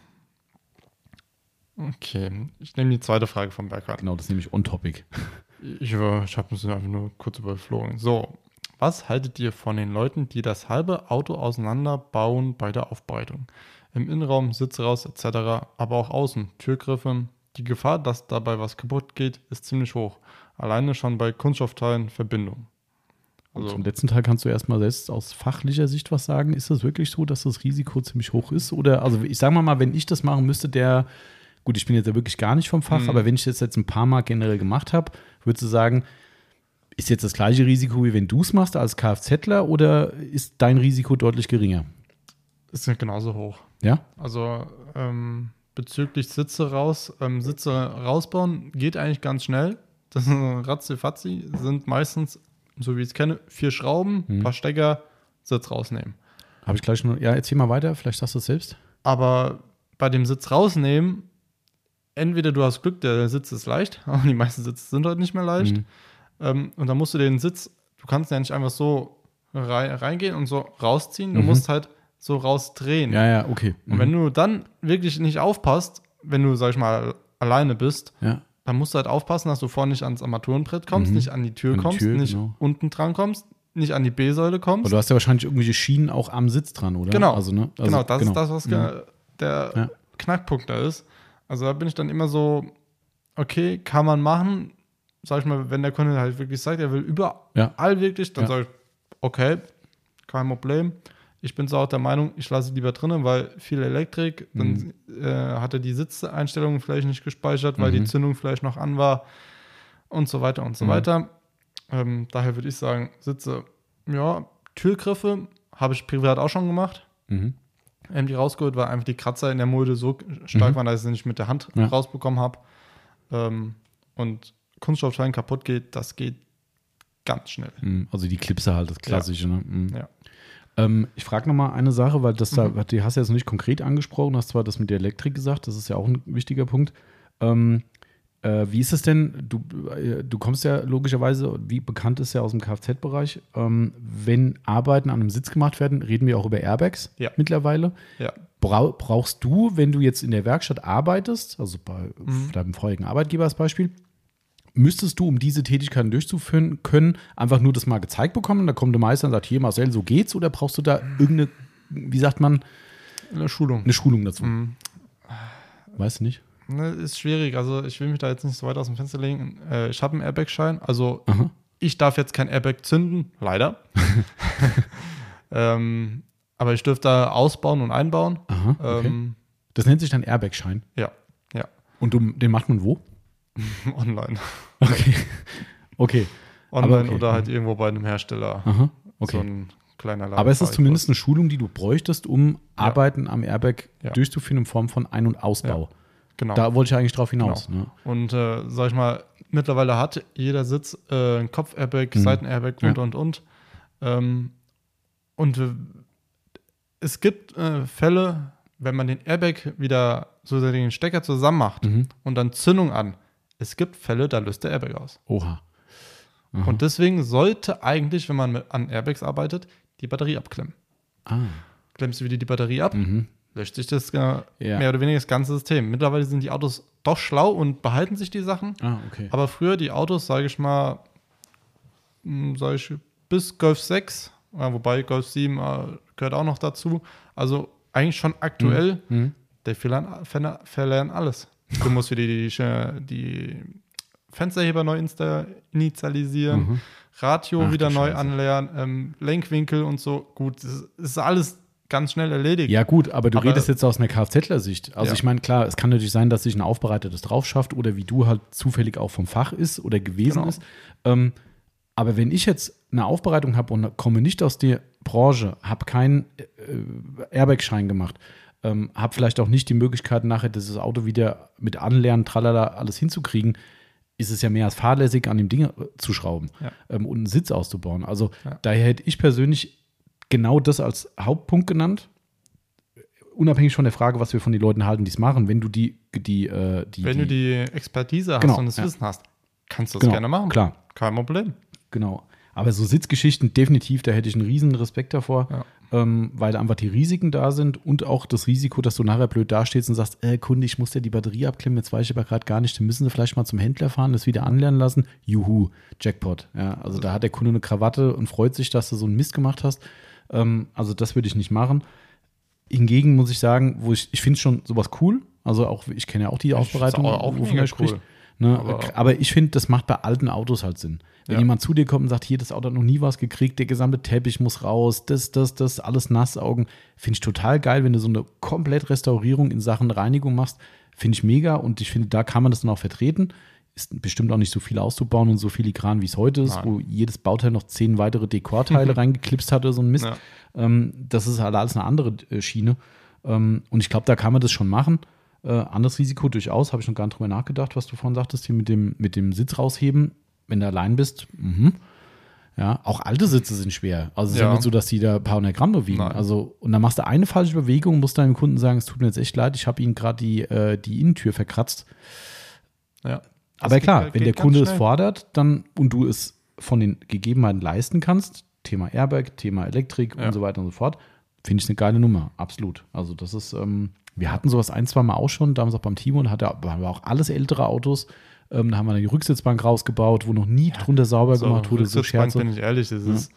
B: Okay. Ich nehme die zweite Frage vom Bergan.
A: Genau, das nehme ich on-topic.
B: Ich, ich habe es einfach nur kurz überflogen. So. Was haltet ihr von den Leuten, die das halbe Auto auseinanderbauen bei der Aufbereitung? Im Innenraum, Sitz raus etc., aber auch außen, Türgriffe. Die Gefahr, dass dabei was kaputt geht, ist ziemlich hoch. Alleine schon bei Kunststoffteilen Verbindung.
A: Also, Zum letzten Teil kannst du erstmal selbst aus fachlicher Sicht was sagen. Ist das wirklich so, dass das Risiko ziemlich hoch ist? Oder, also ich sage mal, wenn ich das machen müsste, der, gut, ich bin jetzt ja wirklich gar nicht vom Fach, mhm. aber wenn ich das jetzt ein paar Mal generell gemacht habe, würdest du sagen, ist jetzt das gleiche Risiko, wie wenn du es machst als Kfzler oder ist dein Risiko deutlich geringer?
B: Ist ja genauso hoch.
A: Ja?
B: Also ähm, bezüglich Sitze raus, ähm, Sitze rausbauen geht eigentlich ganz schnell. Das ist ratzi sind meistens so wie ich es kenne, vier Schrauben, ein hm. paar Stecker, Sitz rausnehmen.
A: Habe ich gleich noch. Ja, erzähl mal weiter, vielleicht sagst du es selbst.
B: Aber bei dem Sitz rausnehmen, entweder du hast Glück, der Sitz ist leicht, aber die meisten Sitze sind heute nicht mehr leicht. Mhm. Ähm, und dann musst du den Sitz, du kannst ja nicht einfach so rein, reingehen und so rausziehen, du mhm. musst halt so rausdrehen.
A: Ja, ja, okay.
B: Mhm. Und wenn du dann wirklich nicht aufpasst, wenn du, sag ich mal, alleine bist,
A: ja
B: dann musst du halt aufpassen, dass du vorne nicht ans Armaturenbrett kommst, mhm. nicht an die Tür an die kommst, Tür, nicht genau. unten dran kommst, nicht an die B-Säule kommst.
A: Aber du hast ja wahrscheinlich irgendwelche Schienen auch am Sitz dran, oder?
B: Genau.
A: Also, ne?
B: also genau, das genau. ist das, was ja. der ja. Knackpunkt da ist. Also da bin ich dann immer so, okay, kann man machen. Sag ich mal, wenn der Kunde halt wirklich sagt, er will überall ja. wirklich, dann sage ich, okay, kein Problem. Ich bin so auch der Meinung, ich lasse sie lieber drinnen, weil viel Elektrik, dann mhm. äh, hat er die Sitzeinstellungen vielleicht nicht gespeichert, weil mhm. die Zündung vielleicht noch an war und so weiter und so mhm. weiter. Ähm, daher würde ich sagen, Sitze, ja, Türgriffe habe ich privat auch schon gemacht. Mhm. Ähm, die rausgeholt, weil einfach die Kratzer in der Mulde so stark mhm. waren, dass ich sie nicht mit der Hand ja. rausbekommen habe. Ähm, und Kunststoffschein kaputt geht, das geht ganz schnell.
A: Mhm. Also die Klipse halt, das Klassische.
B: Ja.
A: Ne?
B: Mhm.
A: Ja. Ähm, ich frage nochmal eine Sache, weil das mhm. da, die hast du jetzt noch nicht konkret angesprochen, hast zwar das mit der Elektrik gesagt, das ist ja auch ein wichtiger Punkt. Ähm, äh, wie ist es denn, du, äh, du kommst ja logischerweise, wie bekannt ist ja aus dem Kfz-Bereich, ähm, wenn Arbeiten an einem Sitz gemacht werden, reden wir auch über Airbags
B: ja.
A: mittlerweile.
B: Ja.
A: brauchst du, wenn du jetzt in der Werkstatt arbeitest, also bei mhm. deinem vorigen Arbeitgeber als Beispiel, müsstest du, um diese Tätigkeiten durchzuführen können, einfach nur das mal gezeigt bekommen? Da kommt der Meister und sagt, hier Marcel, so geht's? Oder brauchst du da irgendeine, wie sagt man?
B: Eine Schulung.
A: Eine Schulung dazu. Mhm. Weißt du nicht?
B: Ne, ist schwierig. Also ich will mich da jetzt nicht so weit aus dem Fenster legen. Äh, ich habe einen Airbag-Schein. Also
A: Aha.
B: ich darf jetzt kein Airbag zünden, leider. ähm, aber ich dürfte da ausbauen und einbauen.
A: Aha, okay. ähm, das nennt sich dann Airbag-Schein?
B: Ja, ja.
A: Und den macht man wo?
B: Online.
A: Okay. Okay.
B: Online okay. oder halt irgendwo bei einem Hersteller.
A: Aha. Okay.
B: So ein kleiner
A: Laden Aber es ist zumindest eine Schulung, die du bräuchtest, um ja. Arbeiten am Airbag ja. durchzuführen in Form von Ein- und Ausbau. Ja.
B: Genau.
A: Da wollte ich eigentlich drauf hinaus.
B: Genau. Ne? Und äh, sag ich mal, mittlerweile hat jeder Sitz äh, ein Kopf-Airbag, mhm. Seiten-Airbag und, und, und. Ähm, und äh, es gibt äh, Fälle, wenn man den Airbag wieder so den Stecker zusammen macht mhm. und dann Zündung an, es gibt Fälle, da löst der Airbag aus.
A: Oha.
B: Aha. Und deswegen sollte eigentlich, wenn man mit, an Airbags arbeitet, die Batterie abklemmen.
A: Ah.
B: Klemmst du wieder die Batterie ab, mhm. löscht sich das äh, ja. mehr oder weniger das ganze System. Mittlerweile sind die Autos doch schlau und behalten sich die Sachen.
A: Ah, okay.
B: Aber früher die Autos, sage ich mal, hm, sage ich, bis Golf 6, äh, wobei Golf 7 äh, gehört auch noch dazu. Also eigentlich schon aktuell, mhm. mhm. der verlernen alles. Du musst wieder die, die Fensterheber neu initialisieren, mhm. Radio Ach, wieder neu Scheiße. anlernen, ähm, Lenkwinkel und so. Gut, das ist alles ganz schnell erledigt.
A: Ja, gut, aber du aber, redest jetzt aus einer Kfzler-Sicht. Also, ja. ich meine, klar, es kann natürlich sein, dass sich ein Aufbereitetes drauf schafft oder wie du halt zufällig auch vom Fach ist oder gewesen genau. ist. Ähm, aber wenn ich jetzt eine Aufbereitung habe und komme nicht aus der Branche, habe keinen äh, Airbag-Schein gemacht, ähm, habe vielleicht auch nicht die Möglichkeit, nachher dieses Auto wieder mit Anlernen, tralala, alles hinzukriegen, ist es ja mehr als fahrlässig, an dem Ding äh, zu schrauben
B: ja.
A: ähm, und einen Sitz auszubauen. Also ja. daher hätte ich persönlich genau das als Hauptpunkt genannt. Unabhängig von der Frage, was wir von den Leuten halten, die es machen, wenn du die, die, äh, die
B: Wenn
A: die,
B: du die Expertise hast
A: genau,
B: und das
A: ja.
B: Wissen hast, kannst du das
A: genau,
B: gerne machen.
A: Klar.
B: Kein Problem.
A: Genau. Aber so Sitzgeschichten, definitiv, da hätte ich einen riesen Respekt davor.
B: Ja
A: ähm, weil einfach die Risiken da sind und auch das Risiko, dass du nachher blöd dastehst und sagst, äh, Kunde, ich muss dir die Batterie abklemmen, jetzt weiß ich aber gerade gar nicht, dann müssen sie vielleicht mal zum Händler fahren, das wieder anlernen lassen. Juhu, Jackpot. Ja, also da hat der Kunde eine Krawatte und freut sich, dass du so einen Mist gemacht hast. Ähm, also das würde ich nicht machen. Hingegen muss ich sagen, wo ich, ich finde schon sowas cool. Also auch, ich kenne ja auch die Aufbereitung,
B: auch, auch
A: wovon er spricht. Ne? Aber, aber, ich finde, das macht bei alten Autos halt Sinn. Wenn ja. jemand zu dir kommt und sagt, hier, das Auto hat noch nie was gekriegt, der gesamte Teppich muss raus, das, das, das, alles Nassaugen, finde ich total geil, wenn du so eine komplett Restaurierung in Sachen Reinigung machst, finde ich mega und ich finde, da kann man das dann auch vertreten. Ist bestimmt auch nicht so viel auszubauen und so filigran, wie es heute ist, Nein. wo jedes Bauteil noch zehn weitere Dekorteile reingeklipst hatte, so ein Mist. Ja. Ähm, das ist halt alles eine andere äh, Schiene. Ähm, und ich glaube, da kann man das schon machen. Äh, anderes Risiko durchaus, habe ich noch gar nicht drüber nachgedacht, was du vorhin sagtest, hier mit dem, mit dem Sitz rausheben wenn du allein bist, mhm. Ja, auch alte Sitze sind schwer. Also es ist ja. ja nicht so, dass die da ein paar hundert Gramm bewegen. Nein. Also, und dann machst du eine falsche Bewegung, musst deinem Kunden sagen, es tut mir jetzt echt leid, ich habe ihnen gerade die, äh, die Innentür verkratzt. Ja. Aber klar, geht, wenn der Kunde es fordert, dann und du es von den Gegebenheiten leisten kannst, Thema Airbag, Thema Elektrik ja. und so weiter und so fort, finde ich eine geile Nummer. Absolut. Also, das ist, ähm, wir hatten sowas ein, zwei Mal auch schon, damals auch beim Timo und hatte aber auch alles ältere Autos ähm, da haben wir dann die Rücksitzbank rausgebaut, wo noch nie drunter sauber so, gemacht wurde. So Scherze.
B: bin ich ehrlich, das ist.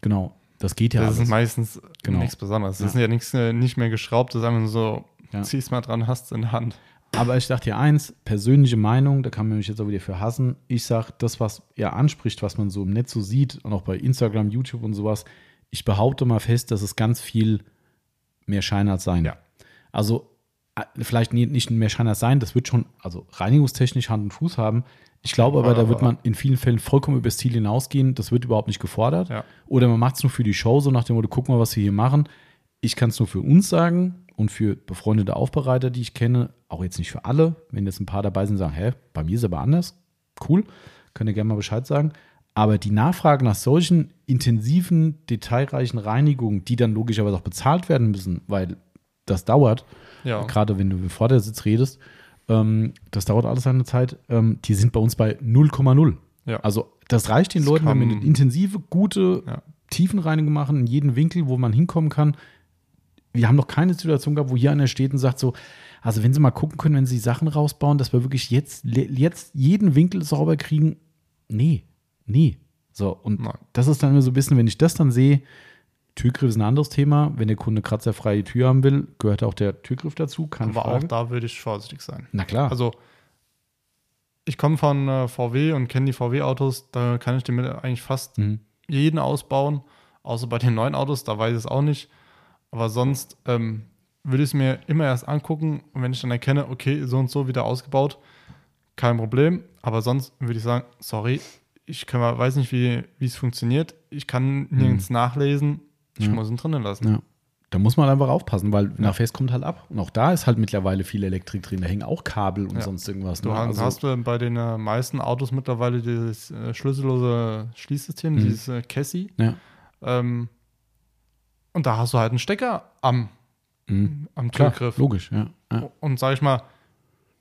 A: Genau, das geht ja
B: Das alles. ist meistens genau. nichts Besonderes. Das ja. ist ja nichts, äh, nicht mehr geschraubt, das ist einfach nur so, ja. ziehst mal dran, hast es in der Hand.
A: Aber ich dachte dir eins, persönliche Meinung, da kann man mich jetzt auch wieder für hassen. Ich sage, das, was er anspricht, was man so im Netz so sieht und auch bei Instagram, YouTube und sowas, ich behaupte mal fest, dass es ganz viel mehr Schein als sein. Ja. Also äh, vielleicht nicht mehr Scheiner sein, das wird schon, also reinigungstechnisch Hand und Fuß haben. Ich glaube aber, da wird man in vielen Fällen vollkommen übers Ziel hinausgehen. Das wird überhaupt nicht gefordert. Ja. Oder man macht es nur für die Show, so nach dem Motto, guck mal, was wir hier machen. Ich kann es nur für uns sagen und für befreundete Aufbereiter, die ich kenne, auch jetzt nicht für alle. Wenn jetzt ein paar dabei sind, sagen, hä, bei mir ist aber anders. Cool, könnt ihr gerne mal Bescheid sagen. Aber die Nachfrage nach solchen intensiven, detailreichen Reinigungen, die dann logischerweise auch bezahlt werden müssen, weil das dauert, ja. Gerade wenn du vor der Sitz redest, ähm, das dauert alles seine Zeit. Ähm, die sind bei uns bei 0,0. Ja. Also das reicht den das Leuten, wenn wir eine intensive, gute ja. Tiefenreinigung machen, in jedem Winkel, wo man hinkommen kann. Wir haben noch keine Situation gehabt, wo hier einer steht und sagt so, also wenn Sie mal gucken können, wenn Sie Sachen rausbauen, dass wir wirklich jetzt, jetzt jeden Winkel sauber kriegen. Nee, nee. So, und Nein. das ist dann immer so ein bisschen, wenn ich das dann sehe, Türgriff ist ein anderes Thema. Wenn der Kunde kratzerfreie Tür haben will, gehört auch der Türgriff dazu. Keine
B: Aber
A: Frage.
B: auch da würde ich vorsichtig sein.
A: Na klar.
B: Also, ich komme von äh, VW und kenne die VW-Autos. Da kann ich dir eigentlich fast mhm. jeden ausbauen. Außer bei den neuen Autos, da weiß ich es auch nicht. Aber sonst ähm, würde ich es mir immer erst angucken. Und wenn ich dann erkenne, okay, so und so wieder ausgebaut, kein Problem. Aber sonst würde ich sagen, sorry, ich kann, weiß nicht, wie es funktioniert. Ich kann nirgends mhm. nachlesen ich ja. muss ihn drinnen lassen. Ja.
A: Da muss man einfach aufpassen, weil nach Fest kommt halt ab. Und auch da ist halt mittlerweile viel Elektrik drin. Da hängen auch Kabel und ja. sonst irgendwas.
B: Du ne? hast, also, du bei den äh, meisten Autos mittlerweile dieses äh, schlüssellose Schließsystem, mhm. dieses äh, Cassie. Ja. Ähm, und da hast du halt einen Stecker am, mhm. am Türgriff.
A: Klar, logisch, ja. ja.
B: Und sag ich mal,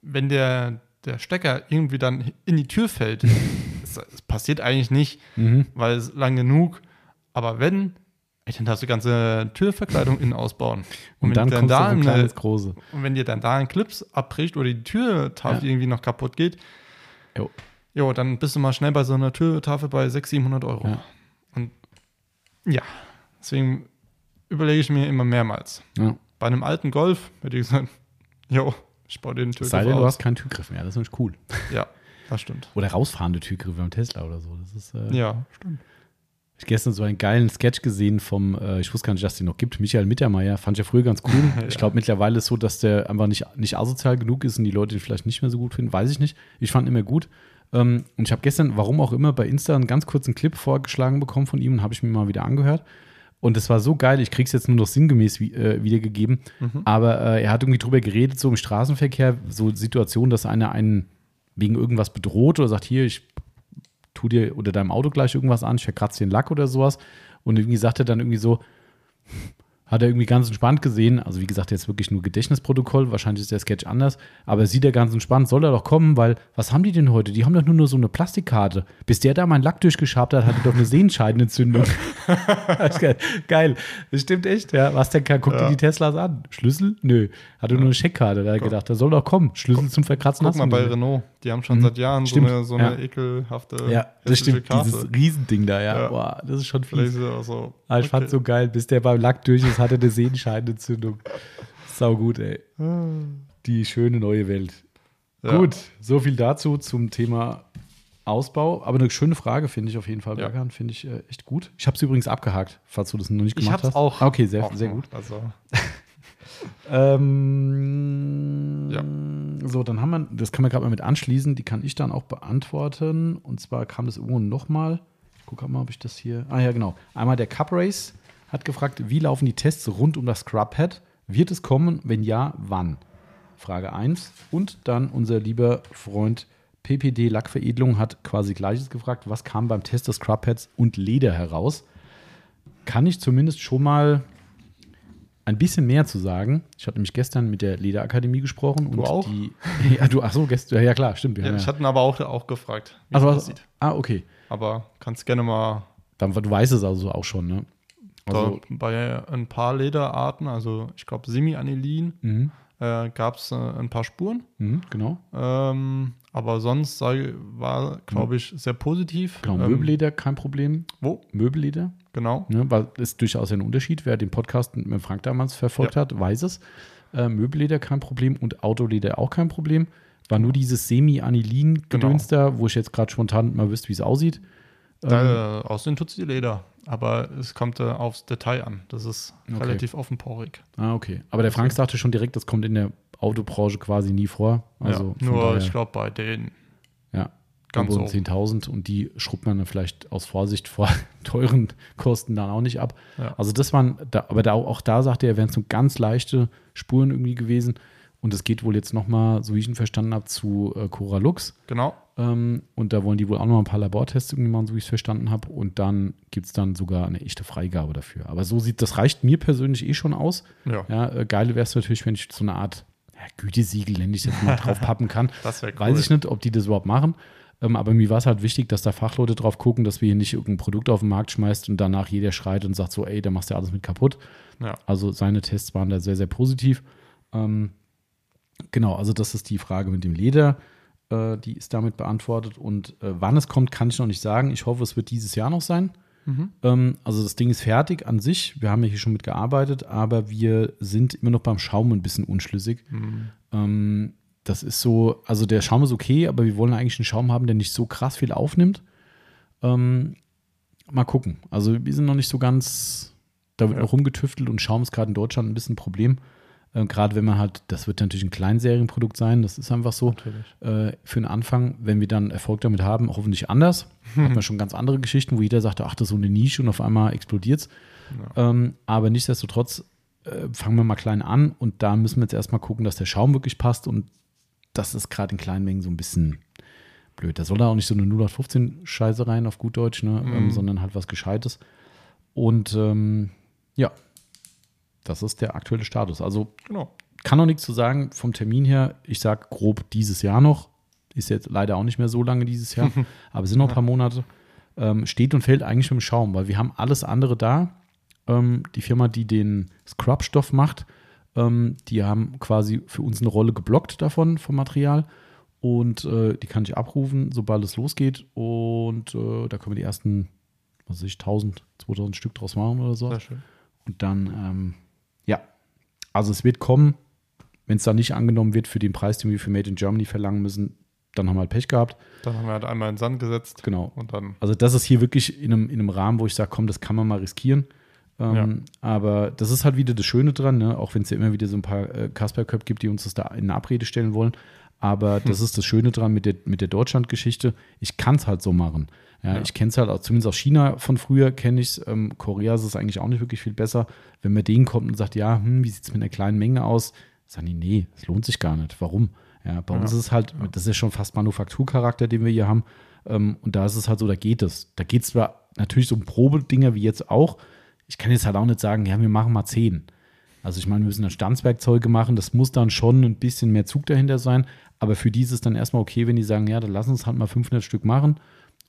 B: wenn der, der Stecker irgendwie dann in die Tür fällt, das, das passiert eigentlich nicht, mhm. weil es lang genug. Aber wenn, Ey, dann darfst du die ganze Türverkleidung innen ausbauen.
A: Und, und dann, dann da ein kleines große.
B: Und wenn dir dann da ein Clips abbricht oder die Türtafel ja. irgendwie noch kaputt geht, jo. jo, dann bist du mal schnell bei so einer Türtafel bei 600, 700 Euro. Ja. Und ja, deswegen überlege ich mir immer mehrmals. Ja. Bei einem alten Golf hätte ich gesagt, jo, ich baue den
A: Türgriff Sei denn, du hast keinen Türgriff mehr, das ist nämlich cool.
B: Ja, das stimmt.
A: Oder rausfahrende Türgriffe beim Tesla oder so. Das ist, äh,
B: ja, stimmt.
A: Ich gestern so einen geilen Sketch gesehen vom, äh, ich wusste gar nicht, dass es den noch gibt, Michael Mittermeier. Fand ich ja früher ganz cool. ja. Ich glaube, mittlerweile ist es so, dass der einfach nicht, nicht asozial genug ist und die Leute ihn vielleicht nicht mehr so gut finden. Weiß ich nicht. Ich fand ihn immer gut. Ähm, und ich habe gestern, warum auch immer, bei Insta einen ganz kurzen Clip vorgeschlagen bekommen von ihm und habe ich mir mal wieder angehört. Und es war so geil, ich krieg's jetzt nur noch sinngemäß wie, äh, wiedergegeben. Mhm. Aber äh, er hat irgendwie drüber geredet, so im Straßenverkehr, so Situationen, dass einer einen wegen irgendwas bedroht oder sagt, hier, ich tu dir oder deinem Auto gleich irgendwas an, ich verkratze den Lack oder sowas. Und irgendwie sagt er dann irgendwie so, hat er irgendwie ganz entspannt gesehen. Also wie gesagt, jetzt wirklich nur Gedächtnisprotokoll. Wahrscheinlich ist der Sketch anders. Aber sieht er ganz entspannt, soll er doch kommen, weil was haben die denn heute? Die haben doch nur, nur so eine Plastikkarte. Bis der da meinen Lack durchgeschabt hat, hat er doch eine Sehenscheidenentzündung. geil. Das stimmt echt, ja. Was denn, guck ja. dir die Teslas an. Schlüssel? Nö. Hatte ja. nur eine Scheckkarte. Da hat er gedacht, der soll doch kommen. Schlüssel guck, zum Verkratzen.
B: Guck mal bei Renault. Die haben schon mhm. seit Jahren so eine, so eine, ekelhafte
A: Ja, das stimmt. Karte. Dieses Riesending da, ja. Boah, das ist schon fies. So, ah, ich okay. fand's so geil. Bis der beim Lack durch ist, hatte eine Sehenscheidenentzündung. Sau gut, ey. Die schöne neue Welt.
B: Ja.
A: Gut, so viel dazu zum Thema Ausbau. Aber eine schöne Frage finde ich auf jeden Fall,
B: Ja.
A: Berghahn, finde ich äh, echt gut. Ich habe es übrigens abgehakt, falls du das noch nicht
B: Ich
A: gemacht
B: hab's
A: hast.
B: auch.
A: Okay, sehr,
B: auch
A: sehr gut.
B: Also,
A: Ähm,
B: Ja.
A: So, dann haben wir, das kann man gerade mal mit anschließen, die kann ich dann auch beantworten. Und zwar kam das irgendwo nochmal. Ich gucke mal, ob ich das hier. Ah ja, genau. Einmal der Cup Race hat gefragt, wie laufen die Tests rund um das Scrubhead? Wird es kommen? Wenn ja, wann? Frage 1. Und dann unser lieber Freund PPD Lackveredelung hat quasi gleiches gefragt, was kam beim Test des Scrubheads und Leder heraus? Kann ich zumindest schon mal ein bisschen mehr zu sagen. Ich hatte nämlich gestern mit der Lederakademie gesprochen. und
B: auch?
A: Die, ja, du, ach so, gestern, ja klar, stimmt. Wir
B: ja,
A: haben
B: ich
A: ja,
B: hatte ihn aber auch, auch gefragt, wie
A: also, was-
B: aussieht.
A: ah, okay.
B: Aber kannst gerne mal
A: Dann, du weißt es also auch schon, ne? Also,
B: bei ein paar Lederarten, also ich glaube Semi-Anilin,
A: mhm,
B: äh, gab es äh, ein paar Spuren.
A: mhm, genau.
B: Ähm, aber sonst sei, war, glaube ich, sehr positiv.
A: Genau,
B: ähm,
A: Möbelleder, kein Problem.
B: Wo?
A: Möbelleder,
B: Genau.
A: ne, weil das ist durchaus ein Unterschied. Wer den Podcast mit Frank damals verfolgt hat, weiß es. Äh, Möbelleder kein Problem und Autoleder auch kein Problem. War nur dieses Semi-Anilin-Gedöns da, wo ich jetzt gerade spontan mal wüsste, wie es aussieht. Ähm,
B: Da, äh, aussehen tut sie Leder. Aber es kommt äh, aufs Detail an. Das ist
A: Okay.
B: relativ offenporig.
A: Ah, okay. Aber der Frank sagte schon direkt, das kommt in der Autobranche quasi nie vor. Also
B: ja, nur
A: daher,
B: ich glaube bei den
A: ja,
B: ganz oben.
A: 10.000 und die schrubbt man dann vielleicht aus Vorsicht vor teuren Kosten dann auch nicht ab.
B: Ja.
A: Also das waren, da, aber da, auch da sagte er, wären es so ganz leichte Spuren irgendwie gewesen. Und es geht wohl jetzt nochmal, so wie ich ihn verstanden habe, zu äh, Cora Lux.
B: Genau.
A: Ähm, und da wollen die wohl auch noch ein paar Labortests irgendwie machen, so wie ich es verstanden habe. Und dann gibt es dann sogar eine echte Freigabe dafür. Aber so sieht, das reicht mir persönlich eh schon aus.
B: Ja,
A: Ja, äh, geil wäre es natürlich, wenn ich so eine Art ja, Gütesiegel, nenne ich jetzt mal, drauf pappen kann.
B: das cool.
A: Weiß ich nicht, ob die das überhaupt machen. Ähm, aber mir war es halt wichtig, dass da Fachleute drauf gucken, dass wir hier nicht irgendein Produkt auf den Markt schmeißt und danach jeder schreit und sagt so, ey, da machst du ja alles mit kaputt.
B: Ja.
A: Also seine Tests waren da sehr, sehr positiv. Ähm, genau, also das ist die Frage mit dem Leder. Äh, die ist damit beantwortet. Und äh, wann es kommt, kann ich noch nicht sagen. Ich hoffe, es wird dieses Jahr noch sein.
B: Mhm.
A: Ähm, also das Ding ist fertig an sich. Wir haben ja hier schon mit gearbeitet, aber wir sind immer noch beim Schaum ein bisschen unschlüssig.
B: Mhm.
A: Ähm, das ist so, also der Schaum ist okay, aber wir wollen eigentlich einen Schaum haben, der nicht so krass viel aufnimmt. Ähm, mal gucken. Also wir sind noch nicht so ganz, da wird
B: Ja.
A: noch rumgetüftelt und Schaum ist gerade in Deutschland ein bisschen ein Problem. Äh, gerade wenn man halt, das wird natürlich ein Kleinserienprodukt sein, das ist einfach so. Äh, für den Anfang, wenn wir dann Erfolg damit haben, hoffentlich anders. Hat man schon ganz andere Geschichten, wo jeder sagt, ach, das ist so eine Nische und auf einmal explodiert es. Ähm, aber nichtsdestotrotz äh, fangen wir mal klein an und da müssen wir jetzt erstmal gucken, dass der Schaum wirklich passt und das ist gerade in kleinen Mengen so ein bisschen blöd. Da soll da auch nicht so eine 0815-Scheiße rein auf gut Deutsch, ne? ähm,
B: Mhm.
A: sondern halt was Gescheites. Und ähm, ja, das ist der aktuelle Status. Also
B: Genau.
A: kann noch nichts zu sagen vom Termin her. Ich sage grob dieses Jahr noch. Ist jetzt leider auch nicht mehr so lange dieses Jahr, aber es sind noch ein paar Monate. Ähm, steht und fällt eigentlich mit dem Schaum, weil wir haben alles andere da. Ähm, die Firma, die den Scrub-Stoff macht, ähm, die haben quasi für uns eine Rolle geblockt davon, vom Material. Und äh, die kann ich abrufen, sobald es losgeht. Und äh, da können wir die ersten, was weiß ich, 1000, 2000 Stück draus machen oder so.
B: Sehr schön.
A: Und dann, ähm, ja, also es wird kommen. Wenn es dann nicht angenommen wird für den Preis, den wir für Made in Germany verlangen müssen, dann haben wir halt Pech gehabt.
B: Dann haben wir halt einmal in den Sand gesetzt
A: Genau.
B: und dann.
A: Also das ist hier wirklich in einem, in einem Rahmen, wo ich sage, komm, das kann man mal riskieren. Ähm, Aber das ist halt wieder das Schöne dran, ne? auch wenn es ja immer wieder so ein paar äh, Kasperköpfe gibt, die uns das da in Abrede stellen wollen. Aber das ist das Schöne dran mit der, mit der Deutschland-Geschichte. Ich kann es halt so machen. Ja,
B: Ja.
A: Ich kenne es halt auch, zumindest aus China von früher kenne ich es. Ähm, Korea ist es eigentlich auch nicht wirklich viel besser. Wenn man denen kommt und sagt, ja, hm, wie sieht es mit einer kleinen Menge aus? Sagen die, nee, es lohnt sich gar nicht. Warum? Ja, bei
B: Ja.
A: uns ist es halt, das ist ja schon fast Manufakturcharakter, den wir hier haben. Ähm, und da ist es halt so, da geht es. Da geht es zwar natürlich so um Probedinger wie jetzt auch. Ich kann jetzt halt auch nicht sagen, ja, wir machen mal zehn. Also ich meine, wir müssen dann Stanzwerkzeuge machen, das muss dann schon ein bisschen mehr Zug dahinter sein. Aber für die ist es dann erstmal okay, wenn die sagen, ja, dann lass uns halt mal 500 Stück machen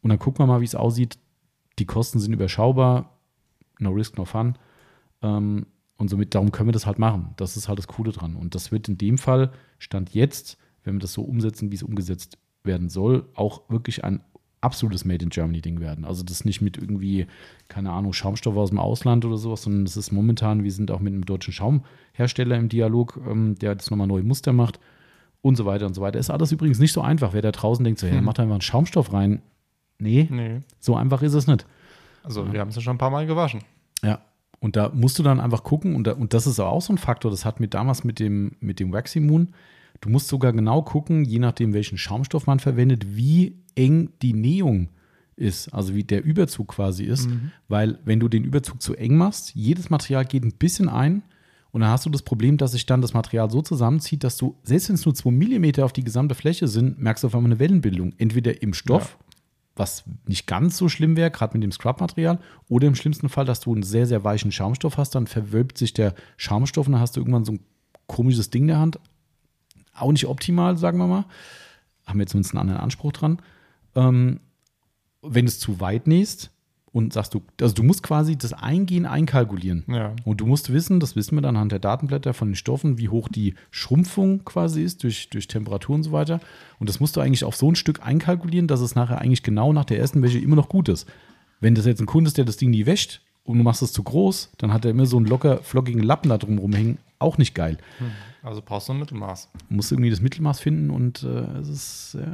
A: und dann gucken wir mal, wie es aussieht. Die Kosten sind überschaubar, no risk, no fun. Ähm, und somit, darum können wir das halt machen. Das ist halt das Coole dran. Und das wird in dem Fall, Stand jetzt, wenn wir das so umsetzen, wie es umgesetzt werden soll, auch wirklich ein absolutes Made in Germany Ding werden. Also das nicht mit irgendwie, keine Ahnung, Schaumstoff aus dem Ausland oder sowas, sondern das ist momentan, wir sind auch mit einem deutschen Schaumhersteller im Dialog, ähm, der jetzt nochmal neue Muster macht. und so weiter und so weiter. Ist alles übrigens nicht so einfach. Wer da draußen denkt, so, ja,
B: Hm.
A: macht einfach einen Schaumstoff rein. Nee,
B: Nee.
A: so einfach ist es nicht.
B: Also wir haben es ja schon ein paar Mal gewaschen.
A: Ja. Und da musst du dann einfach gucken, und, da, und das ist auch so ein Faktor, das hat mir damals mit dem, mit dem Waxy Moon, du musst sogar genau gucken, je nachdem, welchen Schaumstoff man verwendet, wie eng die Nähung ist, also wie der Überzug quasi ist. Weil wenn du den Überzug zu eng machst, jedes Material geht ein bisschen ein und dann hast du das Problem, dass sich dann das Material so zusammenzieht, dass du, selbst wenn es nur 2 mm auf die gesamte Fläche sind, merkst du auf einmal eine Wellenbildung. Entweder im Stoff, was nicht ganz so schlimm wäre, gerade mit dem Scrub-Material, oder im schlimmsten Fall, dass du einen sehr, sehr weichen Schaumstoff hast, dann verwölbt sich der Schaumstoff und dann hast du irgendwann so ein komisches Ding in der Hand. Auch nicht optimal, sagen wir mal. Haben wir zumindest einen anderen Anspruch dran. Ähm, wenn du es zu weit nähst und sagst du, also du musst quasi das Eingehen einkalkulieren.
B: Ja.
A: Und du musst wissen, das wissen wir dann anhand der Datenblätter von den Stoffen, wie hoch die Schrumpfung quasi ist durch, durch Temperatur und so weiter. Und das musst du eigentlich auf so ein Stück einkalkulieren, dass es nachher eigentlich genau nach der ersten Wäsche immer noch gut ist. Wenn das jetzt ein Kunde ist, der das Ding nie wäscht und du machst es zu groß, dann hat er immer so einen locker flockigen Lappen da drum rumhängen. Auch nicht geil.
B: Also brauchst du ein Mittelmaß.
A: Du musst irgendwie das Mittelmaß finden und äh, es ist, äh,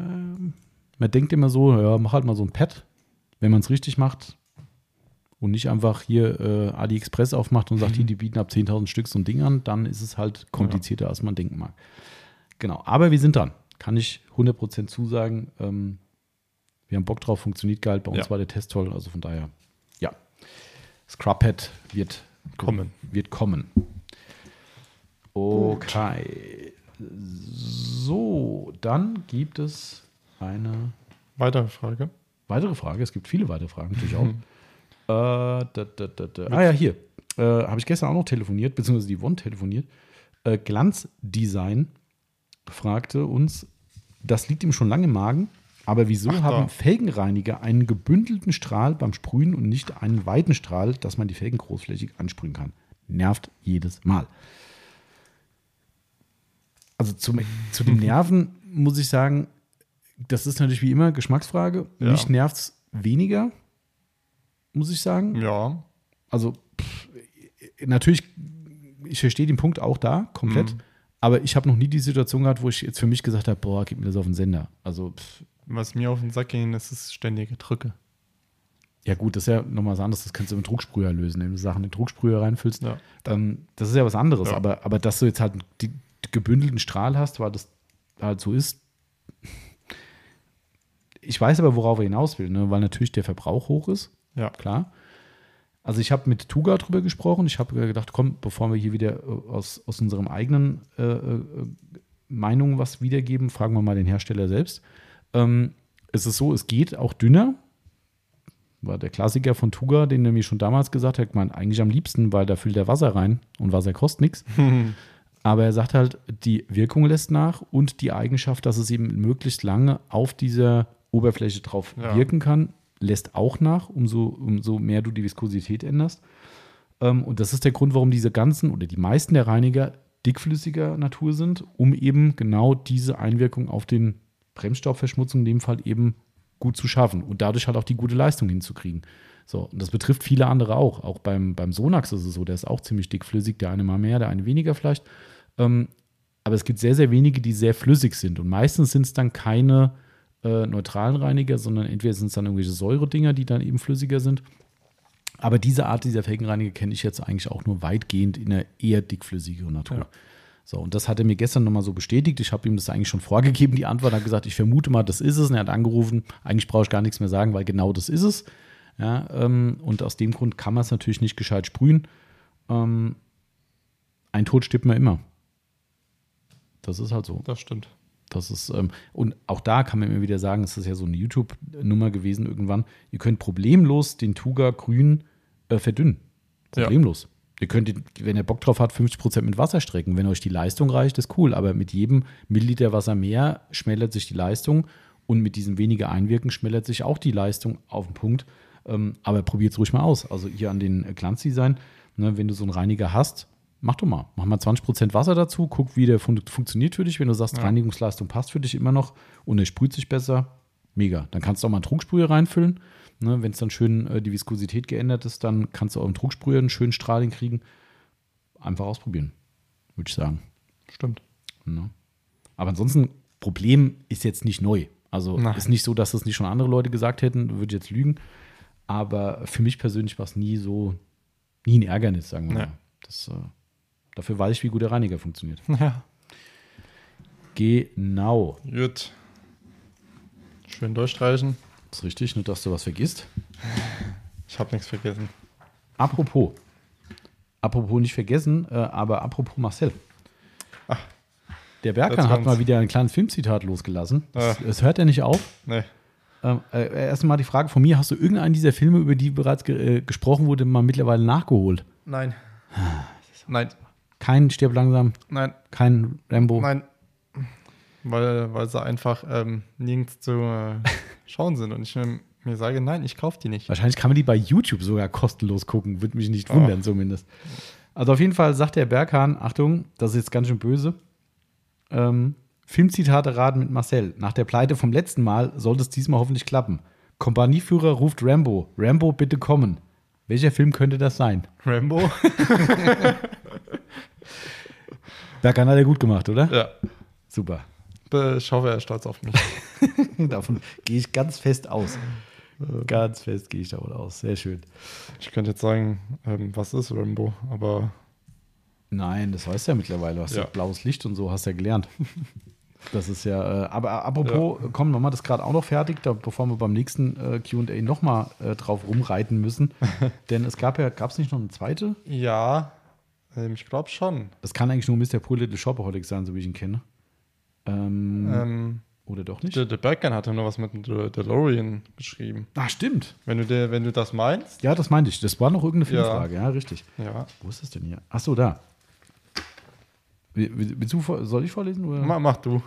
A: man denkt immer so, ja, mach halt mal so ein Pad, wenn man es richtig macht und nicht einfach hier äh, AliExpress aufmacht und sagt, hier, die bieten ab 10.000 Stück so ein Ding an, dann ist es halt komplizierter, als man denken mag. Genau, aber wir sind dran. Kann ich 100% zusagen. Ähm, wir haben Bock drauf, funktioniert geil. Bei uns
B: Ja.
A: war der Test toll, also von daher, ja. Scrubhead wird
B: Kommen.
A: Wird kommen. Okay. So, dann gibt es eine
B: Weitere Frage.
A: weitere Frage. Es gibt viele weitere Fragen natürlich auch. äh, da, da, da, da. Ah ja, hier. Äh, Habe ich gestern auch noch telefoniert, beziehungsweise die Won telefoniert. Äh, Glanzdesign fragte uns, das liegt ihm schon lange im Magen, aber wieso
B: Ach,
A: haben Felgenreiniger einen gebündelten Strahl beim Sprühen und nicht einen weiten Strahl, dass man die Felgen großflächig ansprühen kann? Nervt jedes Mal. Also zum, zu den Nerven muss ich sagen, das ist natürlich wie immer Geschmacksfrage.
B: Ja.
A: Mich nervt es weniger, muss ich sagen.
B: Ja.
A: Also pff, natürlich, ich verstehe den Punkt auch da komplett.
B: Mhm.
A: Aber ich habe noch nie die Situation gehabt, wo ich jetzt für mich gesagt habe, boah, gib mir das auf den Sender. Also, pff,
B: Was mir auf den Sack ging, das ist ständige Drücke.
A: ja gut, das ist ja nochmal was anderes. Das kannst du mit Drucksprüher lösen, indem du Sachen in Drucksprüher reinfüllst.
B: Ja.
A: Ähm, das ist ja was anderes.
B: Ja.
A: Aber, aber dass du jetzt halt die gebündelten Strahl hast, weil das halt so ist. Ich weiß aber, worauf er hinaus will, ne? weil natürlich der Verbrauch hoch ist.
B: Ja.
A: klar. Also ich habe mit Tuga drüber gesprochen. Ich habe gedacht, komm, bevor wir hier wieder äh, aus, aus unserem eigenen äh, äh, Meinung was wiedergeben, fragen wir mal den Hersteller selbst. Ähm, es ist so, es geht auch dünner. War der Klassiker von Tuga, den er mir schon damals gesagt hat, man eigentlich am liebsten, weil da füllt er Wasser rein und Wasser kostet nichts. Aber er sagt halt, die Wirkung lässt nach und die Eigenschaft, dass es eben möglichst lange auf dieser Oberfläche drauf
B: Ja.
A: wirken kann, lässt auch nach, umso, umso mehr du die Viskosität änderst. Ähm, und das ist der Grund, warum diese ganzen oder die meisten der Reiniger dickflüssiger Natur sind, um eben genau diese Einwirkung auf den Bremsstaubverschmutzung in dem Fall eben gut zu schaffen und dadurch halt auch die gute Leistung hinzukriegen. So, und das betrifft viele andere auch. Auch beim, beim Sonax ist es so, der ist auch ziemlich dickflüssig, der eine mal mehr, der eine weniger vielleicht. Ähm, aber es gibt sehr, sehr wenige, die sehr flüssig sind. Und meistens sind es dann keine äh, neutralen Reiniger, sondern entweder sind es dann irgendwelche Säuredinger, die dann eben flüssiger sind. Aber diese Art dieser Felgenreiniger kenne ich jetzt eigentlich auch nur weitgehend in einer eher dickflüssigeren Natur.
B: Ja.
A: So, und das hat er mir gestern nochmal so bestätigt. Ich habe ihm das eigentlich schon vorgegeben, die Antwort. Er hat gesagt, ich vermute mal, das ist es. Und er hat angerufen, eigentlich brauche ich gar nichts mehr sagen, weil genau das ist es. Ja, ähm, und aus dem Grund kann man es natürlich nicht gescheit sprühen. Ähm, ein Tod stirbt man immer. Das ist halt so.
B: Das stimmt.
A: Das ist, ähm, und auch da kann man immer wieder sagen, es ist ja so eine YouTube-Nummer gewesen irgendwann. Ihr könnt problemlos den Tuga grün äh, verdünnen.
B: Ja.
A: Problemlos. Ihr könnt, den, wenn ihr Bock drauf habt, 50% mit Wasser strecken. Wenn euch die Leistung reicht, ist cool. Aber mit jedem Milliliter Wasser mehr schmälert sich die Leistung. Und mit diesem weniger Einwirken schmälert sich auch die Leistung auf den Punkt. Ähm, aber probiert es ruhig mal aus. Also hier an den äh, Glanzdesign, ne, wenn du so einen Reiniger hast, mach doch mal. Mach mal 20% Wasser dazu, guck, wie der fun funktioniert für dich. Wenn du sagst,
B: Ja.
A: Reinigungsleistung passt für dich immer noch und er sprüht sich besser, mega. Dann kannst du auch mal einen Trugsprüher reinfüllen. Ne, wenn es dann schön äh, die Viskosität geändert ist, dann kannst du auch im Trugsprüher einen schönen Strahl hinkriegen. Einfach ausprobieren, würde ich sagen.
B: Stimmt.
A: Ne? Aber ansonsten, Problem ist jetzt nicht neu. Also
B: Nein.
A: ist nicht so, dass das nicht schon andere Leute gesagt hätten, würde ich jetzt lügen. Aber für mich persönlich war es nie so, nie ein Ärgernis, sagen wir
B: Ja.
A: mal. Das, äh, dafür weiß ich, wie gut der Reiniger funktioniert.
B: Ja.
A: Genau.
B: Gut. Schön durchstreichen.
A: Das ist richtig, nur dass du was vergisst.
B: Ich habe nichts vergessen.
A: Apropos. Apropos nicht vergessen, äh, aber apropos Marcel. Der Berkan
B: jetzt
A: hat mal wieder ein kleines Filmzitat losgelassen. Es,
B: Ah.
A: es hört ja nicht auf.
B: Nee.
A: Ähm, äh, erstmal die Frage von mir: Hast du irgendeinen dieser Filme, über die bereits ge äh, gesprochen wurde, mal mittlerweile nachgeholt?
B: Nein. Nein.
A: Kein Stirb langsam,
B: Nein.
A: kein Rambo.
B: Nein. Weil, weil sie einfach ähm, nirgends zu äh, schauen sind. Und ich ähm, mir sage, nein, ich kaufe die nicht.
A: Wahrscheinlich kann man die bei YouTube sogar kostenlos gucken. Würde mich nicht
B: Ah.
A: wundern, zumindest. Also auf jeden Fall sagt der Berghahn, Achtung, das ist jetzt ganz schön böse. Ähm, Filmzitate raten mit Marcel. Nach der Pleite vom letzten Mal sollte es diesmal hoffentlich klappen. Kompanieführer ruft Rambo. Rambo, bitte kommen. Welcher Film könnte das sein?
B: Rambo?
A: Berghahn hat er gut gemacht, oder?
B: ja.
A: Super.
B: Ich hoffe, er ist stolz auf mich.
A: Davon gehe ich ganz fest aus. Ganz fest gehe ich davon aus. Sehr schön.
B: Ich könnte jetzt sagen, ähm, was ist Rambo? Aber
A: Nein, das weißt du ja mittlerweile. Du hast ja.
B: Ja.
A: blaues Licht und so, hast ja gelernt. Das ist ja, äh, aber apropos, komm, machen wir das gerade auch noch fertig, da, bevor wir beim nächsten äh, QA nochmal äh, drauf rumreiten müssen. Denn es gab ja, gab es nicht noch eine zweite?
B: ja, ich glaube schon.
A: Das kann eigentlich nur Mr. Poor Little Shopaholic sein, so wie ich ihn kenne. Ähm,
B: Ähm,
A: oder doch nicht?
B: der, der Bergman hatte nur was mit dem DeLorean geschrieben.
A: Ah, stimmt.
B: Wenn du, der, wenn du das meinst.
A: Ja, das meinte ich. Das war noch irgendeine
B: Ja.
A: Filmfrage, ja, richtig.
B: Ja.
A: Wo ist das denn hier? Ach so, da. Willst du, soll ich vorlesen? Oder?
B: Mach, mach du.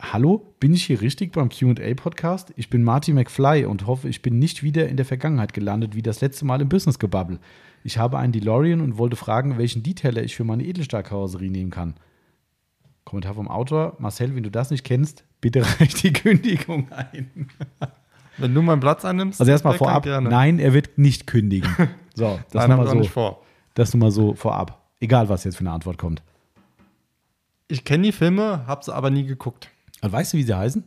A: Hallo, bin ich hier richtig beim QA-Podcast? Ich bin Marty McFly und hoffe, ich bin nicht wieder in der Vergangenheit gelandet, wie das letzte Mal im Business-Gebubble. Ich habe einen DeLorean und wollte fragen, welchen Detailer ich für meine Edelstahlkarosserie nehmen kann. Kommentar vom Autor: Marcel, wenn du das nicht kennst, bitte reich die Kündigung ein.
B: Wenn du meinen Platz einnimmst,
A: Also erstmal vorab. Nein, er wird nicht kündigen. So, das
B: Nein,
A: nur
B: hab ich
A: mal
B: auch nicht
A: so.
B: vor.
A: Das nur mal so vorab. Egal, was jetzt für eine Antwort kommt.
B: Ich kenne die Filme, habe sie aber nie geguckt.
A: Und weißt du, wie sie heißen?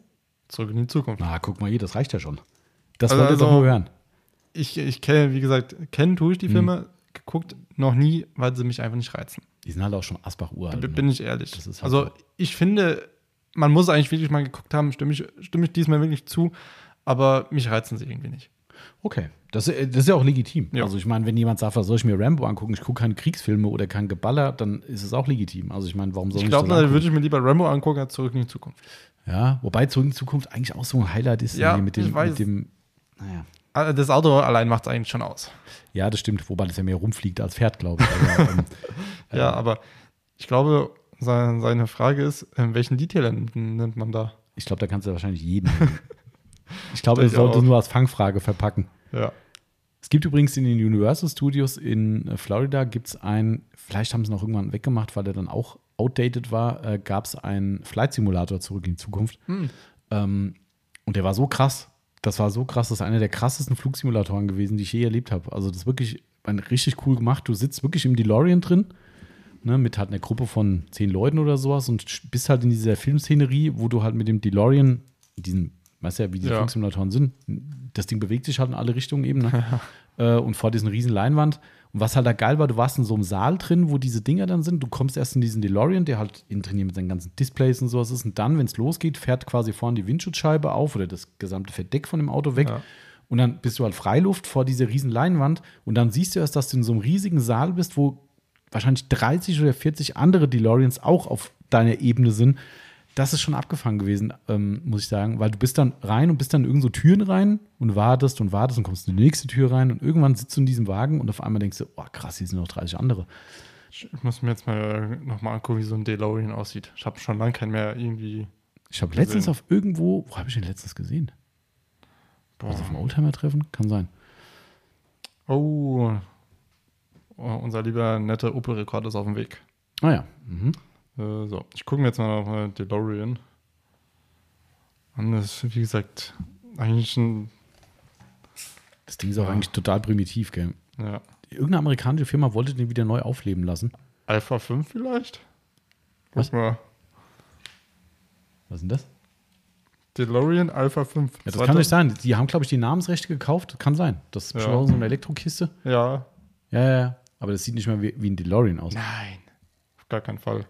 B: Zurück in die Zukunft.
A: Na, guck mal hier, das reicht ja schon. Das
B: Also-
A: wollt ihr doch
B: also-
A: nur hören.
B: Ich, ich kenne, wie gesagt, kennen tue ich
A: Mhm.
B: die Filme, geguckt noch nie, weil sie mich einfach nicht reizen.
A: Die sind halt auch schon Asbach-uralt.
B: B-
A: ne?
B: Bin ich ehrlich.
A: Halt
B: also
A: so.
B: ich finde, man muss eigentlich wirklich mal geguckt haben, stimme ich, stimme ich diesmal wirklich zu, aber mich reizen sie irgendwie nicht.
A: Okay, das, äh, das ist ja auch legitim.
B: Ja.
A: Also ich meine, wenn jemand sagt, was soll ich mir Rambo angucken, ich gucke keine Kriegsfilme oder kein Geballer, dann ist es auch legitim. Also ich meine, warum soll
B: Ich
A: ich
B: glaube,
A: das
B: da
A: angucken?
B: würde ich mir lieber Rambo angucken als Zurück in die Zukunft.
A: Ja, wobei Zurück in die Zukunft eigentlich auch so ein Highlight ist
B: Ja,
A: mit dem,
B: ich weiß.
A: mit dem naja.
B: Ah, Das Auto allein macht es eigentlich schon aus.
A: Ja, das stimmt, wobei das ja mehr rumfliegt als fährt, glaube ich. Aber, ähm,
B: Ja, aber ich glaube, seine, seine Frage ist, ähm, welchen Detailer nimmt, nimmt man da?
A: ich glaube, da kannst du wahrscheinlich jeden. ich glaube, es
B: ich
A: sollte
B: auch.
A: nur als Fangfrage verpacken.
B: Ja.
A: Es gibt übrigens in den Universal Studios in äh, Florida gibt es ein, vielleicht haben sie auch irgendwann weggemacht, weil der dann auch outdated war, äh, gab es einen Flight Simulator zurück in die Zukunft. Ähm, und der war so krass. Das war so krass. Das ist einer der krassesten Flugsimulatoren gewesen, die ich je erlebt habe. Also das ist wirklich ein, richtig cool gemacht. Du sitzt wirklich im DeLorean drin, ne, mit halt einer Gruppe von zehn Leuten oder sowas und bist halt in dieser Filmszenerie, wo du halt mit dem DeLorean, diesen, weißt du ja, wie diese
B: Ja.
A: Flugsimulatoren sind, das Ding bewegt sich halt in alle Richtungen eben, ne? äh, und vor diesen riesen Leinwand. Und was halt da geil war, du warst in so einem Saal drin, wo diese Dinger dann sind. Du kommst erst in diesen DeLorean, der halt innen drin mit seinen ganzen Displays und sowas ist. Und dann, wenn es losgeht, fährt quasi vorne die Windschutzscheibe auf oder das gesamte Verdeck von dem Auto weg.
B: Ja.
A: Und dann bist du halt Freiluft vor dieser riesen Leinwand. Und dann siehst du erst, dass du in so einem riesigen Saal bist, wo wahrscheinlich 30 oder 40 andere DeLoreans auch auf deiner Ebene sind. Das ist schon abgefangen gewesen, ähm, muss ich sagen, weil du bist dann rein und bist dann in irgend so Türen rein und wartest und wartest und kommst in die nächste Tür rein und irgendwann sitzt du in diesem Wagen und auf einmal denkst du, oh krass, hier sind noch 30 andere.
B: Ich muss mir jetzt mal nochmal angucken, wie so ein DeLorean aussieht. Ich habe schon lange keinen mehr irgendwie.
A: Ich habe letztens auf irgendwo, wo habe ich den letztens gesehen?
B: Boah.
A: Was auf dem Oldtimer-Treffen? Kann sein.
B: Oh, oh, unser lieber netter Opel-Rekord ist auf dem Weg.
A: Ah ja. Mhm.
B: Äh, so, ich gucke mir jetzt mal auf äh, DeLorean an. Das ist, wie gesagt, eigentlich ein.
A: Das Ding ist auch
B: Ja.
A: eigentlich total primitiv, gell?
B: Ja,
A: Irgendeine amerikanische Firma wollte den wieder neu aufleben lassen.
B: Alpha 5 vielleicht?
A: Was?
B: Guck mal.
A: Was ist denn das?
B: DeLorean Alpha 5.
A: Ja, das kann nicht sein. Die haben, glaube ich, die Namensrechte gekauft. Kann sein. Das ist
B: Ja.
A: schon so eine Elektrokiste.
B: Ja.
A: Ja, ja, ja. Aber das sieht nicht mehr wie, wie ein DeLorean aus.
B: Nein. Auf gar keinen Fall.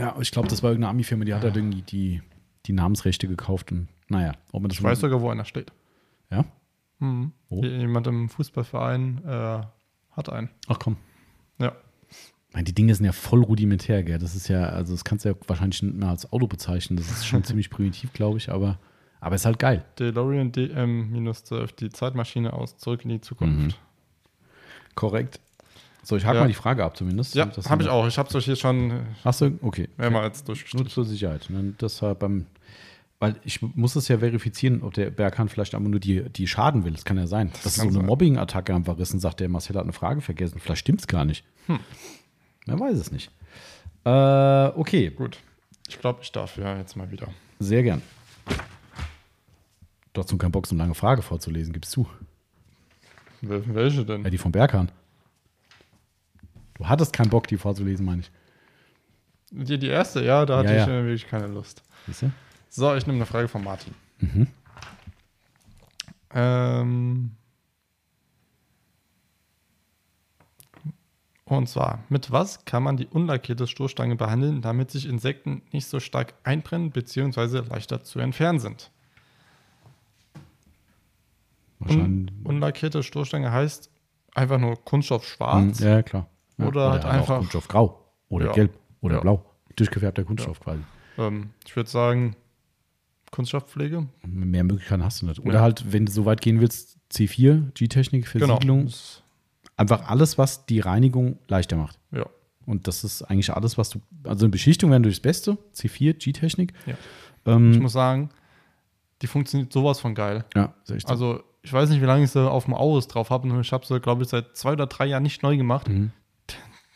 A: Ja, ich glaube, das war irgendeine Ami-Firma, die hat halt irgendwie die, die Namensrechte gekauft. Und naja, ob man das
B: Ich weiß sogar, wo einer steht.
A: Ja?
B: Mhm.
A: Wo?
B: Jemand im Fußballverein äh, hat einen.
A: Ach komm.
B: Ja.
A: Meine, die Dinge sind ja voll rudimentär, gell? Das ist ja, also das kannst du ja wahrscheinlich nicht mehr als Auto bezeichnen. Das ist schon ziemlich primitiv, glaube ich, aber, aber ist halt geil.
B: DeLorean DM-12, die Zeitmaschine aus Zurück in die Zukunft.
A: Korrekt. So, ich hake
B: Ja.
A: mal die Frage ab zumindest.
B: Ja,
A: Das
B: habe ich auch. Ich habe es euch hier schon äh,
A: Hast du? Okay.
B: mehrmals
A: Nur
B: durchgestrichen.
A: zur Sicherheit. Ne? Das war beim, weil ich muss es ja verifizieren, ob der Berghahn vielleicht einfach nur die, die schaden will. Das kann ja sein. Das, ist so eine. Mobbing-Attacke ist und sagt, der Marcel hat eine Frage vergessen. Vielleicht stimmt es gar nicht.
B: Hm.
A: Wer weiß es nicht. Äh, okay,
B: Gut. Ich glaube, ich darf ja jetzt mal wieder.
A: sehr gern. Nun keinen Bock, so eine lange Frage vorzulesen, gibst du.
B: Wel- Welche denn?
A: Ja, die vom Berghahn. Du hattest keinen Bock, die vorzulesen, meine ich.
B: Die, die erste, ja, da hatte
A: Ja,
B: ich
A: ja.
B: wirklich keine Lust.
A: Siehst du?
B: So, ich nehme eine Frage von Martin.
A: Mhm.
B: Ähm, und zwar, mit was kann man die unlackierte Stoßstange behandeln, damit sich Insekten nicht so stark einbrennen bzw. leichter zu entfernen sind?
A: Wahrscheinlich.
B: Un unlackierte Stoßstange heißt einfach nur Kunststoff schwarz.
A: Mhm, Ja, klar. Ja.
B: Oder halt
A: auch
B: einfach-
A: Kunststoff grau. Oder
B: Ja.
A: gelb. Oder
B: Ja.
A: blau. Durchgefärbter Kunststoff quasi.
B: Ähm, ich würde sagen, Kunststoffpflege.
A: Mehr Möglichkeiten hast du nicht. Oder halt, wenn du so weit gehen willst, C4, G-Technik, Versiegelung.
B: Das-
A: Einfach alles, was die Reinigung leichter macht.
B: Ja.
A: Und das ist eigentlich alles, was du. Also eine Beschichtung wäre durchs Beste. C4, G-Technik.
B: Ja.
A: Ähm,
B: Ich muss sagen, die funktioniert sowas von geil.
A: ja, echt so.
B: Also, ich weiß nicht, wie lange ich sie auf dem Auris drauf habe. Ich habe sie, glaube ich, seit zwei oder drei Jahren nicht neu gemacht.
A: Mhm.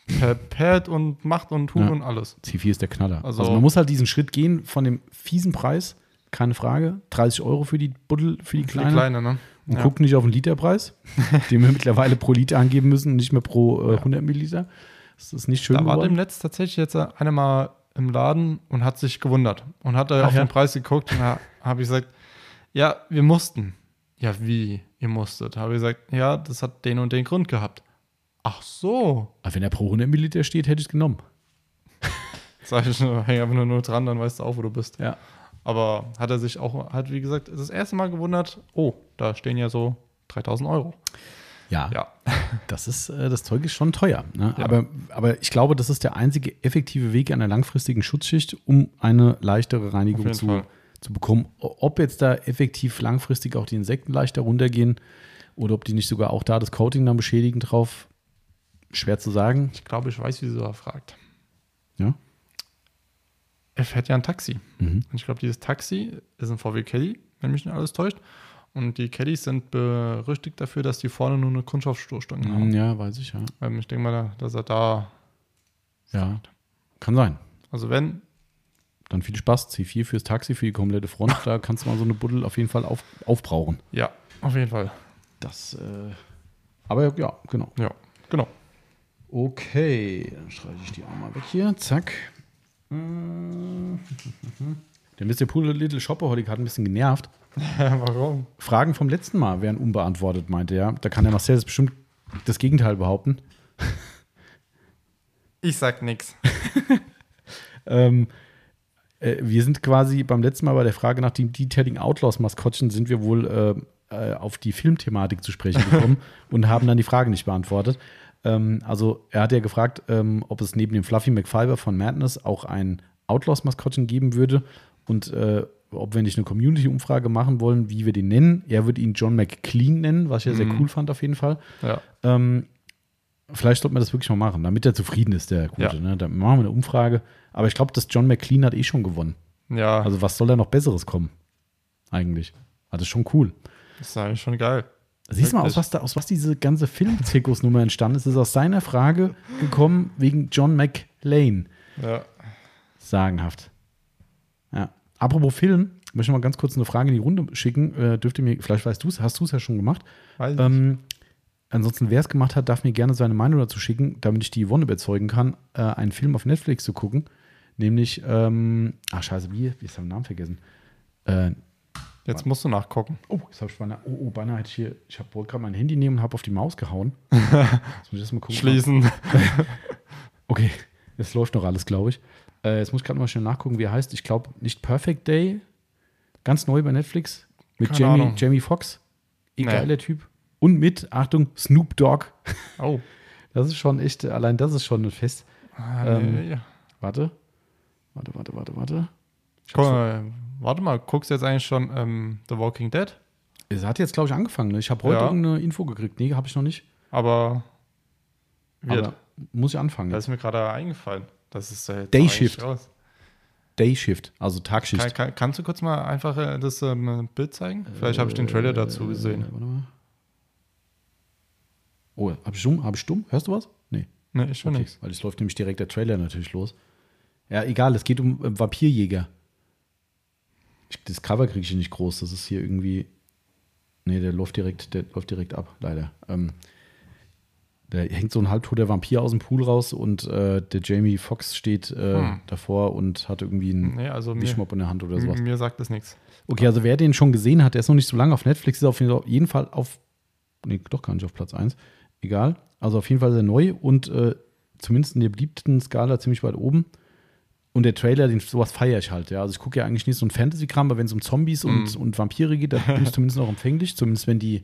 B: Per Pad und macht und tut
A: Ja.
B: und alles.
A: C4 ist der Knaller. Also,
B: Also-
A: man muss halt diesen Schritt gehen von dem fiesen Preis, keine Frage. 30 Euro für die Buddel, für die
B: Für
A: kleine.
B: die kleine, ne?
A: Und
B: Ja.
A: guckt nicht auf den Literpreis, den wir mittlerweile pro Liter angeben müssen nicht mehr pro äh, 100 Milliliter. Das ist nicht schön
B: Da war
A: geworden.
B: dem Netz tatsächlich jetzt einer mal im Laden und hat sich gewundert und hat da
A: Ach
B: auf
A: ja.
B: den Preis geguckt und da habe ich gesagt, ja, wir mussten. Ja, wie? Ihr musstet? Habe ich gesagt, ja, das hat den und den Grund gehabt. Ach so.
A: Aber wenn er pro 100 Milliliter steht, hätte ich es genommen.
B: Sag ich, nur, häng einfach nur, dran, dann weißt du auch, wo du bist.
A: Ja.
B: Aber hat er sich auch, hat wie gesagt, das erste Mal gewundert, oh, da stehen ja so 3000 Euro.
A: Ja,
B: Ja.
A: das ist, äh, das Zeug ist schon teuer. Ne?
B: Ja.
A: Aber, aber ich glaube, das ist der einzige effektive Weg einer langfristigen Schutzschicht, um eine leichtere Reinigung zu,
B: Fall.
A: zu bekommen. Ob jetzt da effektiv langfristig auch die Insekten leichter runtergehen oder ob die nicht sogar auch da das Coating dann beschädigen drauf, schwer zu sagen.
B: Ich glaube, ich weiß, wieso er fragt.
A: Ja.
B: Er fährt ja ein Taxi.
A: Mhm.
B: Und ich glaube, dieses Taxi ist ein VW Caddy, wenn mich nicht alles täuscht. Und die Caddies sind berüchtigt dafür, dass die vorne nur eine Kunststoffstoßstange haben.
A: Ja, weiß ich, ja.
B: Ähm, ich denke mal, dass er da,
A: Ja, kann sein.
B: also wenn,
A: Dann viel Spaß. C4 fürs Taxi, für die komplette Front. Da kannst du mal so eine Buddel auf jeden Fall auf, aufbrauchen.
B: ja, auf jeden Fall.
A: Das, äh, aber ja, genau.
B: Ja, genau.
A: Okay, dann streiche ich die auch mal weg hier. Zack. Der Mr. Pool Little Shopper heute hat ein bisschen genervt.
B: Warum?
A: Fragen vom letzten Mal wären unbeantwortet, meinte er. Da kann der Marcel bestimmt das Gegenteil behaupten.
B: Ich sag nix.
A: Ähm, äh, wir sind quasi beim letzten Mal bei der Frage nach dem Detailing Outlaws Maskottchen sind wir wohl äh, äh, auf die Filmthematik zu sprechen gekommen und haben dann die Frage nicht beantwortet. Ähm, also er hat ja gefragt, ähm, ob es neben dem Fluffy McFiber von Madness auch ein Outlaws Maskottchen geben würde und äh, ob wir nicht eine Community-Umfrage machen wollen, wie wir den nennen. Er würde ihn John McClean nennen, was ich ja sehr
B: Mhm.
A: cool fand auf jeden Fall.
B: Ja,
A: Ähm, vielleicht sollten wir das wirklich mal machen, damit er zufrieden ist, der Gute.
B: Ja.
A: Ne? Dann machen wir eine Umfrage. Aber ich glaube, dass John McClean hat eh schon gewonnen.
B: ja,
A: Also was soll da noch Besseres kommen? Eigentlich. Also schon cool.
B: das ist eigentlich schon geil.
A: Siehst du mal, aus was, da, aus was diese ganze Filmzirkusnummer entstanden ist. Es ist aus seiner Frage gekommen wegen John McLean.
B: Ja,
A: Sagenhaft. Ja. Apropos Film, möchte ich mal ganz kurz eine Frage in die Runde schicken. Äh, dürft ihr mir, vielleicht weißt du es, hast du es ja schon gemacht.
B: weiß ich.
A: Ähm, ansonsten, wer es gemacht hat, darf mir gerne seine Meinung dazu schicken, damit ich die Yvonne überzeugen kann, äh, einen Film auf Netflix zu gucken, Nämlich, ähm, ach scheiße, wie? Wie ist der Namen vergessen? Äh,
B: Jetzt musst du nachgucken.
A: oh, jetzt habe ich beinahe, oh, oh, beinahe hätte ich hier, ich habe gerade mein Handy nehmen und habe auf die Maus gehauen. Jetzt muss ich erst mal gucken.
B: Schließen.
A: Okay, jetzt läuft noch alles, glaube ich. Äh, jetzt muss ich gerade mal schnell nachgucken, wie er heißt. Ich glaube, nicht Perfect Day. Ganz neu bei Netflix. Mit
B: Keine
A: Jamie,
B: Ahnung.
A: Jamie Foxx. Egal, der Typ. Und mit, Achtung, Snoop Dogg.
B: Oh.
A: Das ist schon echt, allein das ist schon ein Fest.
B: Ah,
A: Ähm,
B: nee, ja.
A: Warte. Warte, warte, warte, warte.
B: Guck, mal, warte mal, guckst du jetzt eigentlich schon ähm, The Walking Dead?
A: Es hat jetzt, glaube ich, angefangen. Ne? Ich habe heute
B: Ja.
A: irgendeine Info gekriegt. Nee, habe ich noch nicht.
B: Aber.
A: Aber muss ich anfangen.
B: da ist mir gerade eingefallen. Das ist äh,
A: Day Shift.
B: raus.
A: Day Shift, also Tagschicht.
B: Kann, kann, kannst du kurz mal einfach äh, das ähm, Bild zeigen? Vielleicht habe ich den Trailer dazu gesehen.
A: Äh, warte mal. Oh, habe ich stumm? Habe ich stumm? Hörst du was? Nee.
B: Ne, ich schon
A: Okay,
B: nichts.
A: weil es läuft nämlich direkt der Trailer natürlich los. Ja, egal, es geht um äh, Vampirjäger. Das Cover kriege ich nicht groß. Das ist hier irgendwie. Nee, der läuft direkt, der läuft direkt ab, leider. Ähm, da hängt so ein halbtoter Vampir aus dem Pool raus und äh, der Jamie Foxx steht äh,
B: Hm.
A: davor und hat irgendwie einen
B: Nee, also
A: Wischmopp in der Hand oder sowas.
B: mir sagt das nichts.
A: Okay, also wer den schon gesehen hat, der ist noch nicht so lange auf Netflix, ist auf jeden Fall auf, nee, doch gar nicht auf Platz 1. Egal. Also auf jeden Fall sehr neu und äh, zumindest in der beliebten Skala ziemlich weit oben. Und der Trailer, den sowas feiere ich halt, ja. Also ich gucke ja eigentlich nicht so ein Fantasy-Kram, aber wenn es um Zombies und, und Vampire geht, da bin ich zumindest noch empfänglich, zumindest wenn die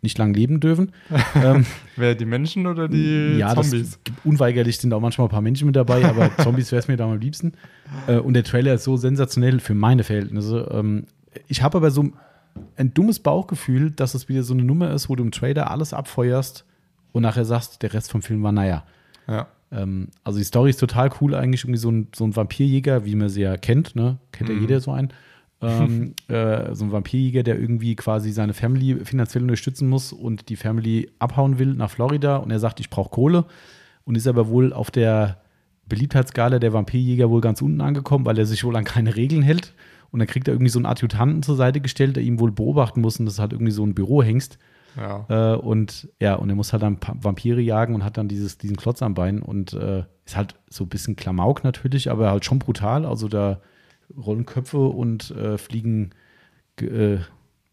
A: nicht lang leben dürfen. ähm,
B: Wer die Menschen oder die
A: ja,
B: Zombies?
A: das gibt, unweigerlich sind auch manchmal ein paar Menschen mit dabei, aber Zombies wäre es mir da am liebsten. Äh, und der Trailer ist so sensationell für meine Verhältnisse. Ähm, ich habe aber so ein dummes Bauchgefühl, dass es wieder so eine Nummer ist, wo du im Trailer alles abfeuerst und nachher sagst, der Rest vom Film war naja.
B: Ja.
A: Ähm, also die Story ist total cool, eigentlich irgendwie so ein, so ein Vampirjäger, wie man sie ja kennt, ne? Kennt ja
B: Mhm.
A: jeder so einen. Ähm, äh, so ein Vampirjäger, der irgendwie quasi seine Family finanziell unterstützen muss und die Family abhauen will nach Florida und er sagt, ich brauche Kohle und ist aber wohl auf der Beliebtheitsskala der Vampirjäger wohl ganz unten angekommen, weil er sich wohl an keine Regeln hält. Und dann kriegt er irgendwie so einen Adjutanten zur Seite gestellt, der ihm wohl beobachten muss und das ist halt irgendwie so ein Bürohengst.
B: Ja.
A: Äh, und ja, und er muss halt dann Vampire jagen und hat dann dieses, diesen Klotz am Bein und äh, ist halt so ein bisschen Klamauk natürlich, aber halt schon brutal. Also da rollen Köpfe und äh, fliegen ge- äh,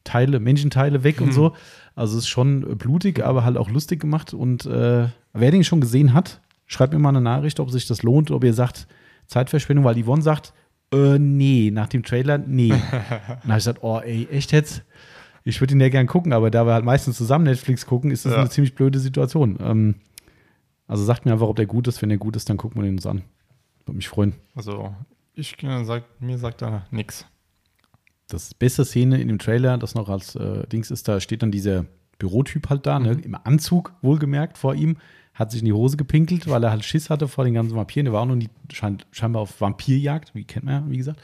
A: Teile, Menschenteile weg und so. Also es ist schon blutig, aber halt auch lustig gemacht. Und äh, wer den schon gesehen hat, schreibt mir mal eine Nachricht, ob sich das lohnt, ob ihr sagt, Zeitverschwendung, weil Yvonne sagt, äh, nee, nach dem Trailer, nee. Und dann habe ich gesagt, oh ey, echt jetzt? Ich würde ihn ja gern gucken, aber da wir halt meistens zusammen Netflix gucken, ist das
B: Ja.
A: eine ziemlich blöde Situation. Ähm, also sagt mir einfach, ob der gut ist. Wenn der gut ist, dann gucken wir den uns an. Würde mich freuen.
B: Also, ich äh, sag, mir sagt da nichts.
A: Das beste Szene in dem Trailer, das noch als äh, Dings ist, da steht dann dieser Bürotyp halt da, ne, im Anzug wohlgemerkt vor ihm, hat sich in die Hose gepinkelt, weil er halt Schiss hatte vor den ganzen Vampiren. Der war auch noch nie schein, scheinbar auf Vampirjagd, wie kennt man ja, wie gesagt.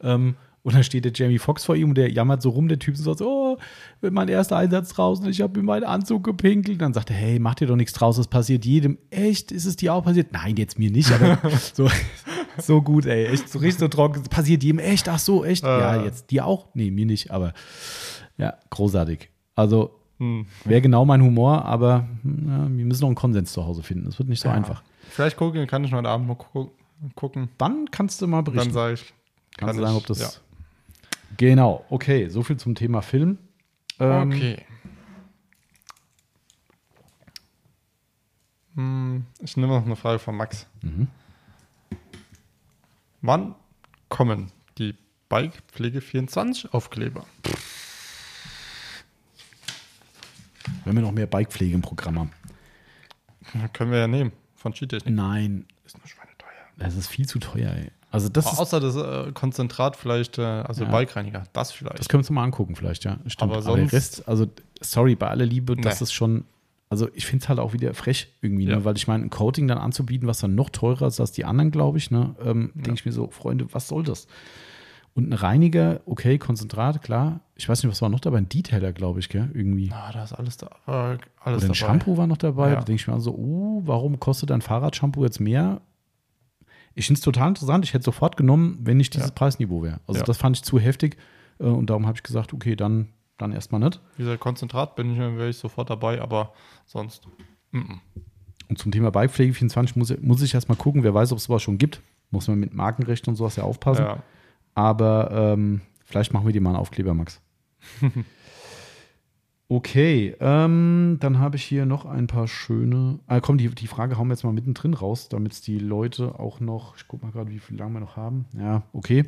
A: Ähm, und dann steht der Jamie Foxx vor ihm und der jammert so rum, der Typ so, oh, mein erster Einsatz draußen, ich habe mir meinen Anzug gepinkelt. Dann sagt er, hey, mach dir doch nichts draus, das passiert jedem. Echt? Ist es dir auch passiert? Nein, jetzt mir nicht, aber so, so gut, ey. Echt so richtig so trocken. Passiert jedem. Echt? Ach so, echt? Ja,
B: Äh.
A: jetzt dir auch? Nee, mir nicht, aber ja, großartig. Also,
B: Hm.
A: wäre genau mein Humor, aber hm, ja, wir müssen noch einen Konsens zu Hause finden. Das wird nicht so
B: Ja.
A: einfach.
B: Vielleicht gucken, kann ich heute Abend mal gu gucken.
A: Dann kannst du mal berichten.
B: Dann sage ich.
A: kannst du
B: kann
A: sagen,
B: ich-
A: ob das.
B: ja.
A: Genau, okay, so viel zum Thema Film. Ähm,
B: Okay. Hm, Ich nehme noch eine Frage von Max.
A: Mhm.
B: Wann kommen die Bike Pflege 24 Aufkleber?
A: Wenn wir noch mehr Bikepflege im Programm haben.
B: Können wir ja nehmen. Von Skitechnik.
A: Nein,
B: Ist nur schweineteuer.
A: das ist viel zu teuer, ey. Also das,
B: Außer das äh, Konzentrat vielleicht, äh, also
A: Ja.
B: Bikereiniger. Das vielleicht.
A: das können wir uns mal angucken, vielleicht, ja. Stimmt.
B: Aber
A: Aber, der
B: sonst-
A: Rest, also sorry, bei aller Liebe, das
B: Nee.
A: ist schon, also ich finde es halt auch wieder frech irgendwie,
B: Ja.
A: ne? weil ich meine, ein Coating dann anzubieten, was dann noch teurer ist als die anderen, glaube ich, ne? ähm, denke ich mir so, Freunde, was soll das? Und ein Reiniger, okay, Konzentrat, klar. Ich weiß nicht, was war noch dabei? Ein Detailer, glaube ich, gell? Irgendwie.
B: Ah, da ist alles da. Äh, alles
A: Oder ein
B: dabei.
A: Shampoo war noch dabei.
B: Ja.
A: Da denke ich mir also, oh, warum kostet ein Fahrradshampoo jetzt mehr? Ich finde es total interessant. Ich hätte sofort genommen, wenn nicht dieses
B: Ja.
A: Preisniveau wäre. Also
B: Ja.
A: das fand ich zu heftig. äh, Und darum habe ich gesagt, okay, dann, dann erstmal nicht.
B: Dieser Konzentrat bin ich, wäre ich sofort dabei, aber sonst. Mm -mm.
A: Und zum Thema Bikepflege 24 muss, muss ich erstmal gucken, wer weiß, ob es sowas schon gibt. Muss man mit Markenrecht und sowas ja aufpassen.
B: Ja.
A: Aber ähm, vielleicht machen wir dir mal einen Aufkleber, Max. okay, ähm, dann habe ich hier noch ein paar schöne. Ah, komm, die, die Frage hauen wir jetzt mal mittendrin raus, damit es die Leute auch noch. Ich gucke mal gerade, wie viel lange wir noch haben. Ja, okay.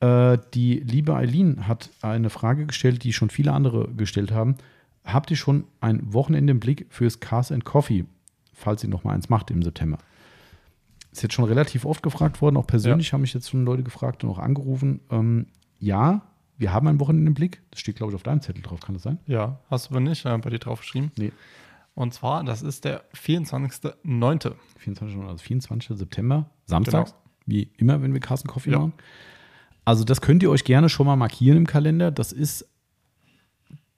A: Äh, die liebe Eileen hat eine Frage gestellt, die schon viele andere gestellt haben. Habt ihr schon ein Wochenende im Blick fürs Cars and Coffee, falls ihr noch mal eins macht im September? Ist jetzt schon relativ oft gefragt worden, auch persönlich haben mich jetzt schon Leute gefragt und auch angerufen. Ähm, ja, wir haben ein Wochenende im Blick. Das steht, glaube ich, auf deinem Zettel drauf, kann das sein?
B: Ja, hast du aber nicht äh, bei dir draufgeschrieben.
A: Nee.
B: Und zwar, das ist der 24.09.
A: 24. Also 24. September, samstags,
B: Genau.
A: wie immer, wenn wir Cars and Coffee
B: Ja.
A: machen. Also das könnt ihr euch gerne schon mal markieren im Kalender. Das ist,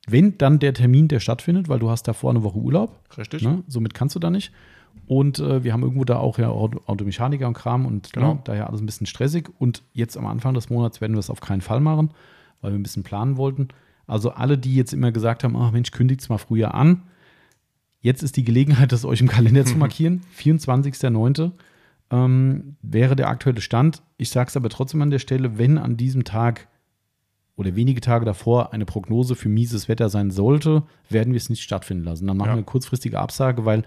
A: wenn dann der Termin, der stattfindet, weil du hast davor eine Woche Urlaub.
B: Richtig?
A: Ne? Somit kannst du da nicht. Und äh, wir haben irgendwo da auch ja Auto- Automechaniker und Kram und
B: Genau.
A: ne, daher alles ein bisschen stressig. Und jetzt am Anfang des Monats werden wir das auf keinen Fall machen, weil wir ein bisschen planen wollten. Also alle, die jetzt immer gesagt haben, ach Mensch, kündigt es mal früher an. Jetzt ist die Gelegenheit, das euch im Kalender zu markieren. 24.09. Ähm, wäre der aktuelle Stand. Ich sage es aber trotzdem an der Stelle, wenn an diesem Tag oder wenige Tage davor eine Prognose für mieses Wetter sein sollte, werden wir es nicht stattfinden lassen. Dann machen
B: Ja.
A: wir eine kurzfristige Absage, weil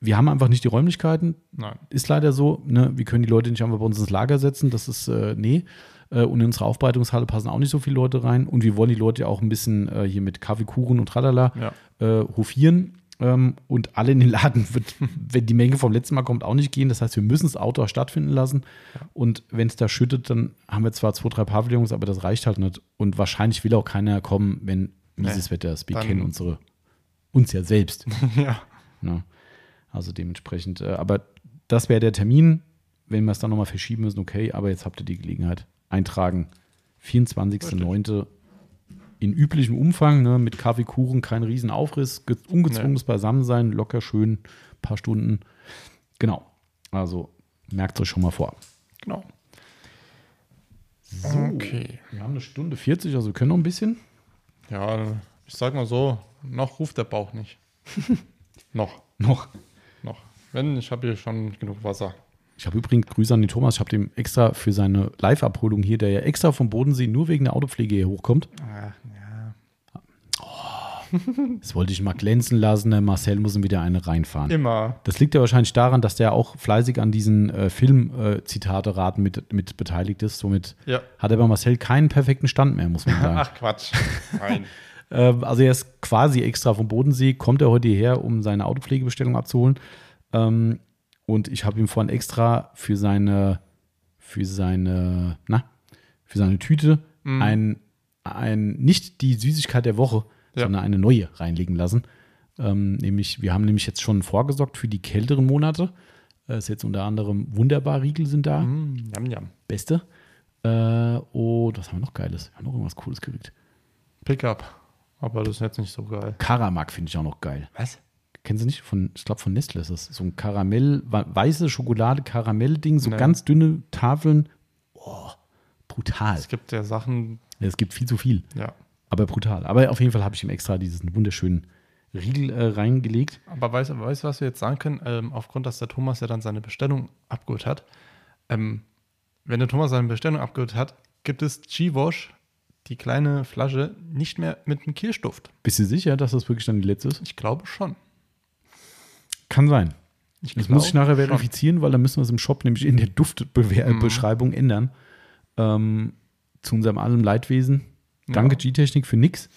A: wir haben einfach nicht die Räumlichkeiten.
B: Nein.
A: Ist leider so. Ne? Wir können die Leute nicht einfach bei uns ins Lager setzen. Das ist, äh, nee. Äh, und in unsere Aufbereitungshalle passen auch nicht so viele Leute rein. Und wir wollen die Leute ja auch ein bisschen äh, hier mit Kaffeekuchen und tralala
B: Ja.
A: äh, hofieren. Ähm, und alle in den Laden wird, wenn die Menge vom letzten Mal kommt, auch nicht gehen. Das heißt, wir müssen das Outdoor stattfinden lassen. Und wenn es da schüttet, dann haben wir zwar zwei, drei Pavillons, aber das reicht halt nicht. Und wahrscheinlich will auch keiner kommen, wenn mieses
B: Nee,
A: Wetter ist. Wir kennen unsere, uns ja selbst.
B: ja.
A: Ne? Also dementsprechend, aber das wäre der Termin. Wenn wir es dann nochmal verschieben müssen, okay, aber jetzt habt ihr die Gelegenheit. Eintragen. 24.09. in üblichem Umfang, ne, mit Kaffee, Kuchen, kein Riesenaufriss, ge- ungezwungenes Beisammensein, locker schön, paar Stunden. Genau. Also merkt euch schon mal vor.
B: Genau.
A: So,
B: Okay.
A: wir haben eine Stunde 40, also wir können noch ein bisschen.
B: Ja, ich sag mal so, noch ruft der Bauch nicht. noch,
A: Noch.
B: noch. Wenn, ich habe hier schon genug Wasser.
A: Ich habe übrigens Grüße an den Thomas. Ich habe dem extra für seine Live-Abholung hier, der ja extra vom Bodensee nur wegen der Autopflege hier hochkommt.
B: Ah, ja.
A: Das wollte ich mal glänzen lassen. Der Marcel muss ihm wieder eine reinfahren.
B: Immer.
A: Das liegt ja wahrscheinlich daran, dass der auch fleißig an diesen äh, Film-Zitate-Raten mit, mit beteiligt ist. Somit
B: Ja.
A: hat er bei Marcel keinen perfekten Stand mehr, muss man sagen.
B: Ach Quatsch. Nein.
A: Ähm, also er ist quasi extra vom Bodensee, kommt er heute hierher, um seine Autopflegebestellung abzuholen. Ähm, und ich habe ihm vorhin extra für seine, für seine, na, für seine Tüte ein, ein, nicht die Süßigkeit der Woche,
B: Ja.
A: sondern eine neue reinlegen lassen. Ähm, nämlich, wir haben nämlich jetzt schon vorgesorgt für die kälteren Monate. Äh, ist jetzt unter anderem wunderbar Riegel sind da.
B: mm, yum, yum.
A: Beste. Äh, und was haben wir noch Geiles? Wir haben noch irgendwas Cooles gekriegt.
B: Pickup. Aber das ist jetzt nicht so geil.
A: Karamak finde ich auch noch geil.
B: Was?
A: Kennst du nicht? Von, ich glaube, von Nestle ist das. So ein Karamell, weiße Schokolade, Karamell-Ding, so
B: Nee.
A: ganz dünne Tafeln. Oh, brutal.
B: Es gibt ja Sachen,
A: Es gibt viel zu viel,
B: ja.
A: aber brutal. Aber auf jeden Fall habe ich ihm extra diesen wunderschönen Riegel äh, reingelegt.
B: Aber weißt du, weißt, du, was wir jetzt sagen können? Ähm, aufgrund, dass der Thomas ja dann seine Bestellung abgeholt hat. Ähm, wenn der Thomas seine Bestellung abgeholt hat, gibt es G-Wash, die kleine Flasche, nicht mehr mit einem Kirschduft.
A: Bist du sicher, dass das wirklich dann die letzte ist?
B: Ich glaube schon.
A: Kann sein.
B: Ich
A: Das muss ich nachher
B: schon.
A: verifizieren, weil dann müssen wir es im Shop nämlich in der
B: Mhm.
A: Duftbeschreibung ändern. Ähm, zu unserem allem Leidwesen. Danke G-Technik für nix.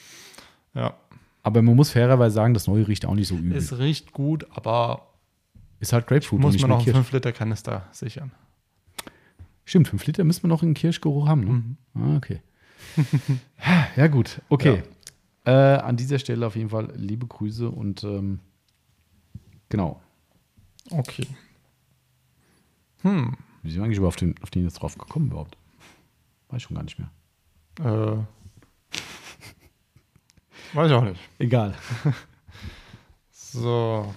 B: Ja.
A: Aber man muss fairerweise sagen, das neue riecht auch nicht so übel.
B: Es riecht gut, aber
A: ist halt Grapefruit
B: muss man noch einen
A: Kirsch.
B: 5-Liter-Kanister sichern.
A: Stimmt, 5 Liter müssen wir noch einen Kirschgeruch haben. Ne?
B: Mhm.
A: Ah, okay. ja, gut. Okay. Äh, an dieser Stelle auf jeden Fall liebe Grüße und ähm, genau.
B: Okay. Hm.
A: Wie sind wir eigentlich überhaupt auf den, auf den jetzt drauf gekommen überhaupt? Weiß ich schon gar nicht mehr.
B: Äh. Weiß ich auch nicht.
A: Egal.
B: So.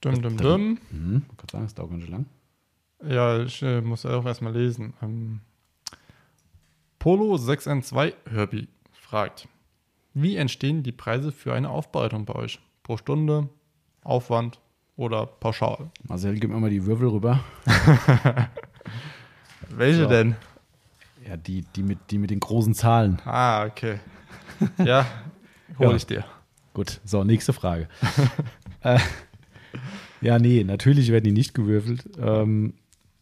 B: Dum, dum, dum.
A: Mhm. Ich kann sagen, es dauert ganz schön lang.
B: Ja, ich äh, muss auch erstmal lesen. Ähm, Polo 6N2 Herbie fragt: Wie entstehen die Preise für eine Aufbereitung bei euch? Pro Stunde, Aufwand, oder pauschal?
A: Marcel, gib mir mal die Würfel rüber.
B: Welche
A: So.
B: denn?
A: Ja, die, die, mit, die mit den großen Zahlen.
B: Ah, okay. Ja, hol
A: Ja.
B: ich dir.
A: Gut, so, nächste Frage. äh, ja, nee, natürlich werden die nicht gewürfelt. Ähm,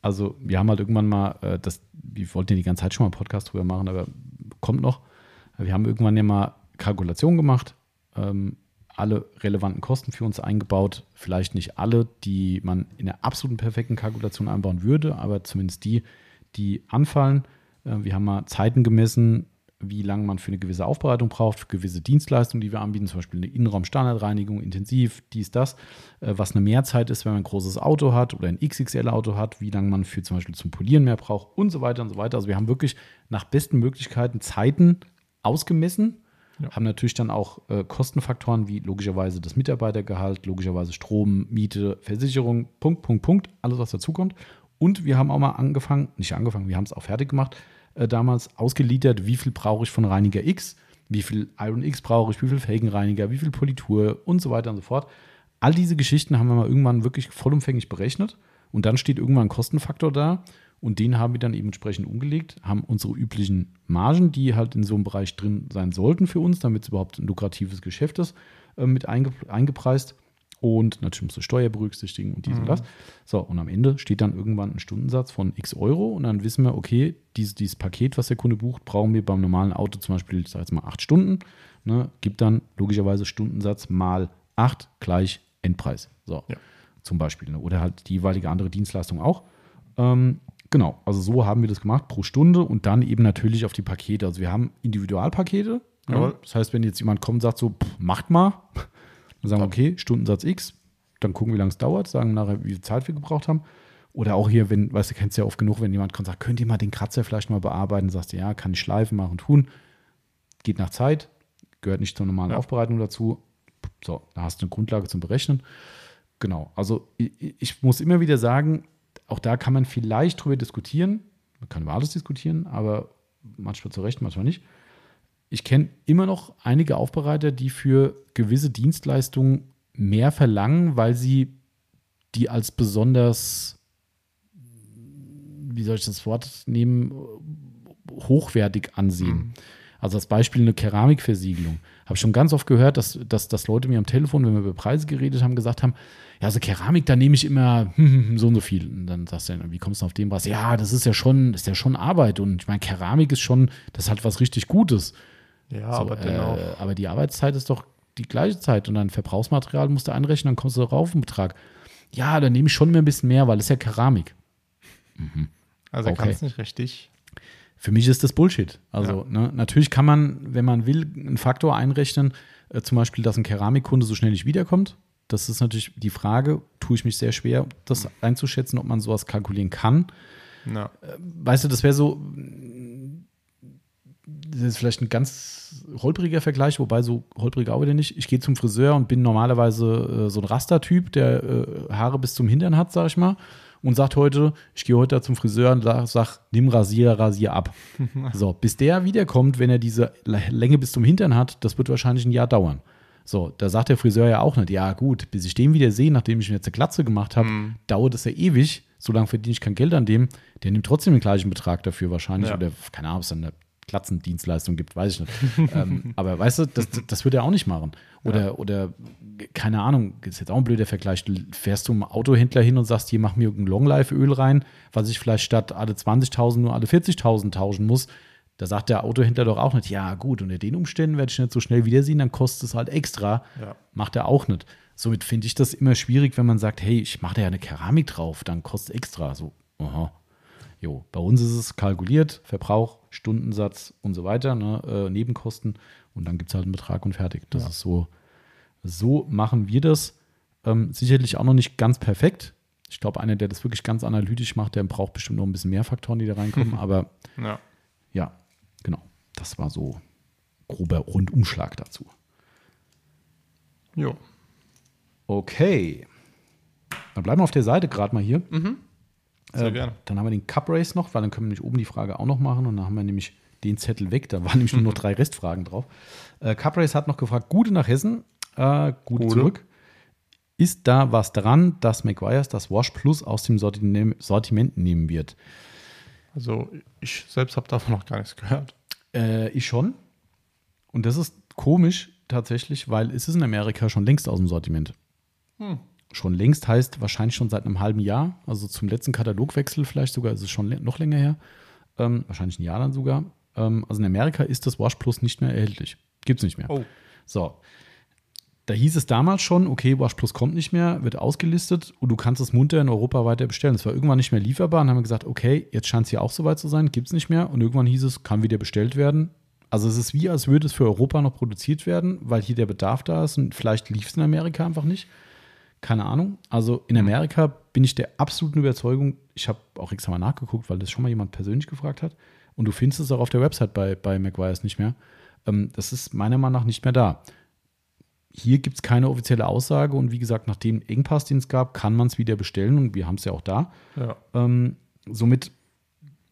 A: also, wir haben halt irgendwann mal, äh, das, wir wollten ja die ganze Zeit schon mal einen Podcast drüber machen, aber kommt noch. Wir haben irgendwann ja mal Kalkulationen gemacht, ähm, alle relevanten Kosten für uns eingebaut. Vielleicht nicht alle, die man in der absoluten perfekten Kalkulation einbauen würde, aber zumindest die, die anfallen. Äh, wir haben mal Zeiten gemessen, wie lange man für eine gewisse Aufbereitung braucht, für gewisse Dienstleistungen, die wir anbieten, zum Beispiel eine Innenraumstandardreinigung, intensiv, dies, das, äh, was eine Mehrzeit ist, wenn man ein großes Auto hat oder ein XXL-Auto hat, wie lange man für zum Beispiel zum Polieren mehr braucht und so weiter und so weiter. Also wir haben wirklich nach besten Möglichkeiten Zeiten ausgemessen, haben natürlich dann auch äh, Kostenfaktoren wie logischerweise das Mitarbeitergehalt, logischerweise Strom, Miete, Versicherung, Punkt, Punkt, Punkt, alles was dazukommt. Und wir haben auch mal angefangen, nicht angefangen, wir haben es auch fertig gemacht, äh, damals ausgeliefert, wie viel brauche ich von Reiniger X, wie viel Iron X brauche ich, wie viel Felgenreiniger, wie viel Politur und so weiter und so fort. All diese Geschichten haben wir mal irgendwann wirklich vollumfänglich berechnet und dann steht irgendwann ein Kostenfaktor da und den haben wir dann eben entsprechend umgelegt, haben unsere üblichen Margen, die halt in so einem Bereich drin sein sollten für uns, damit es überhaupt ein lukratives Geschäft ist, äh, mit einge eingepreist. Und natürlich musst du Steuer berücksichtigen und dies und das. So, und am Ende steht dann irgendwann ein Stundensatz von x Euro und dann wissen wir, okay, dieses, dieses Paket, was der Kunde bucht, brauchen wir beim normalen Auto zum Beispiel, ich sag jetzt mal, acht Stunden. Ne, gibt dann logischerweise Stundensatz mal acht gleich Endpreis. So,
B: Ja.
A: zum Beispiel. Ne? Oder halt die jeweilige andere Dienstleistung auch. Ähm, genau, also so haben wir das gemacht pro Stunde und dann eben natürlich auf die Pakete. Also wir haben Individualpakete. Ne?
B: Jawohl.
A: Das heißt, wenn jetzt jemand kommt und sagt so, pff, macht mal, dann sagen wir, okay, Stundensatz X, dann gucken, wie lange es dauert, sagen nachher, wie viel Zeit wir gebraucht haben. Oder auch hier, wenn, weißt du, kennst ja oft genug, wenn jemand kommt und sagt, könnt ihr mal den Kratzer vielleicht mal bearbeiten, sagst du, ja, kann ich schleifen, machen, tun. Geht nach Zeit, gehört nicht zur normalen
B: Ja.
A: Aufbereitung dazu. So, da hast du eine Grundlage zum Berechnen. Genau, also ich, ich muss immer wieder sagen, auch da kann man vielleicht drüber diskutieren. Man kann über alles diskutieren, aber manchmal zu Recht, manchmal nicht. Ich kenne immer noch einige Aufbereiter, die für gewisse Dienstleistungen mehr verlangen, weil sie die als besonders, wie soll ich das Wort nehmen, hochwertig ansehen. Also als Beispiel eine Keramikversiegelung. Habe ich schon ganz oft gehört, dass, dass, dass Leute mir am Telefon, wenn wir über Preise geredet haben, gesagt haben, ja, also Keramik, da nehme ich immer so und so viel. Und dann sagst du, wie kommst du auf den Preis? Ja, das ist ja schon, das ist ja schon Arbeit. Und ich meine, Keramik ist schon, das hat was richtig Gutes.
B: Ja,
A: So,
B: aber dennoch.
A: äh, aber die Arbeitszeit ist doch die gleiche Zeit und dann Verbrauchsmaterial musst du einrechnen, dann kommst du darauf einen Betrag. Ja, dann nehme ich schon immer ein bisschen mehr, weil es ja Keramik.
B: Also
A: okay.
B: kannst nicht richtig.
A: Für mich ist das Bullshit. Also ne, natürlich kann man, wenn man will, einen Faktor einrechnen, äh, zum Beispiel, dass ein Keramikkunde so schnell nicht wiederkommt. Das ist natürlich die Frage, tue ich mich sehr schwer, das einzuschätzen, ob man sowas kalkulieren kann.
B: Ja.
A: Weißt du, das wäre so, das ist vielleicht ein ganz holpriger Vergleich, wobei so holprig auch wieder nicht. Ich gehe zum Friseur und bin normalerweise äh, so ein Rastertyp, der äh, Haare bis zum Hintern hat, sag ich mal, und sagt heute, ich gehe heute zum Friseur und sag, nimm Rasier, Rasier ab. so, bis der wiederkommt, wenn er diese Länge bis zum Hintern hat, das wird wahrscheinlich ein Jahr dauern. So, da sagt der Friseur ja auch nicht, ja gut, bis ich den wieder sehe, nachdem ich mir jetzt eine Glatze gemacht habe, dauert es ja ewig, solange verdiene ich kein Geld an dem, der nimmt trotzdem den gleichen Betrag dafür wahrscheinlich
B: Ja.
A: oder keine Ahnung, ob es dann Glatzendienstleistung gibt, weiß ich nicht. ähm, aber weißt du, das, das wird er auch nicht machen. Oder, oder keine Ahnung, ist jetzt auch ein blöder Vergleich. Du fährst zum Autohändler hin und sagst, hier mach mir ein Longlife-Öl rein, was ich vielleicht statt alle 20.000 nur alle 40.000 tauschen muss. Da sagt der Autohändler doch auch nicht, ja gut, unter den Umständen werde ich nicht so schnell wiedersehen, dann kostet es halt extra.
B: Ja.
A: Macht er auch nicht. Somit finde ich das immer schwierig, wenn man sagt, hey, ich mache da ja eine Keramik drauf, dann kostet extra. So, aha. Jo, bei uns ist es kalkuliert, Verbrauch, Stundensatz und so weiter, ne, äh, Nebenkosten und dann gibt es halt einen Betrag und fertig. Das ist so, so machen wir das. Ähm, sicherlich auch noch nicht ganz perfekt. Ich glaube, einer, der das wirklich ganz analytisch macht, der braucht bestimmt noch ein bisschen mehr Faktoren, die da reinkommen. Aber
B: Ja.
A: ja, genau. Das war so grober Rundumschlag dazu.
B: Jo.
A: Okay. Dann bleiben wir auf der Seite gerade mal hier.
B: Sehr
A: Äh,
B: gerne.
A: Dann haben wir den Cup Race noch, weil dann können wir nämlich oben die Frage auch noch machen und dann haben wir nämlich den Zettel weg. Da waren nämlich nur noch drei Restfragen drauf. Äh, Cup Race hat noch gefragt, Gute nach Hessen, äh, Gute
B: Gute.
A: zurück. Ist da was dran, dass McGuire's das Wash Plus aus dem Sortiment nehmen wird?
B: Also ich selbst habe davon noch gar nichts gehört.
A: Äh, ich schon. Und das ist komisch tatsächlich, weil es ist in Amerika schon längst aus dem Sortiment.
B: Hm.
A: Schon längst heißt wahrscheinlich schon seit einem halben Jahr, also zum letzten Katalogwechsel vielleicht sogar, ist es schon noch länger her. Ähm, wahrscheinlich ein Jahr dann sogar. Ähm, also in Amerika ist das Wash Plus nicht mehr erhältlich. Gibt es nicht mehr.
B: Oh.
A: So. Da hieß es damals schon, okay, Wash Plus kommt nicht mehr, wird ausgelistet und du kannst es munter in Europa weiter bestellen. Es war irgendwann nicht mehr lieferbar und haben wir gesagt, okay, jetzt scheint es hier auch soweit zu sein, gibt es nicht mehr. Und irgendwann hieß es, kann wieder bestellt werden. Also es ist wie, als würde es für Europa noch produziert werden, weil hier der Bedarf da ist und vielleicht lief es in Amerika einfach nicht. Keine Ahnung. Also in Amerika bin ich der absoluten Überzeugung, ich habe auch extra mal nachgeguckt, weil das schon mal jemand persönlich gefragt hat. Und du findest es auch auf der Website bei, bei McGuire's nicht mehr. Ähm, das ist meiner Meinung nach nicht mehr da. Hier gibt es keine offizielle Aussage und wie gesagt, nach dem Engpass, den es gab, kann man es wieder bestellen und wir haben es ja auch da.
B: Ja.
A: Ähm, somit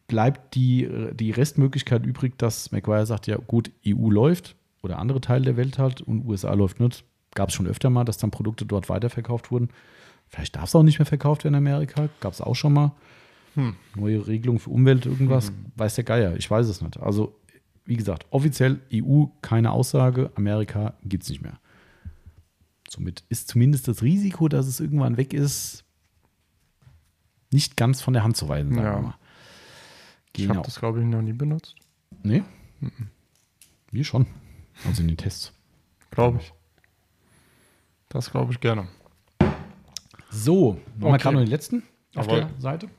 A: bleibt die, die Restmöglichkeit übrig, dass McGuire sagt, ja gut, EU läuft oder andere Teile der Welt halt und USA läuft nicht. Gab es schon öfter mal, dass dann Produkte dort weiterverkauft wurden. Vielleicht darf es auch nicht mehr verkauft werden in Amerika. Gab es auch schon mal.
B: Hm.
A: Neue Regelung für Umwelt, irgendwas. Weiß der Geier. Ich weiß es nicht. Also, wie gesagt, offiziell EU keine Aussage. Amerika gibt es nicht mehr. Somit ist zumindest das Risiko, dass es irgendwann weg ist, nicht ganz von der Hand zu weisen, sagen
B: Ja.
A: wir mal.
B: Ich
A: Genau.
B: habe das, glaube ich, noch nie benutzt.
A: Nee? Wir schon. Also in den Tests.
B: Glaube ich. Das glaube ich gerne.
A: So, wir
B: Okay.
A: gerade noch den letzten auf
B: Jawohl.
A: der Seite.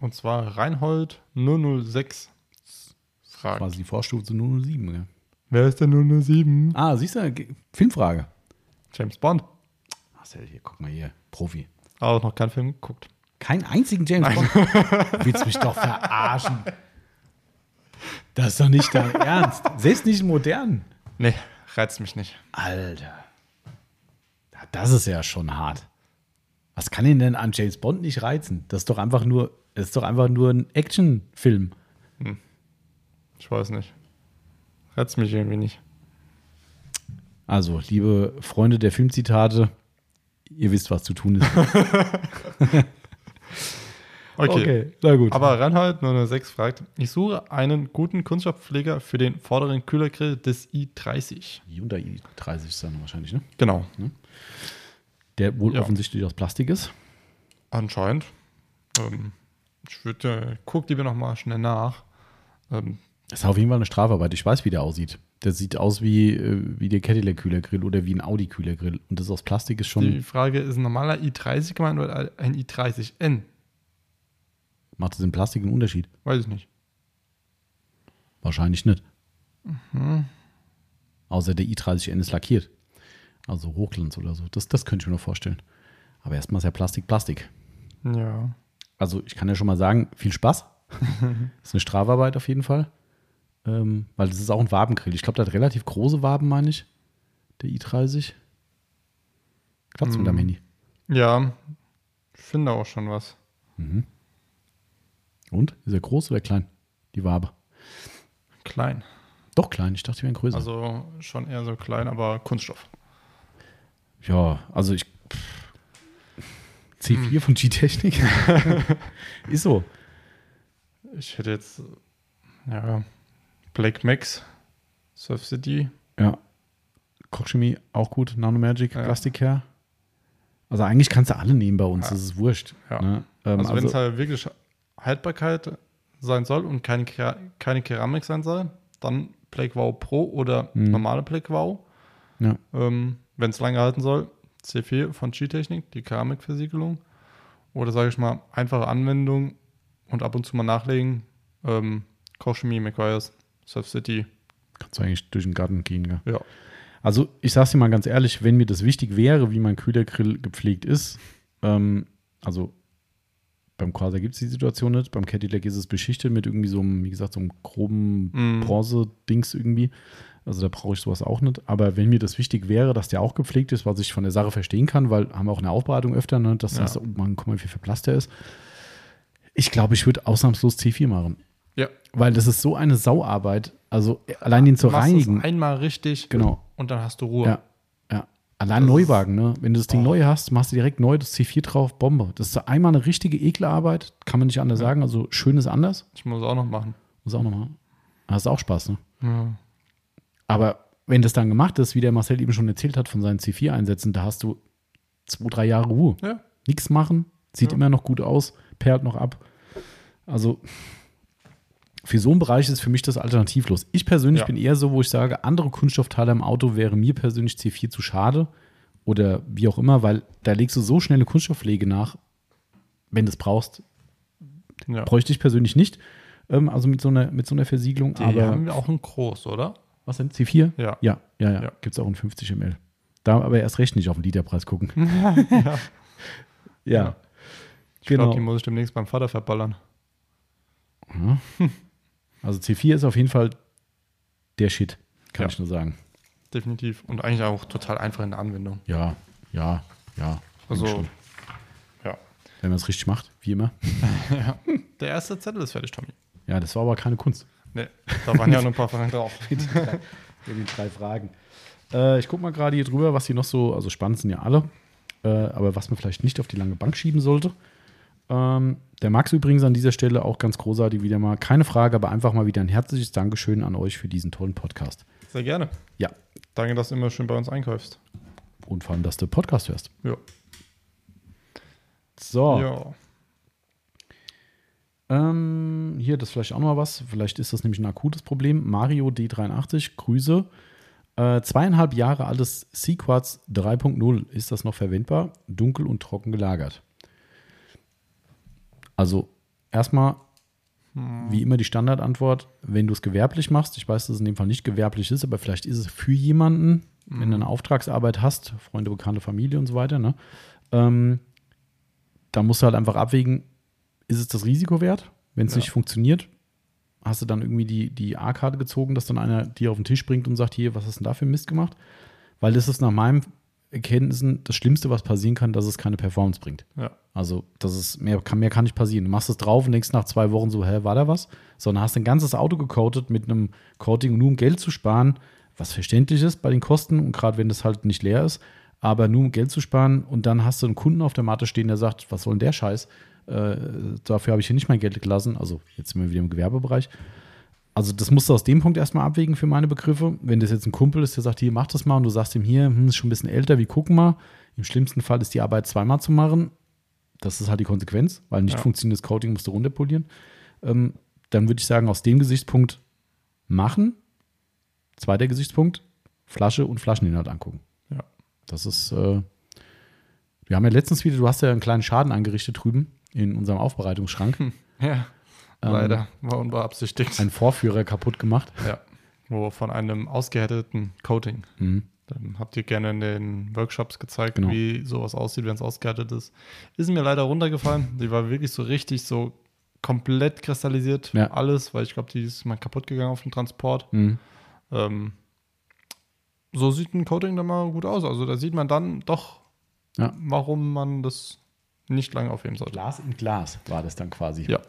B: Und zwar Reinhold 006 fragt.
A: Quasi die Vorstufe zu 007. Gell?
B: Wer ist denn 007?
A: Ah, siehst du, Ge- Filmfrage.
B: James Bond.
A: Marcel, hier, guck mal hier, Profi.
B: Aber noch keinen Film geguckt.
A: Keinen einzigen James Bond. Willst mich doch verarschen. Das ist doch nicht dein Ernst. Selbst nicht modern.
B: Nee, reizt mich nicht.
A: Alter. Ja, Das ist ja schon hart. Was kann ihn denn an James Bond nicht reizen? Das ist doch einfach nur, das ist doch einfach nur ein Actionfilm.
B: Ich weiß nicht. Reizt mich irgendwie nicht.
A: Also, liebe Freunde der Filmzitate, ihr wisst, was zu tun ist.
B: Okay.
A: na gut.
B: Aber Reinhold 006 fragt, ich suche einen guten Kunststoffpfleger für den vorderen Kühlergrill des i30.
A: Hyundai i30 ist dann wahrscheinlich, ne?
B: Genau.
A: Der wohl
B: Ja.
A: offensichtlich aus Plastik ist.
B: Anscheinend. Ähm, ich würde, guck lieber noch mal schnell nach. Ähm,
A: Das ist auf jeden Fall eine Strafarbeit. Ich weiß, wie der aussieht. Der sieht aus wie, äh, wie der Cadillac-Kühlergrill oder wie ein Audi-Kühlergrill. Und das aus Plastik ist schon,
B: die Frage ist ein normaler i30 gemeint oder ein i30N?
A: macht das in Plastik einen Unterschied?
B: Weiß ich nicht.
A: Wahrscheinlich nicht. Außer der i30N ist lackiert. Also Hochglanz oder so. Das, das könnte ich mir noch vorstellen. Aber erstmal ist ja Plastik Plastik.
B: Ja.
A: Also ich kann ja schon mal sagen, viel Spaß. ist eine Strafarbeit auf jeden Fall. Ähm, weil das ist auch ein Wabengrill. Ich glaube, der hat relativ große Waben, meine ich. Der i30. Klappt mit deinem Handy.
B: Ja, ich finde auch schon was.
A: Und? Ist er groß oder klein? Die Wabe.
B: Klein.
A: Doch klein. Ich dachte, die wären größer.
B: Also schon eher so klein, aber Kunststoff.
A: Ja, also ich. pff. C4 von G-Technik. ist so.
B: Ich hätte jetzt, ja, Black Max, Surf City.
A: Ja. Kochchemie auch gut. Nanomagic,
B: Ja.
A: Plastic Care. Also eigentlich kannst du alle nehmen bei uns.
B: Ja.
A: Das ist wurscht.
B: Ja.
A: Ne? Ähm,
B: Also, wenn
A: also,
B: es halt wirklich Haltbarkeit sein soll und keine, keine Keramik sein soll, dann Black Wow Pro oder
A: Mhm.
B: normale Black Wow.
A: ja.
B: Ähm, wenn es lange halten soll, C4 von G-Technik, die Keramikversiegelung. Oder sage ich mal, einfache Anwendung und ab und zu mal nachlegen. Ähm, Kochchemie, McGuire's, Surf City.
A: kannst du eigentlich durch den Garten gehen. Gell?
B: Ja.
A: Also ich sag's dir mal ganz ehrlich, wenn mir das wichtig wäre, wie mein Kühlergrill gepflegt ist, ähm, also beim Quasar gibt es die Situation nicht, beim Cadillac ist es beschichtet mit irgendwie so einem, wie gesagt, so einem groben
B: Mm.
A: Bronze-Dings irgendwie. Also da brauche ich sowas auch nicht. Aber wenn mir das wichtig wäre, dass der auch gepflegt ist, was ich von der Sache verstehen kann, weil haben wir auch in der Aufbereitung öfter, ne, dass
B: Ja.
A: das, oh Mann, guck mal, wie verblasst der ist. Ich glaube, ich würde ausnahmslos C4 machen.
B: Ja.
A: Weil das ist so eine Sauarbeit. Also allein den zu
B: Machst es
A: reinigen.
B: einmal richtig
A: Genau.
B: und dann hast du Ruhe.
A: Ja, ja. Allein
B: Das
A: Neuwagen, ne? Wenn du das Ding
B: Oh.
A: neu hast, machst du direkt neu das C4 drauf, Bombe. Das ist einmal eine richtige Ekelarbeit, kann man nicht anders
B: Ja.
A: sagen. Also schön ist anders.
B: Ich muss auch noch machen.
A: Muss auch nochmal. Hast auch Spaß, ne?
B: Ja.
A: Aber wenn das dann gemacht ist, wie der Marcel eben schon erzählt hat von seinen C4-Einsätzen, da hast du zwei, drei Jahre Ruhe.
B: Ja.
A: Nichts machen, sieht
B: Ja.
A: immer noch gut aus, perlt noch ab. Also für so einen Bereich ist für mich das alternativlos. Ich persönlich
B: Ja.
A: bin eher so, wo ich sage, andere Kunststoffteile im Auto wäre mir persönlich C4 zu schade oder wie auch immer, weil da legst du so schnell eine Kunststoffpflege nach, wenn du es brauchst.
B: ja.
A: Bräuchte ich persönlich nicht. Ähm, also mit so einer, mit so einer Versiegelung.
B: Die
A: aber
B: haben wir auch ein Groß, oder?
A: Was denn? C4?
B: Ja.
A: Ja, ja, ja.
B: Ja.
A: Gibt es auch in 50 ml. Da aber erst recht nicht auf den Literpreis gucken.
B: ja.
A: Ja.
B: Ich
A: Genau.
B: glaube, die muss ich demnächst beim Vater verballern.
A: Ja. Also C4 ist auf jeden Fall der Shit, kann
B: Ja.
A: ich nur sagen.
B: Definitiv. Und eigentlich auch total einfach in der Anwendung.
A: Ja, ja, ja.
B: Also, ja.
A: Wenn man es richtig macht, wie immer.
B: ja. Der erste Zettel ist fertig, Tommy.
A: Ja, das war aber keine Kunst.
B: Nee, da waren ja nur ein paar Fragen drauf.
A: Mit den drei Fragen. Äh, ich gucke mal gerade hier drüber, was hier noch so, also spannend sind ja alle, äh, aber was man vielleicht nicht auf die lange Bank schieben sollte. Ähm, der Max übrigens an dieser Stelle auch ganz großartig wieder mal. Keine Frage, aber einfach mal wieder ein herzliches Dankeschön an euch für diesen tollen Podcast.
B: Sehr gerne.
A: Ja.
B: Danke, dass du immer schön bei uns einkaufst.
A: Und vor allem, dass du Podcast hörst.
B: Ja.
A: So.
B: Ja.
A: Ähm, hier, das ist vielleicht auch noch mal was. Vielleicht ist das nämlich ein akutes Problem. Mario D83, Grüße. Äh, zweieinhalb Jahre altes Sequats 3.0. Ist das noch verwendbar? Dunkel und trocken gelagert. Also, erstmal, wie immer, die Standardantwort: Wenn du es gewerblich machst, ich weiß, dass es in dem Fall nicht gewerblich ist, aber vielleicht ist es für jemanden, wenn du eine Auftragsarbeit hast, Freunde, Bekannte, Familie und so weiter, ne? Ähm, da musst du halt einfach abwägen, ist es das Risiko wert? Wenn es
B: Ja.
A: nicht funktioniert, hast du dann irgendwie die, die A-Karte gezogen, dass dann einer dir auf den Tisch bringt und sagt, hier, was hast du denn da für Mist gemacht? Weil das ist nach meinem Erkenntnissen das Schlimmste, was passieren kann, dass es keine Performance bringt.
B: Ja.
A: Also, das ist mehr kann, mehr kann nicht passieren. Du machst es drauf und denkst nach zwei Wochen so, hä, war da was? Sondern hast ein ganzes Auto gecoatet mit einem Coating, nur um Geld zu sparen, was verständlich ist bei den Kosten und gerade wenn das halt nicht leer ist, aber nur um Geld zu sparen und dann hast du einen Kunden auf der Matte stehen, der sagt, was soll denn der Scheiß? Äh, dafür habe ich hier nicht mein Geld gelassen. Also jetzt sind wir wieder im Gewerbebereich. Also das musst du aus dem Punkt erstmal abwägen für meine Begriffe. Wenn das jetzt ein Kumpel ist, der sagt, hier, mach das mal und du sagst ihm hier, hm, ist schon ein bisschen älter, wir gucken mal. Im schlimmsten Fall ist die Arbeit zweimal zu machen. Das ist halt die Konsequenz, weil nicht
B: Ja.
A: funktionierendes Coating musst du runterpolieren. Ähm, dann würde ich sagen, aus dem Gesichtspunkt machen. Zweiter Gesichtspunkt, Flasche und Flascheninhalt angucken.
B: Ja.
A: Das ist, äh, wir haben ja letztens wieder, du hast ja einen kleinen Schaden angerichtet drüben in unserem Aufbereitungsschrank.
B: Ja.
A: Ähm,
B: Leider. War unbeabsichtigt.
A: Einen Vorführer kaputt gemacht.
B: Ja. Wo von einem ausgehärteten Coating.
A: Mhm.
B: Dann habt ihr gerne in den Workshops gezeigt,
A: Genau.
B: wie sowas aussieht, wenn es ausgehärtet ist. Ist mir leider runtergefallen. Die war wirklich so richtig so komplett kristallisiert.
A: Ja.
B: Alles, weil ich glaube, die ist mal kaputt gegangen auf dem Transport.
A: Mhm.
B: Ähm, so sieht ein Coating dann mal gut aus. Also da sieht man dann doch,
A: Ja.
B: warum man das nicht lange aufheben sollte.
A: Glas in Glas war das dann quasi.
B: Ja.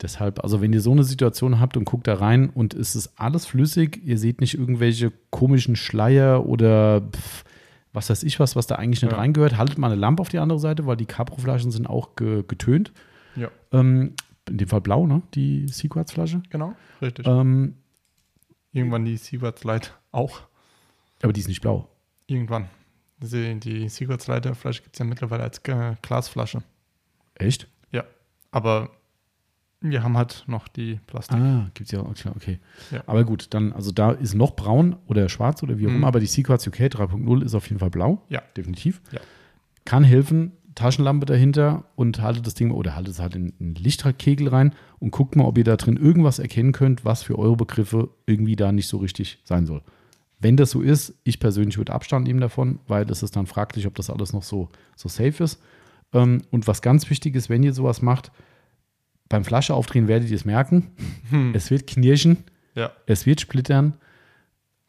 A: Deshalb, also wenn ihr so eine Situation habt und guckt da rein und es ist alles flüssig, ihr seht nicht irgendwelche komischen Schleier oder pf, was weiß ich was, was da eigentlich nicht
B: Ja.
A: reingehört, haltet mal eine Lampe auf die andere Seite, weil die Capro-Flaschen sind auch ge getönt.
B: Ja,
A: Ähm, in dem Fall blau, ne? Die Sequats-Flasche.
B: genau, richtig.
A: Ähm,
B: Irgendwann die Seawards Light auch.
A: aber die ist nicht blau.
B: Irgendwann. Die, die Seawards Light Flasche gibt es ja mittlerweile als äh, Glasflasche.
A: Echt?
B: Ja, aber wir haben halt noch die Plastik.
A: Ah, gibt es ja auch, klar, okay.
B: Ja.
A: Aber gut, dann, also da ist noch braun oder schwarz oder wie auch
B: Mhm.
A: immer, aber die Sequats UK 3.0 ist auf jeden Fall blau.
B: Ja.
A: Definitiv.
B: Ja.
A: Kann helfen, Taschenlampe dahinter und haltet das Ding oder haltet es halt in einen Lichtkegel rein und guckt mal, ob ihr da drin irgendwas erkennen könnt, was für eure Begriffe irgendwie da nicht so richtig sein soll. Wenn das so ist, ich persönlich würde Abstand nehmen davon, weil es ist dann fraglich, ob das alles noch so, so safe ist. Ähm, und was ganz wichtig ist, wenn ihr sowas macht, beim Flasche aufdrehen werdet ihr es merken.
B: Hm.
A: Es wird knirschen,
B: Ja,
A: es wird splittern.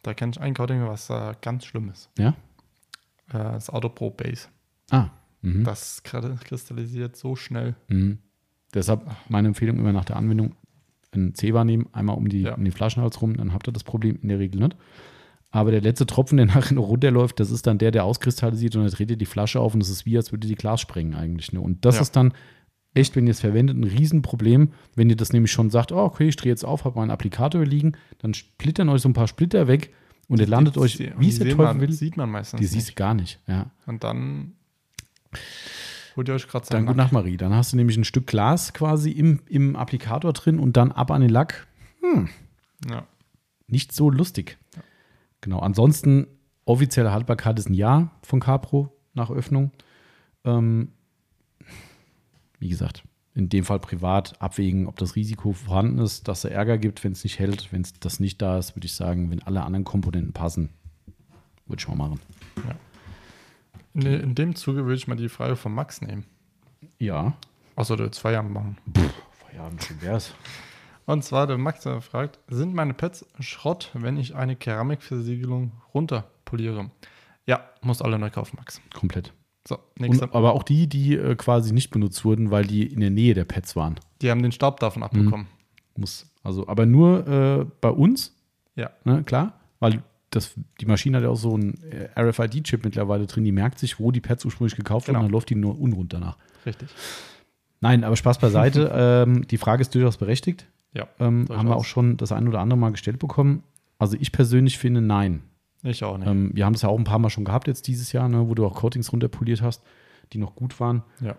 B: da kenne ich ein Coating, was da ganz schlimm ist.
A: Ja.
B: Äh, das Autopro Base.
A: Ah. Mhm.
B: Das kri- kristallisiert so schnell.
A: Mhm. Deshalb meine Empfehlung immer nach der Anwendung ein Zewa nehmen, einmal um, die,
B: Ja.
A: um den Flaschenhals rum, dann habt ihr das Problem in der Regel nicht. Aber der letzte Tropfen, der nachher noch runterläuft, das ist dann der, der auskristallisiert und dann dreht ihr die Flasche auf und es ist wie, als würde die Glas sprengen eigentlich. Ne? Und das
B: Ja.
A: ist dann echt, wenn ihr es verwendet, ein Riesenproblem. Wenn ihr das nämlich schon sagt, oh, okay, ich drehe jetzt auf, habe meinen Applikator liegen, dann splittern euch so ein paar Splitter weg und ihr landet euch,
B: Die-
A: wie es
B: die
A: der Teufel will,
B: sieht man meistens
A: die siehst du gar nicht. Ja.
B: Und dann holt ihr euch gerade
A: Dann gute Nacht, Marie. Dann hast du nämlich ein Stück Glas quasi im, im Applikator drin und dann ab an den Lack.
B: Ja.
A: Nicht so lustig. Genau. Ansonsten, offizielle Haltbarkeit ist ein Jahr von Capro nach Öffnung. Ähm, wie gesagt, in dem Fall privat abwägen, ob das Risiko vorhanden ist, dass es Ärger gibt, wenn es nicht hält. Wenn es das nicht da ist, würde ich sagen, wenn alle anderen Komponenten passen, würde ich mal machen.
B: In, in dem Zuge würde ich mal die Frage von Max nehmen.
A: Ja.
B: Achso, der zwei Jahre machen.
A: Feierabend, schön wär's.
B: Und zwar der Max fragt, sind meine Pads Schrott, wenn ich eine Keramikversiegelung runterpoliere? Ja, muss alle neu kaufen, Max.
A: Komplett.
B: So, nächster.
A: Und, aber auch die, die äh, quasi nicht benutzt wurden, weil die in der Nähe der Pads waren.
B: Die haben den Staub davon abbekommen.
A: Muss. Also, aber nur äh, bei uns,
B: Ja.
A: ne, klar, weil das, die Maschine hat ja auch so einen äh, RFID-Chip mittlerweile drin, die merkt sich, wo die Pads ursprünglich gekauft wurden,
B: Genau.
A: dann läuft die nur unrund danach.
B: Richtig.
A: Nein, aber Spaß beiseite. ähm, die Frage ist durchaus berechtigt.
B: Ja.
A: Ähm, haben wir auch schon das ein oder andere Mal gestellt bekommen. Also ich persönlich finde nein.
B: Ich auch nicht.
A: Ähm, wir haben das ja auch ein paar Mal schon gehabt jetzt dieses Jahr, ne, wo du auch Coatings runterpoliert hast, die noch gut waren.
B: ja.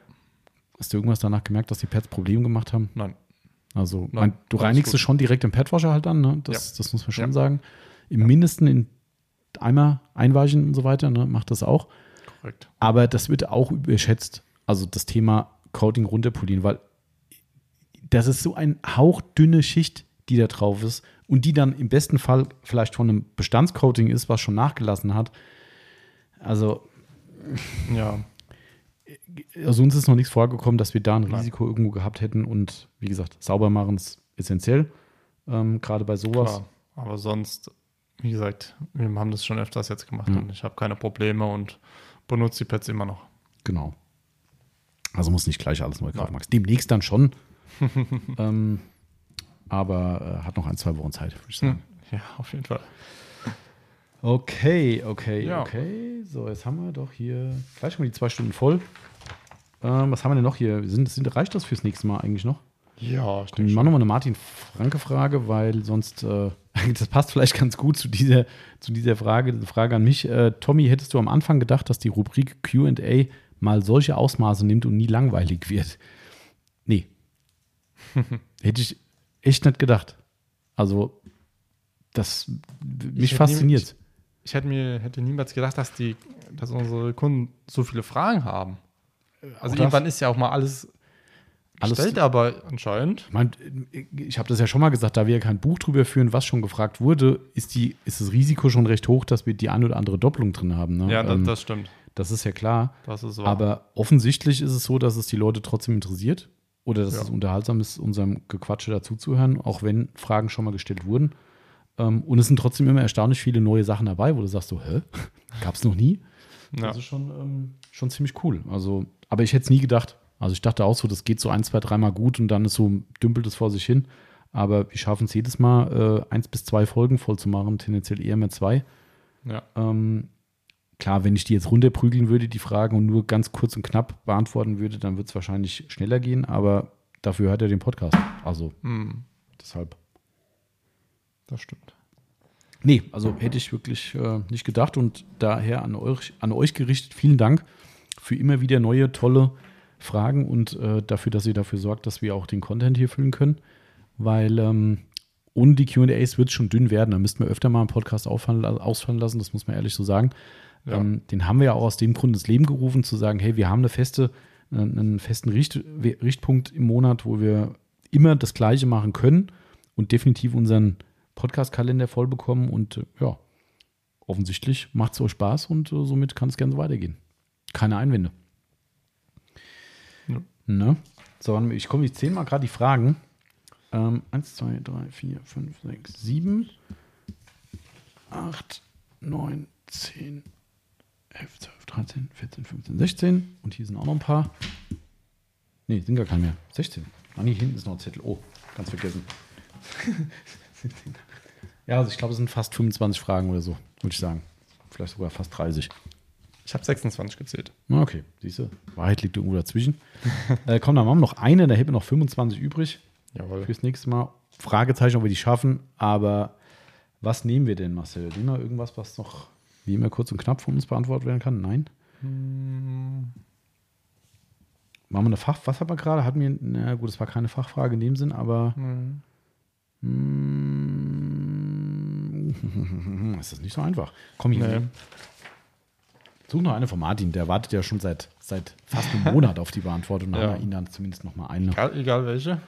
A: Hast du irgendwas danach gemerkt, dass die Pads Probleme gemacht haben?
B: Nein.
A: Also,
B: Nein,
A: mein, du reinigst es schon direkt im Padwasher halt dann, ne? Das, das muss man schon
B: Ja.
A: sagen. Im Mindesten in Eimer einweichen und so weiter, ne? Macht das auch.
B: Korrekt.
A: Aber das wird auch überschätzt. Also das Thema Coating runterpolieren, weil das ist so ein hauchdünne Schicht, die da drauf ist und die dann im besten Fall vielleicht von einem Bestandscoating ist, was schon nachgelassen hat. Also,
B: Ja.
A: also uns ist noch nichts vorgekommen, dass wir da ein. Risiko irgendwo gehabt hätten und wie gesagt, sauber machen ist essentiell, ähm, gerade bei sowas.
B: Klar. Aber sonst, wie gesagt, wir haben das schon öfters jetzt gemacht
A: Mhm.
B: und ich habe keine Probleme und benutze die Pads immer noch.
A: Genau. Also muss nicht gleich alles neu. Max. Demnächst dann schon. ähm, aber äh, hat noch ein, zwei Wochen Zeit, würde ich sagen.
B: Ja, auf jeden Fall.
A: Okay, okay,
B: Ja.
A: okay. So, jetzt haben wir doch hier gleich mal die zwei Stunden voll. Ähm, was haben wir denn noch hier? Sind, sind, reicht das fürs nächste Mal eigentlich noch?
B: Ja, ich
A: Dann machen wir mal eine Martin-Franke-Frage, weil sonst, äh, das passt vielleicht ganz gut zu dieser, zu dieser Frage, diese Frage an mich. Äh, Tommy, hättest du am Anfang gedacht, dass die Rubrik QA mal solche Ausmaße nimmt und nie langweilig wird? Hätte ich echt nicht gedacht. Also, das mich fasziniert.
B: Ich hätte mir hätte niemals gedacht, dass die, dass unsere Kunden so viele Fragen haben. Also irgendwann ist ja auch mal alles
A: Alles-
B: gestellt, aber anscheinend.
A: Ich, mein, ich habe das ja schon mal gesagt, da wir ja kein Buch drüber führen, was schon gefragt wurde, ist, die, ist das Risiko schon recht hoch, dass wir die eine oder andere Doppelung drin haben. Ne?
B: Ja, das,
A: Ähm,
B: das stimmt.
A: das ist ja klar.
B: Das ist wahr.
A: Aber offensichtlich ist es so, dass es die Leute trotzdem interessiert oder dass
B: Ja.
A: es unterhaltsam ist, unserem Gequatsche dazuzuhören, auch wenn Fragen schon mal gestellt wurden. Ähm, und es sind trotzdem immer erstaunlich viele neue Sachen dabei, wo du sagst so, hä? Gab es noch nie?
B: ja.
A: Das ist schon, ähm, schon ziemlich cool. Also, aber ich hätte es nie gedacht. Also ich dachte auch so, das geht so ein, zwei, dreimal gut und dann ist so, dümpelt es vor sich hin. Aber wir schaffen es jedes Mal, äh, eins bis zwei Folgen voll zu machen, tendenziell eher mehr zwei.
B: ja.
A: Ähm, klar, wenn ich die jetzt runterprügeln würde, die Fragen, und nur ganz kurz und knapp beantworten würde, dann wird es wahrscheinlich schneller gehen, aber dafür hört er den Podcast. Also
B: Hm,
A: deshalb.
B: das stimmt.
A: Nee, also hätte ich wirklich äh, nicht gedacht und daher an euch, an euch gerichtet, vielen Dank für immer wieder neue, tolle Fragen und äh, dafür, dass ihr dafür sorgt, dass wir auch den Content hier füllen können, weil ähm, ohne die QAs wird es schon dünn werden. Da müssten wir öfter mal einen Podcast ausfallen lassen, das muss man ehrlich so sagen.
B: Ja.
A: Ähm, den haben wir ja auch aus dem Grund ins Leben gerufen, zu sagen, hey, wir haben eine feste, äh, einen festen Richt, Richtpunkt im Monat, wo wir immer das Gleiche machen können und definitiv unseren Podcast-Kalender voll bekommen und äh, ja, offensichtlich macht es euch Spaß und äh, somit kann es gerne so weitergehen. Keine Einwände.
B: Ja.
A: Ne? So, ich komme, ich zähle mal gerade die Fragen. Ähm, 1, 2, 3, 4, 5, 6, 7, 8, 9, 10, 11, 12, 13, 14, 15, 16. Und hier sind auch noch ein paar. Ne, sind gar keine mehr. 16. Ah, nee, hinten ist noch ein Zettel. Oh, ganz vergessen. 17. Ja, also ich glaube, es sind fast 25 Fragen oder so, würde ich sagen. Vielleicht sogar fast 30.
B: Ich habe 26 gezählt.
A: Okay, siehst du, Wahrheit liegt irgendwo dazwischen. äh, komm, dann machen wir noch eine, da hätten wir noch 25 übrig
B: Jawohl.
A: fürs nächste Mal. Fragezeichen, ob wir die schaffen, aber was nehmen wir denn, Marcel? Nehmen wir irgendwas, was noch wie immer kurz und knapp von uns beantwortet werden kann? Nein? Machen wir eine Fach, was haben wir gerade? Hatten wir, na gut, es war keine Fachfrage in dem Sinn, aber Mm, ist das nicht so einfach. Komm hier.
B: Nee.
A: Such noch eine von Martin, der wartet ja schon seit, seit fast einem Monat auf die Beantwortung. Dann
B: Ja.
A: haben wir ihn dann zumindest noch mal eine.
B: Egal, egal welche.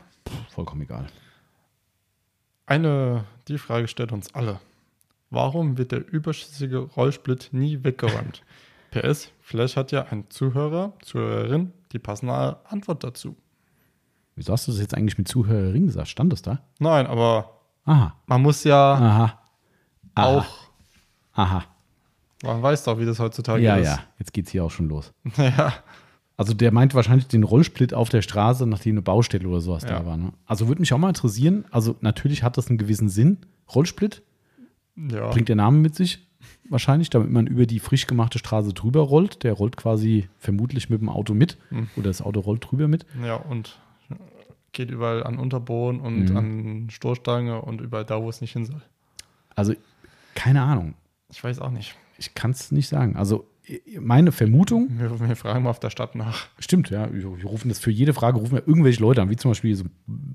A: Vollkommen egal.
B: Eine, die Frage stellt uns alle. Warum wird der überschüssige Rollsplit nie weggeräumt? PS, vielleicht hat ja ein Zuhörer, Zuhörerin die passende Antwort dazu.
A: Wieso hast du das jetzt eigentlich mit Zuhörerin gesagt? Stand das da?
B: Nein, aber
A: Aha.
B: man muss ja
A: Aha. Aha.
B: auch,
A: Aha.
B: man weiß doch, wie das heutzutage
A: Ja,
B: ist.
A: ja. Jetzt geht's hier auch schon los.
B: Ja.
A: Also der meint wahrscheinlich den Rollsplit auf der Straße, nachdem eine Baustelle oder sowas
B: Ja.
A: da war. Ne? Also würde mich auch mal interessieren. Also natürlich hat das einen gewissen Sinn. Rollsplit
B: ja.
A: bringt der Name mit sich. Wahrscheinlich, damit man über die frisch gemachte Straße drüber rollt. Der rollt quasi vermutlich mit dem Auto mit.
B: Hm.
A: Oder das Auto rollt drüber mit.
B: Ja, und geht überall an Unterboden und
A: Mhm.
B: an Stoßstange und überall da, wo es nicht hin soll.
A: Also keine Ahnung.
B: Ich weiß auch nicht.
A: Ich kann es nicht sagen. Also meine Vermutung,
B: Wir, wir fragen mal auf der Stadt nach.
A: stimmt, ja, wir wir rufen das für jede Frage, rufen wir irgendwelche Leute an, wie zum Beispiel so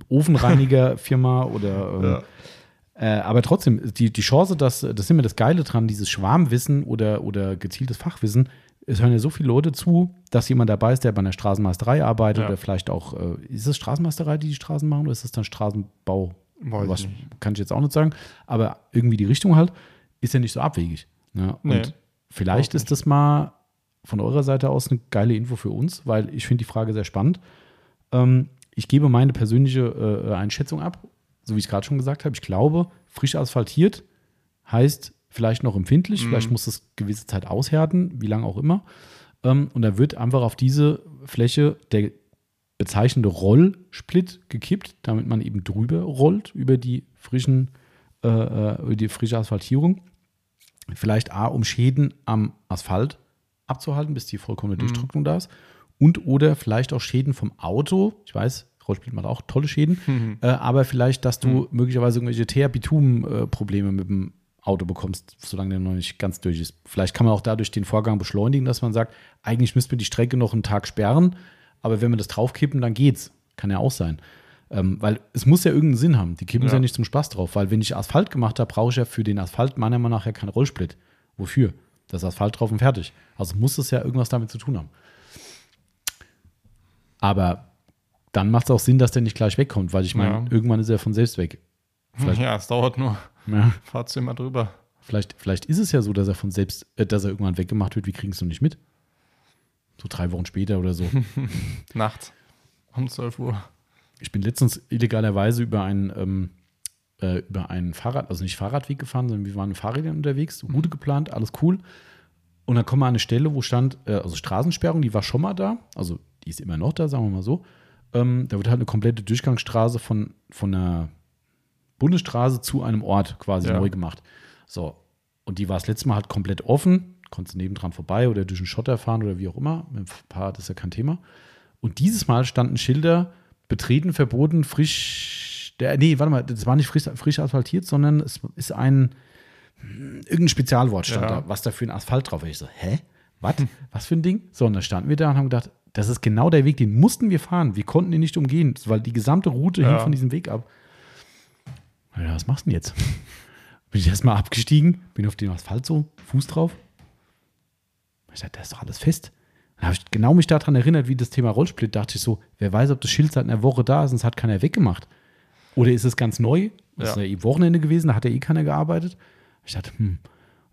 A: Ofenreinigerfirma oder ähm,
B: Ja.
A: Äh, aber trotzdem, die, die Chance, dass, das ist immer das Geile dran, dieses Schwarmwissen oder, oder gezieltes Fachwissen, es hören ja so viele Leute zu, dass jemand dabei ist, der bei einer Straßenmeisterei arbeitet
B: Ja.
A: oder vielleicht auch, äh, ist es Straßenmeisterei, die die Straßen machen oder ist es dann Straßenbau?
B: Weiß
A: Was
B: ich nicht.
A: kann ich jetzt auch nicht sagen, aber irgendwie die Richtung halt, ist ja nicht so abwegig. Ne? Und
B: Nee,
A: vielleicht
B: überhaupt
A: ist das mal von eurer Seite aus eine geile Info für uns, weil ich finde die Frage sehr spannend. Ähm, ich gebe meine persönliche äh, Einschätzung ab, so wie ich gerade schon gesagt habe. Ich glaube, frisch asphaltiert heißt vielleicht noch empfindlich,
B: Mhm.
A: vielleicht muss es gewisse Zeit aushärten, wie lange auch immer. Ähm, und da wird einfach auf diese Fläche der bezeichnende Rollsplit gekippt, damit man eben drüber rollt über die frischen, äh, äh, über die frische Asphaltierung. Vielleicht A, um Schäden am Asphalt abzuhalten, bis die vollkommene Durchtrocknung da ist. Und oder vielleicht auch Schäden vom Auto. Ich weiß, Rollsplit macht auch tolle Schäden. Äh, aber vielleicht, dass du möglicherweise irgendwelche Teer-Bitum-Probleme mit dem Auto bekommst, solange der noch nicht ganz durch ist. Vielleicht kann man auch dadurch den Vorgang beschleunigen, dass man sagt, eigentlich müsste man die Strecke noch einen Tag sperren, aber wenn wir das draufkippen, dann geht's. Kann ja auch sein. Ähm, weil es muss ja irgendeinen Sinn haben. Die kippen es
B: Ja.
A: ja nicht zum Spaß drauf, weil wenn ich Asphalt gemacht habe, brauche ich ja für den Asphalt meiner Meinung nach ja keinen Rollsplit. Wofür? Das Asphalt drauf und fertig. Also muss es ja irgendwas damit zu tun haben. Aber dann macht es auch Sinn, dass der nicht gleich wegkommt, weil ich meine,
B: Ja.
A: irgendwann ist er von selbst weg. Vielleicht-
B: Ja, es dauert nur.
A: Ja,
B: Fahrst du immer drüber.
A: vielleicht, vielleicht ist es ja so, dass er von selbst, äh, dass er irgendwann weggemacht wird, wir kriegen es noch nicht mit. So drei Wochen später oder so.
B: Nachts. Um 12 Uhr.
A: Ich bin letztens illegalerweise über einen, ähm, äh, über einen Fahrrad, also nicht Fahrradweg gefahren, sondern wir waren Fahrrädern unterwegs, Route geplant, alles cool. Und dann kommen wir an eine Stelle, wo stand, äh, also Straßensperrung, die war schon mal da, also die ist immer noch da, sagen wir mal so. Ähm, da wird halt eine komplette Durchgangsstraße von, von einer Bundesstraße zu einem Ort quasi
B: Ja.
A: neu gemacht. So. Und die war das letzte Mal halt komplett offen, konntest du nebendran vorbei oder durch einen Schotter fahren oder wie auch immer. Mit dem Fahrrad ist ja kein Thema. Und dieses Mal standen Schilder, betreten, verboten, frisch, der, nee, warte mal, das war nicht frisch, frisch asphaltiert, sondern es ist ein, irgendein Spezialwort stand
B: Ja.
A: da, was da für ein Asphalt drauf ist. Ich so, hä? Was? Was für ein Ding? So, und da standen wir da und haben gedacht, das ist genau der Weg, den mussten wir fahren. Wir konnten ihn nicht umgehen, weil die gesamte Route
B: Ja.
A: hing von diesem Weg ab. Ja, was machst du denn jetzt? Bin ich erstmal abgestiegen, bin auf den Asphalt so, Fuß drauf. Ich dachte, das ist doch alles fest. Dann habe ich genau mich daran erinnert, wie das Thema Rollsplit, dachte ich so, wer weiß, ob das Schild seit einer Woche da ist und es hat keiner weggemacht. Oder ist es ganz neu? Das ist
B: Ja.
A: ja eh Wochenende gewesen, da hat ja eh keiner gearbeitet. Ich dachte, hm.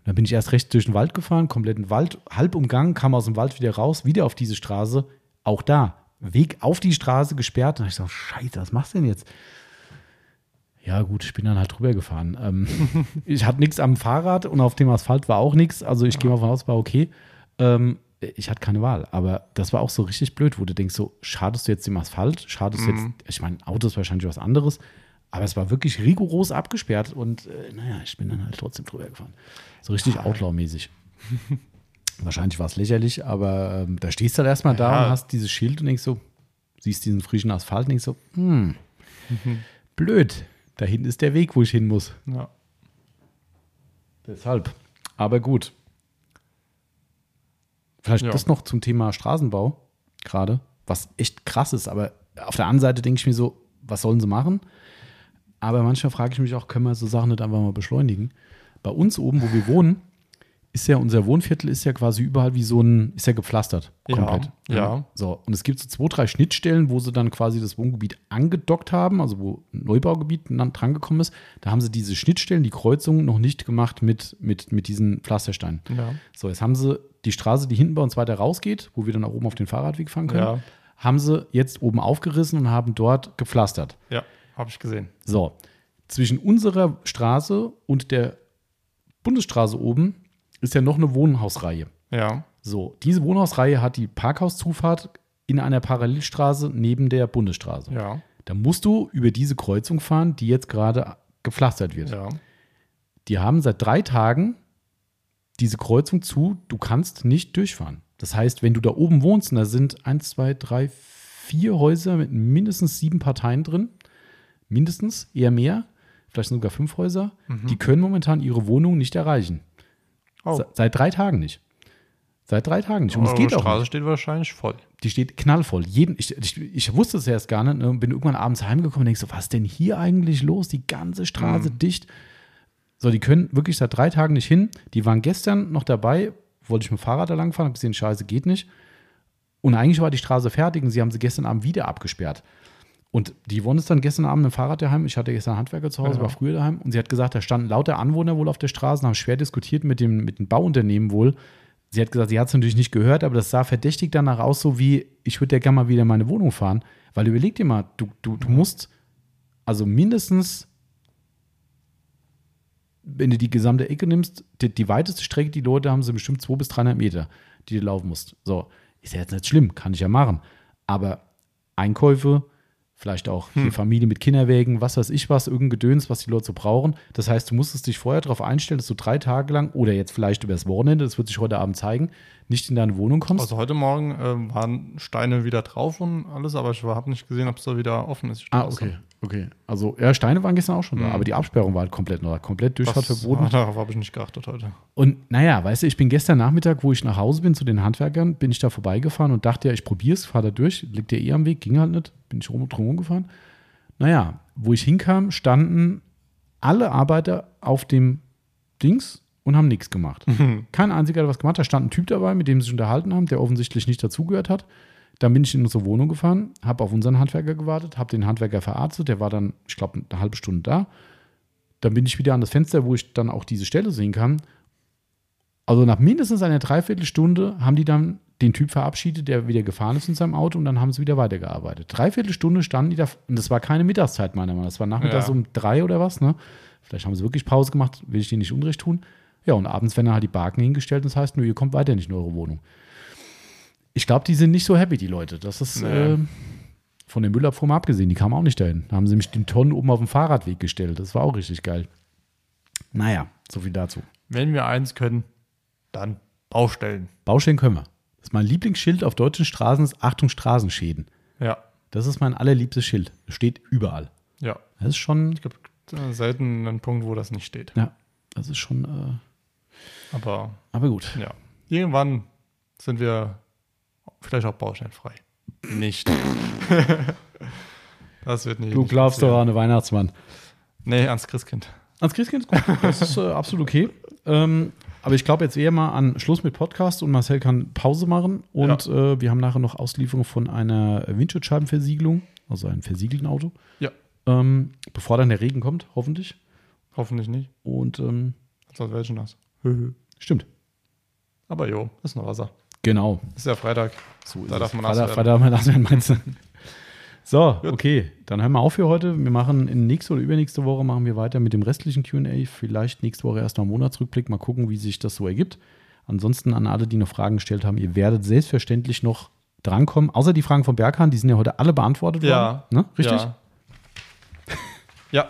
A: Dann bin ich erst rechts durch den Wald gefahren, kompletten Wald, halb umgangen, kam aus dem Wald wieder raus, wieder auf diese Straße. Auch da, Weg auf die Straße gesperrt. Und ich so, scheiße, was machst du denn jetzt? Ja, gut, ich bin dann halt drüber gefahren. Ähm, ich hatte nichts am Fahrrad und auf dem Asphalt war auch nichts. Also ich gehe mal von aus, war okay. Ähm, ich hatte keine Wahl. Aber das war auch so richtig blöd, wo du denkst, so, schadest du jetzt dem Asphalt? Schadest du
B: Mhm.
A: jetzt, ich meine, Auto ist wahrscheinlich was anderes, Aber es war wirklich rigoros abgesperrt und äh, naja, ich bin dann halt trotzdem drüber gefahren. So richtig Outlaw-mäßig. Wahrscheinlich war es lächerlich, aber ähm, da stehst du halt erstmal da
B: Ja.
A: und hast dieses Schild und denkst so, siehst diesen frischen Asphalt und denkst so, hm, blöd. Da hinten ist der Weg, wo ich hin muss.
B: Ja.
A: Deshalb. Aber gut. Vielleicht
B: Ja.
A: das noch zum Thema Straßenbau gerade, was echt krass ist. Aber auf der anderen Seite denke ich mir so, was sollen sie machen? Aber manchmal frage ich mich auch, können wir so Sachen nicht einfach mal beschleunigen? Bei uns oben, wo wir wohnen, ist ja unser Wohnviertel ist ja quasi überall wie so ein, ist ja gepflastert.
B: Ja,
A: Komplett.
B: ja.
A: So, und es gibt so zwei, drei Schnittstellen, wo sie dann quasi das Wohngebiet angedockt haben, also wo ein Neubaugebiet drangekommen ist. Da haben sie diese Schnittstellen, die Kreuzungen noch nicht gemacht mit, mit, mit diesen Pflastersteinen.
B: Ja.
A: So, jetzt haben sie die Straße, die hinten bei uns weiter rausgeht, wo wir dann auch oben auf den Fahrradweg fahren können,
B: Ja.
A: haben sie jetzt oben aufgerissen und haben dort gepflastert.
B: Ja, habe ich gesehen.
A: So, zwischen unserer Straße und der Bundesstraße oben ist ja noch eine Wohnhausreihe.
B: Ja.
A: So, diese Wohnhausreihe hat die Parkhauszufahrt in einer Parallelstraße neben der Bundesstraße.
B: Ja.
A: Da musst du über diese Kreuzung fahren, die jetzt gerade gepflastert wird.
B: Ja.
A: Die haben seit drei Tagen diese Kreuzung zu, du kannst nicht durchfahren. Das heißt, wenn du da oben wohnst, und da sind eins, zwei, drei, vier Häuser mit mindestens sieben Parteien drin, mindestens, eher mehr, vielleicht sogar fünf Häuser, die können momentan ihre Wohnung nicht erreichen.
B: Oh.
A: Se- Seit drei Tagen nicht. Seit drei Tagen nicht. Und es
B: Eure
A: geht auch
B: Straße
A: nicht.
B: steht wahrscheinlich voll.
A: Die steht knallvoll. Jeden, ich, ich, ich wusste es erst gar nicht. Ne? Bin irgendwann abends heimgekommen und denke so, was ist denn hier eigentlich los? Die ganze Straße dicht. So, die können wirklich seit drei Tagen nicht hin. Die waren gestern noch dabei, wollte ich mit dem Fahrrad da lang fahren, hab gesehen, scheiße, geht nicht. Und eigentlich war die Straße fertig und sie haben sie gestern Abend wieder abgesperrt. Und die wollen es dann gestern Abend dem Fahrrad daheim. Ich hatte gestern Handwerker zu Hause,
B: Ja.
A: war früher daheim. Und sie hat gesagt, da standen lauter Anwohner wohl auf der Straße und haben schwer diskutiert mit dem, mit dem Bauunternehmen wohl. Sie hat gesagt, sie hat es natürlich nicht gehört, aber das sah verdächtig danach aus, so wie, ich würde ja gerne mal wieder in meine Wohnung fahren. Weil überleg dir mal, du, du, du musst also mindestens, wenn du die gesamte Ecke nimmst, die, die weiteste Strecke, die Leute haben, sind bestimmt 200 bis 300 Meter, die du laufen musst. So, ist ja jetzt nicht schlimm, kann ich ja machen. Aber Einkäufe, vielleicht auch
B: Hm.
A: Familie mit Kinderwägen, was weiß ich was, irgendein Gedöns, was die Leute so brauchen. Das heißt, du musstest dich vorher darauf einstellen, dass du drei Tage lang oder jetzt vielleicht übers Wochenende, das wird sich heute Abend zeigen, nicht in deine Wohnung kommst.
B: Also heute Morgen ähm, waren Steine wieder drauf und alles, aber ich habe nicht gesehen, ob es da wieder offen ist.
A: ah, okay, okay. Also, ja, Steine waren gestern auch schon da, aber die Absperrung war halt komplett noch, komplett Durchfahrt verboten.
B: ah, darauf habe ich nicht geachtet heute.
A: Und naja, weißt du, ich bin gestern Nachmittag, wo ich nach Hause bin zu den Handwerkern, bin ich da vorbeigefahren und dachte ja, ich probiere es, fahre da durch, liegt ja eh am Weg, ging halt nicht, bin ich rum drum rumgefahren. Naja, wo ich hinkam, standen alle Arbeiter auf dem Dings und haben nichts gemacht. Kein einziger hat was gemacht. Da stand ein Typ dabei, mit dem sie sich unterhalten haben, der offensichtlich nicht dazugehört hat. Dann bin ich in unsere Wohnung gefahren, habe auf unseren Handwerker gewartet, habe den Handwerker verarztet. Der war dann, ich glaube, eine halbe Stunde da. Dann bin ich wieder an das Fenster, wo ich dann auch diese Stelle sehen kann. Also nach mindestens einer Dreiviertelstunde haben die dann den Typ verabschiedet, der wieder gefahren ist in seinem Auto und dann haben sie wieder weitergearbeitet. Dreiviertelstunde standen die da und das war keine Mittagszeit meiner Meinung nach. Das war nachmittags
B: Ja.
A: um drei oder was, ne? Vielleicht haben sie wirklich Pause gemacht, will ich denen nicht unrecht tun. Ja, und abends werden dann halt die Barken hingestellt und das heißt, nur ihr kommt weiter nicht in eure Wohnung. Ich glaube, die sind nicht so happy, die Leute. Das ist
B: Nee.
A: äh, von der Müllabfuhr mal abgesehen, die kamen auch nicht dahin. Da haben sie mich den Tonnen oben auf dem Fahrradweg gestellt. Das war auch richtig geil. Naja, so viel dazu.
B: Wenn wir eins können, dann Baustellen.
A: Baustellen können wir. Das ist mein Lieblingsschild auf deutschen Straßen, ist Achtung Straßenschäden.
B: Ja,
A: Das ist mein allerliebstes Schild. Das steht überall.
B: ja.
A: Das ist schon,
B: Es gibt äh, selten einen Punkt, wo das nicht steht.
A: ja, das ist schon, äh,
B: Aber
A: aber gut.
B: ja, irgendwann sind wir vielleicht auch baustellenfrei. Nicht. das wird nie.
A: Du
B: nicht
A: glaubst doch an den Weihnachtsmann.
B: Nee, ans Christkind.
A: Ans Christkind ist gut. Das ist äh, absolut okay. Ähm, aber ich glaube jetzt eher mal an Schluss mit Podcast und Marcel kann Pause machen. Und äh, wir haben nachher noch Auslieferung von einer Windschutzscheibenversiegelung, also einem versiegelten Auto.
B: Ja.
A: Ähm, bevor dann der Regen kommt, hoffentlich.
B: Hoffentlich nicht.
A: Und ähm,
B: Sonst wäre ich nass.
A: stimmt.
B: Aber jo, ist noch Wasser.
A: Genau.
B: Ist ja Freitag.
A: So ist
B: Da
A: es.
B: darf man nass
A: Freitag,
B: werden.
A: Freitag darf man nass werden, meinst du? So, okay. Dann hören wir auf für heute. Wir machen in nächste oder übernächste Woche machen wir weiter mit dem restlichen QA. Vielleicht nächste Woche erst mal einen Monatsrückblick. Mal gucken, wie sich das so ergibt. Ansonsten an alle, die noch Fragen gestellt haben, ihr werdet selbstverständlich noch drankommen. Außer die Fragen von Berghahn, die sind ja heute alle beantwortet
B: Ja.
A: worden. Ne? Richtig?
B: Ja. Ja.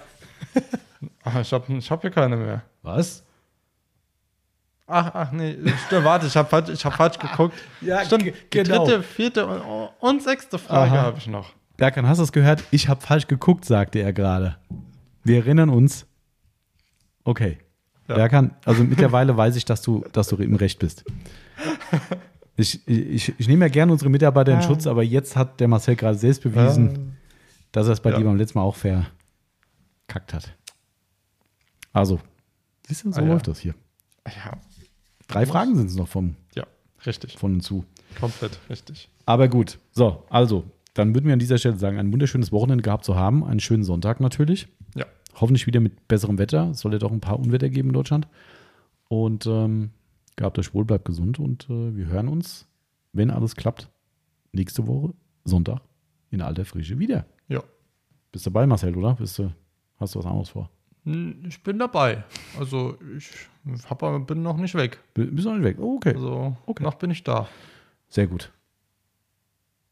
B: Ach, ich habe ich hab hier keine mehr.
A: Was?
B: Ach, ach nee, stimmt, warte, ich habe falsch, ich hab falsch geguckt.
A: Ja,
B: stimmt,
A: genau.
B: dritte, vierte und, und sechste Frage habe ich noch.
A: Berkan, hast du es gehört? Ich habe falsch geguckt, sagte er gerade. Wir erinnern uns. Okay.
B: Ja.
A: Berkan, also mittlerweile weiß ich, dass du, dass du im Recht bist. Ich, ich, ich nehme ja gerne unsere Mitarbeiter in
B: Ja.
A: Schutz, aber jetzt hat der Marcel gerade selbst bewiesen, dass er es bei
B: Ja.
A: dir beim letzten Mal auch verkackt hat. Also, siehst du, so
B: Ah, ja.
A: läuft das hier.
B: Ja,
A: Drei Fragen sind es noch vom,
B: ja, richtig.
A: von und zu.
B: Komplett richtig.
A: Aber gut, so, also, dann würden wir an dieser Stelle sagen, ein wunderschönes Wochenende gehabt zu haben, einen schönen Sonntag natürlich.
B: Ja.
A: Hoffentlich wieder mit besserem Wetter. Es soll ja doch ein paar Unwetter geben in Deutschland. Und ähm, gehabt euch wohl, bleibt gesund und äh, wir hören uns, wenn alles klappt, nächste Woche, Sonntag, in alter Frische wieder.
B: Ja.
A: Bist dabei, Marcel, oder? Bist du, hast du was anderes vor?
B: Hm, Ich bin dabei. Also ich hab, bin noch nicht weg.
A: Bist du noch nicht weg? Oh, okay.
B: Also
A: Okay.
B: noch bin ich da.
A: Sehr gut.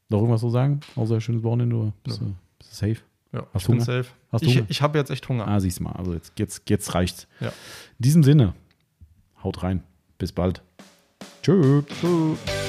A: Noch irgendwas zu sagen? Außer schönes Wochenende? Oder bist, du, bist du safe?
B: Ja,
A: Hast
B: ich
A: du
B: bin
A: Hunger?
B: safe.
A: Hast du
B: ich
A: Hunger?
B: ich habe jetzt echt Hunger.
A: Ah, siehst du mal. Also jetzt, jetzt, jetzt reicht's.
B: Ja.
A: In diesem Sinne, haut rein. Bis bald. Tschö.
B: Tschüss.